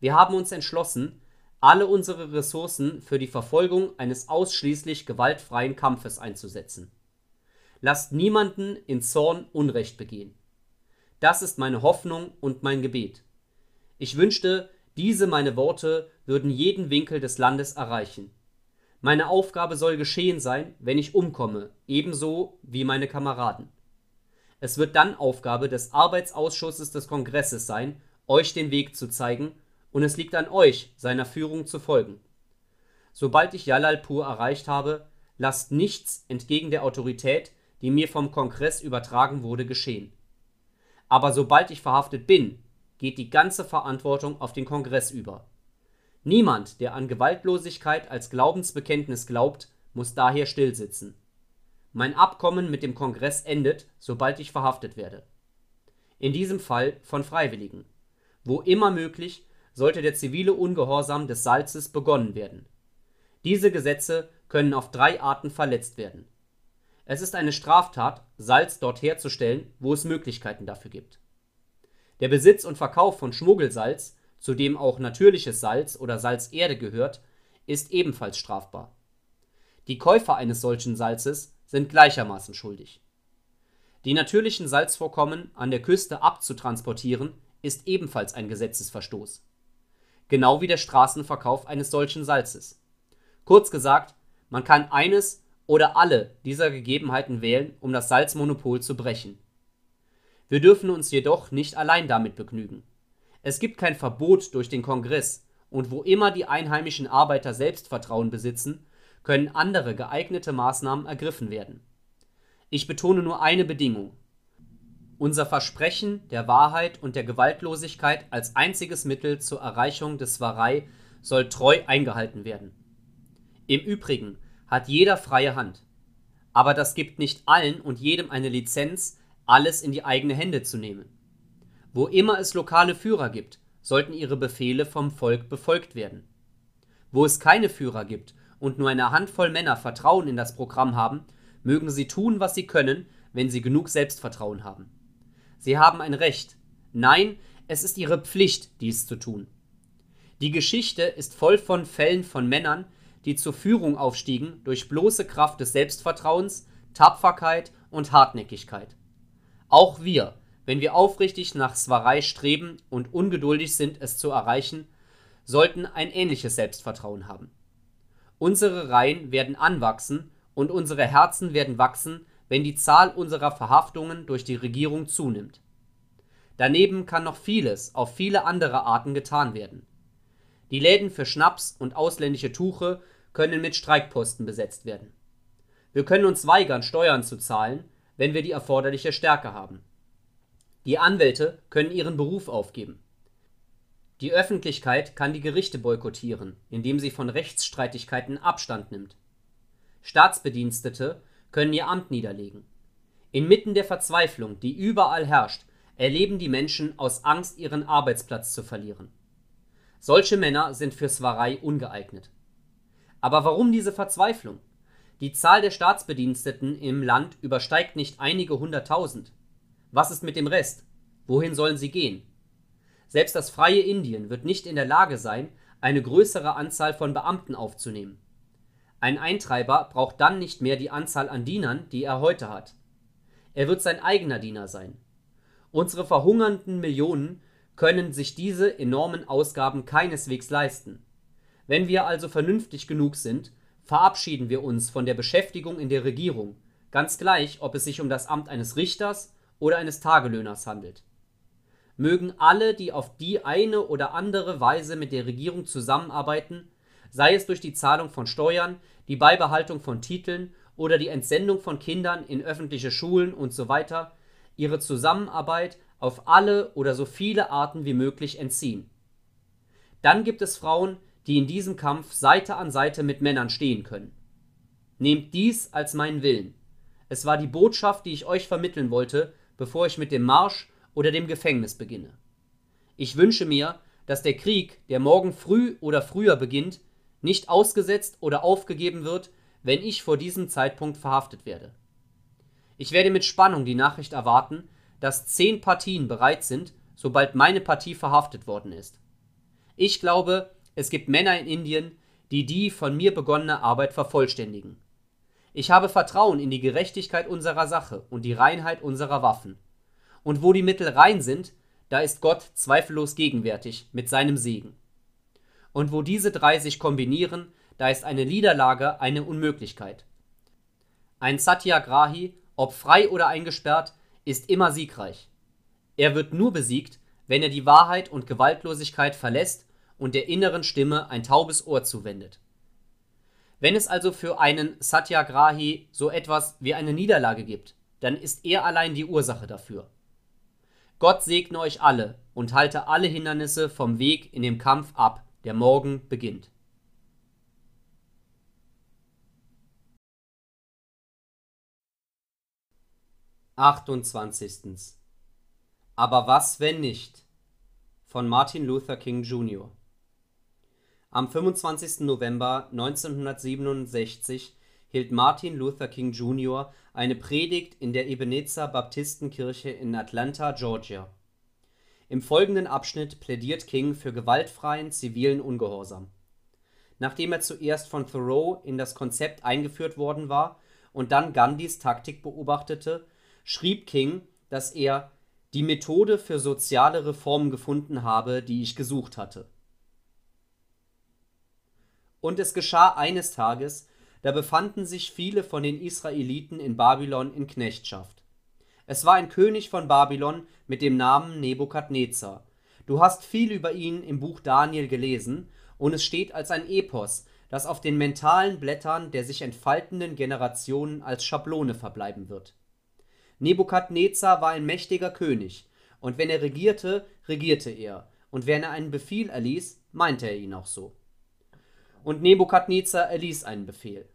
Wir haben uns entschlossen, alle unsere Ressourcen für die Verfolgung eines ausschließlich gewaltfreien Kampfes einzusetzen. Lasst niemanden in Zorn Unrecht begehen. Das ist meine Hoffnung und mein Gebet. Ich wünschte, diese meine Worte würden jeden Winkel des Landes erreichen. Meine Aufgabe soll geschehen sein, wenn ich umkomme, ebenso wie meine Kameraden. Es wird dann Aufgabe des Arbeitsausschusses des Kongresses sein, euch den Weg zu zeigen, und es liegt an euch, seiner Führung zu folgen. Sobald ich Jalalpur erreicht habe, lasst nichts entgegen der Autorität, die mir vom Kongress übertragen wurde, geschehen. Aber sobald ich verhaftet bin, geht die ganze Verantwortung auf den Kongress über. Niemand, der an Gewaltlosigkeit als Glaubensbekenntnis glaubt, muss daher stillsitzen. Mein Abkommen mit dem Kongress endet, sobald ich verhaftet werde. In diesem Fall von Freiwilligen. Wo immer möglich, sollte der zivile Ungehorsam des Salzes begonnen werden. Diese Gesetze können auf drei Arten verletzt werden. Es ist eine Straftat, Salz dort herzustellen, wo es Möglichkeiten dafür gibt. Der Besitz und Verkauf von Schmuggelsalz, zu dem auch natürliches Salz oder Salzerde gehört, ist ebenfalls strafbar. Die Käufer eines solchen Salzes sind gleichermaßen schuldig. Die natürlichen Salzvorkommen an der Küste abzutransportieren, ist ebenfalls ein Gesetzesverstoß. Genau wie der Straßenverkauf eines solchen Salzes. Kurz gesagt, man kann eines oder alle dieser Gegebenheiten wählen, um das Salzmonopol zu brechen. Wir dürfen uns jedoch nicht allein damit begnügen. Es gibt kein Verbot durch den Kongress, und wo immer die einheimischen Arbeiter Selbstvertrauen besitzen, können andere geeignete Maßnahmen ergriffen werden. Ich betone nur eine Bedingung. Unser Versprechen der Wahrheit und der Gewaltlosigkeit als einziges Mittel zur Erreichung des Svarei soll treu eingehalten werden. Im Übrigen hat jeder freie Hand. Aber das gibt nicht allen und jedem eine Lizenz, alles in die eigene Hände zu nehmen. Wo immer es lokale Führer gibt, sollten ihre Befehle vom Volk befolgt werden. Wo es keine Führer gibt und nur eine Handvoll Männer Vertrauen in das Programm haben, mögen sie tun, was sie können, wenn sie genug Selbstvertrauen haben. Sie haben ein Recht. Nein, es ist ihre Pflicht, dies zu tun. Die Geschichte ist voll von Fällen von Männern, die zur Führung aufstiegen durch bloße Kraft des Selbstvertrauens, Tapferkeit und Hartnäckigkeit. Auch wir, wenn wir aufrichtig nach Svarei streben und ungeduldig sind, es zu erreichen, sollten ein ähnliches Selbstvertrauen haben. Unsere Reihen werden anwachsen und unsere Herzen werden wachsen, wenn die Zahl unserer Verhaftungen durch die Regierung zunimmt. Daneben kann noch vieles auf viele andere Arten getan werden. Die Läden für Schnaps und ausländische Tuche können mit Streikposten besetzt werden. Wir können uns weigern, Steuern zu zahlen, wenn wir die erforderliche Stärke haben. Die Anwälte können ihren Beruf aufgeben. Die Öffentlichkeit kann die Gerichte boykottieren, indem sie von Rechtsstreitigkeiten Abstand nimmt. Staatsbedienstete können ihr Amt niederlegen. Inmitten der Verzweiflung, die überall herrscht, erleben die Menschen aus Angst, ihren Arbeitsplatz zu verlieren. Solche Männer sind für Svarei ungeeignet. Aber warum diese Verzweiflung? Die Zahl der Staatsbediensteten im Land übersteigt nicht einige hunderttausend. Was ist mit dem Rest? Wohin sollen sie gehen? Selbst das freie Indien wird nicht in der Lage sein, eine größere Anzahl von Beamten aufzunehmen. Ein Eintreiber braucht dann nicht mehr die Anzahl an Dienern, die er heute hat. Er wird sein eigener Diener sein. Unsere verhungernden Millionen können sich diese enormen Ausgaben keineswegs leisten. Wenn wir also vernünftig genug sind, verabschieden wir uns von der Beschäftigung in der Regierung, ganz gleich, ob es sich um das Amt eines Richters oder eines Tagelöhners handelt mögen alle, die auf die eine oder andere Weise mit der Regierung zusammenarbeiten, sei es durch die Zahlung von Steuern, die Beibehaltung von Titeln oder die Entsendung von Kindern in öffentliche Schulen usw., ihre Zusammenarbeit auf alle oder so viele Arten wie möglich entziehen. Dann gibt es Frauen, die in diesem Kampf Seite an Seite mit Männern stehen können. Nehmt dies als meinen Willen. Es war die Botschaft, die ich euch vermitteln wollte, bevor ich mit dem Marsch oder dem Gefängnis beginne. Ich wünsche mir, dass der Krieg, der morgen früh oder früher beginnt, nicht ausgesetzt oder aufgegeben wird, wenn ich vor diesem Zeitpunkt verhaftet werde. Ich werde mit Spannung die Nachricht erwarten, dass zehn Partien bereit sind, sobald meine Partie verhaftet worden ist. Ich glaube, es gibt Männer in Indien, die die von mir begonnene Arbeit vervollständigen. Ich habe Vertrauen in die Gerechtigkeit unserer Sache und die Reinheit unserer Waffen. Und wo die Mittel rein sind, da ist Gott zweifellos gegenwärtig mit seinem Segen. Und wo diese drei sich kombinieren, da ist eine Niederlage eine Unmöglichkeit. Ein Satyagrahi, ob frei oder eingesperrt, ist immer siegreich. Er wird nur besiegt, wenn er die Wahrheit und Gewaltlosigkeit verlässt und der inneren Stimme ein taubes Ohr zuwendet. Wenn es also für einen Satyagrahi so etwas wie eine Niederlage gibt, dann ist er allein die Ursache dafür. Gott segne euch alle und halte alle Hindernisse vom Weg in dem Kampf ab, der morgen beginnt. Achtundzwanzigstens. Aber was, wenn nicht? Von Martin Luther King Jr. Am 25. November 1967 hielt Martin Luther King Jr. eine Predigt in der Ebenezer Baptistenkirche in Atlanta, Georgia. Im folgenden Abschnitt plädiert King für gewaltfreien zivilen Ungehorsam. Nachdem er zuerst von Thoreau in das Konzept eingeführt worden war und dann Gandhis Taktik beobachtete, schrieb King, dass er „ die Methode für soziale Reformen gefunden habe, die ich gesucht hatte. “Und es geschah eines Tages, da befanden sich viele von den Israeliten in Babylon in Knechtschaft. Es war ein König von Babylon mit dem Namen Nebukadnezar. Du hast viel über ihn im Buch Daniel gelesen, und es steht als ein Epos, das auf den mentalen Blättern der sich entfaltenden Generationen als Schablone verbleiben wird. Nebukadnezar war ein mächtiger König, und wenn er regierte, regierte er, und wenn er einen Befehl erließ, meinte er ihn auch so. Und Nebukadnezar erließ einen Befehl.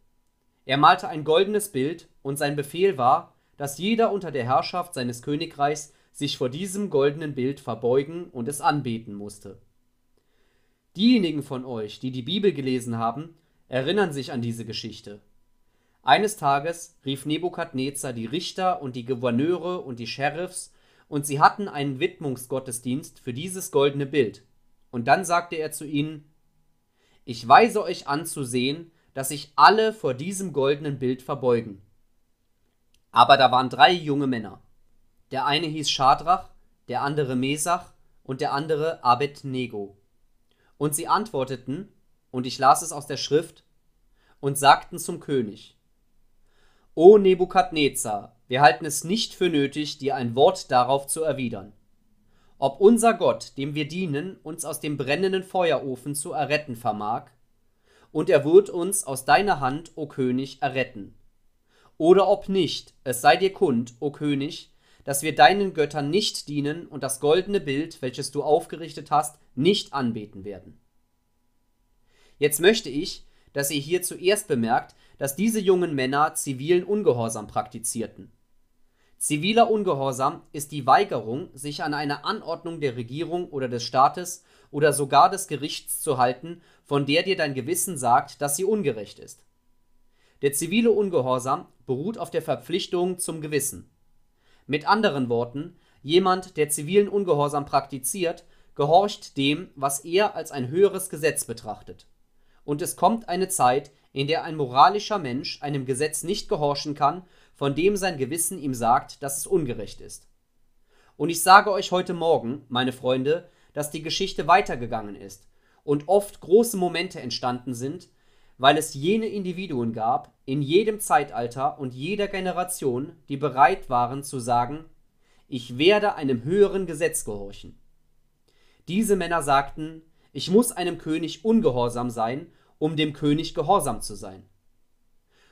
Er malte ein goldenes Bild, und sein Befehl war, dass jeder unter der Herrschaft seines Königreichs sich vor diesem goldenen Bild verbeugen und es anbeten musste. Diejenigen von euch, die die Bibel gelesen haben, erinnern sich an diese Geschichte. Eines Tages rief Nebukadnezar die Richter und die Gouverneure und die Sheriffs, und sie hatten einen Widmungsgottesdienst für dieses goldene Bild. Und dann sagte er zu ihnen: Ich weise euch an zu sehen, dass sich alle vor diesem goldenen Bild verbeugen. Aber da waren drei junge Männer. Der eine hieß Schadrach, der andere Mesach und der andere Abednego. Und sie antworteten, und ich las es aus der Schrift, und sagten zum König: O Nebukadnezar, wir halten es nicht für nötig, dir ein Wort darauf zu erwidern. Ob unser Gott, dem wir dienen, uns aus dem brennenden Feuerofen zu erretten vermag, und er wird uns aus deiner Hand, o König, erretten. Oder ob nicht, es sei dir kund, o König, dass wir deinen Göttern nicht dienen und das goldene Bild, welches du aufgerichtet hast, nicht anbeten werden. Jetzt möchte ich, dass ihr hier zuerst bemerkt, dass diese jungen Männer zivilen Ungehorsam praktizierten. Ziviler Ungehorsam ist die Weigerung, sich an eine Anordnung der Regierung oder des Staates oder sogar des Gerichts zu halten, von der dir dein Gewissen sagt, dass sie ungerecht ist. Der zivile Ungehorsam beruht auf der Verpflichtung zum Gewissen. Mit anderen Worten, jemand, der zivilen Ungehorsam praktiziert, gehorcht dem, was er als ein höheres Gesetz betrachtet. Und es kommt eine Zeit, in der ein moralischer Mensch einem Gesetz nicht gehorchen kann, von dem sein Gewissen ihm sagt, dass es ungerecht ist. Und ich sage euch heute Morgen, meine Freunde, dass die Geschichte weitergegangen ist und oft große Momente entstanden sind, weil es jene Individuen gab, in jedem Zeitalter und jeder Generation, die bereit waren zu sagen, ich werde einem höheren Gesetz gehorchen. Diese Männer sagten, ich muss einem König ungehorsam sein, um dem König gehorsam zu sein.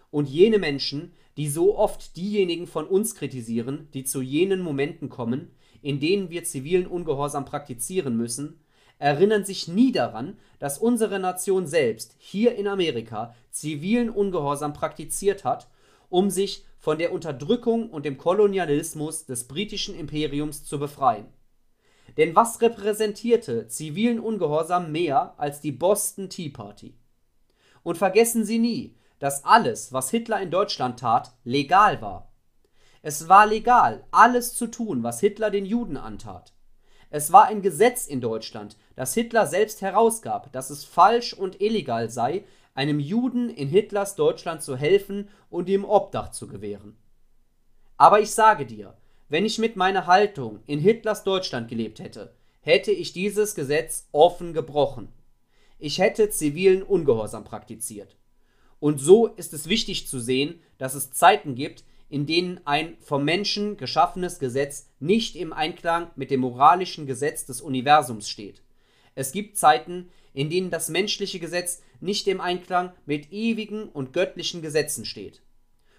Und jene Menschen, die so oft diejenigen von uns kritisieren, die zu jenen Momenten kommen, in denen wir zivilen Ungehorsam praktizieren müssen, erinnern sich nie daran, dass unsere Nation selbst hier in Amerika zivilen Ungehorsam praktiziert hat, um sich von der Unterdrückung und dem Kolonialismus des britischen Imperiums zu befreien. Denn was repräsentierte zivilen Ungehorsam mehr als die Boston Tea Party? Und vergessen Sie nie, dass alles, was Hitler in Deutschland tat, legal war. Es war legal, alles zu tun, was Hitler den Juden antat. Es war ein Gesetz in Deutschland, das Hitler selbst herausgab, dass es falsch und illegal sei, einem Juden in Hitlers Deutschland zu helfen und ihm Obdach zu gewähren. Aber ich sage dir, wenn ich mit meiner Haltung in Hitlers Deutschland gelebt hätte, hätte ich dieses Gesetz offen gebrochen. Ich hätte zivilen Ungehorsam praktiziert. Und so ist es wichtig zu sehen, dass es Zeiten gibt, in denen ein vom Menschen geschaffenes Gesetz nicht im Einklang mit dem moralischen Gesetz des Universums steht. Es gibt Zeiten, in denen das menschliche Gesetz nicht im Einklang mit ewigen und göttlichen Gesetzen steht.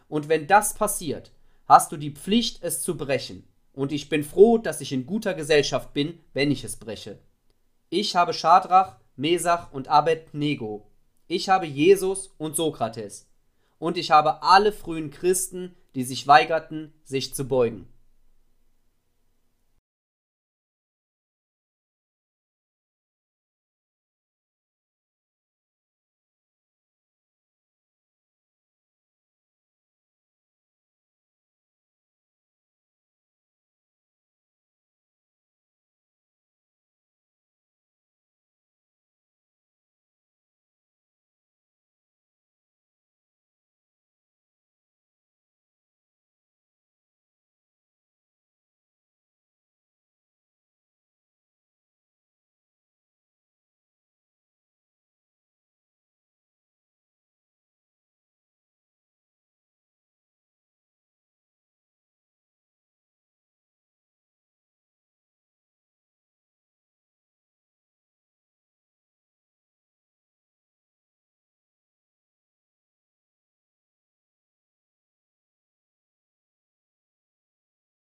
Und wenn das passiert, hast du die Pflicht, es zu brechen. Und ich bin froh, dass ich in guter Gesellschaft bin, wenn ich es breche. Ich habe Schadrach, Mesach und Abednego. Ich habe Jesus und Sokrates. Und ich habe alle frühen Christen, die sich weigerten, sich zu beugen.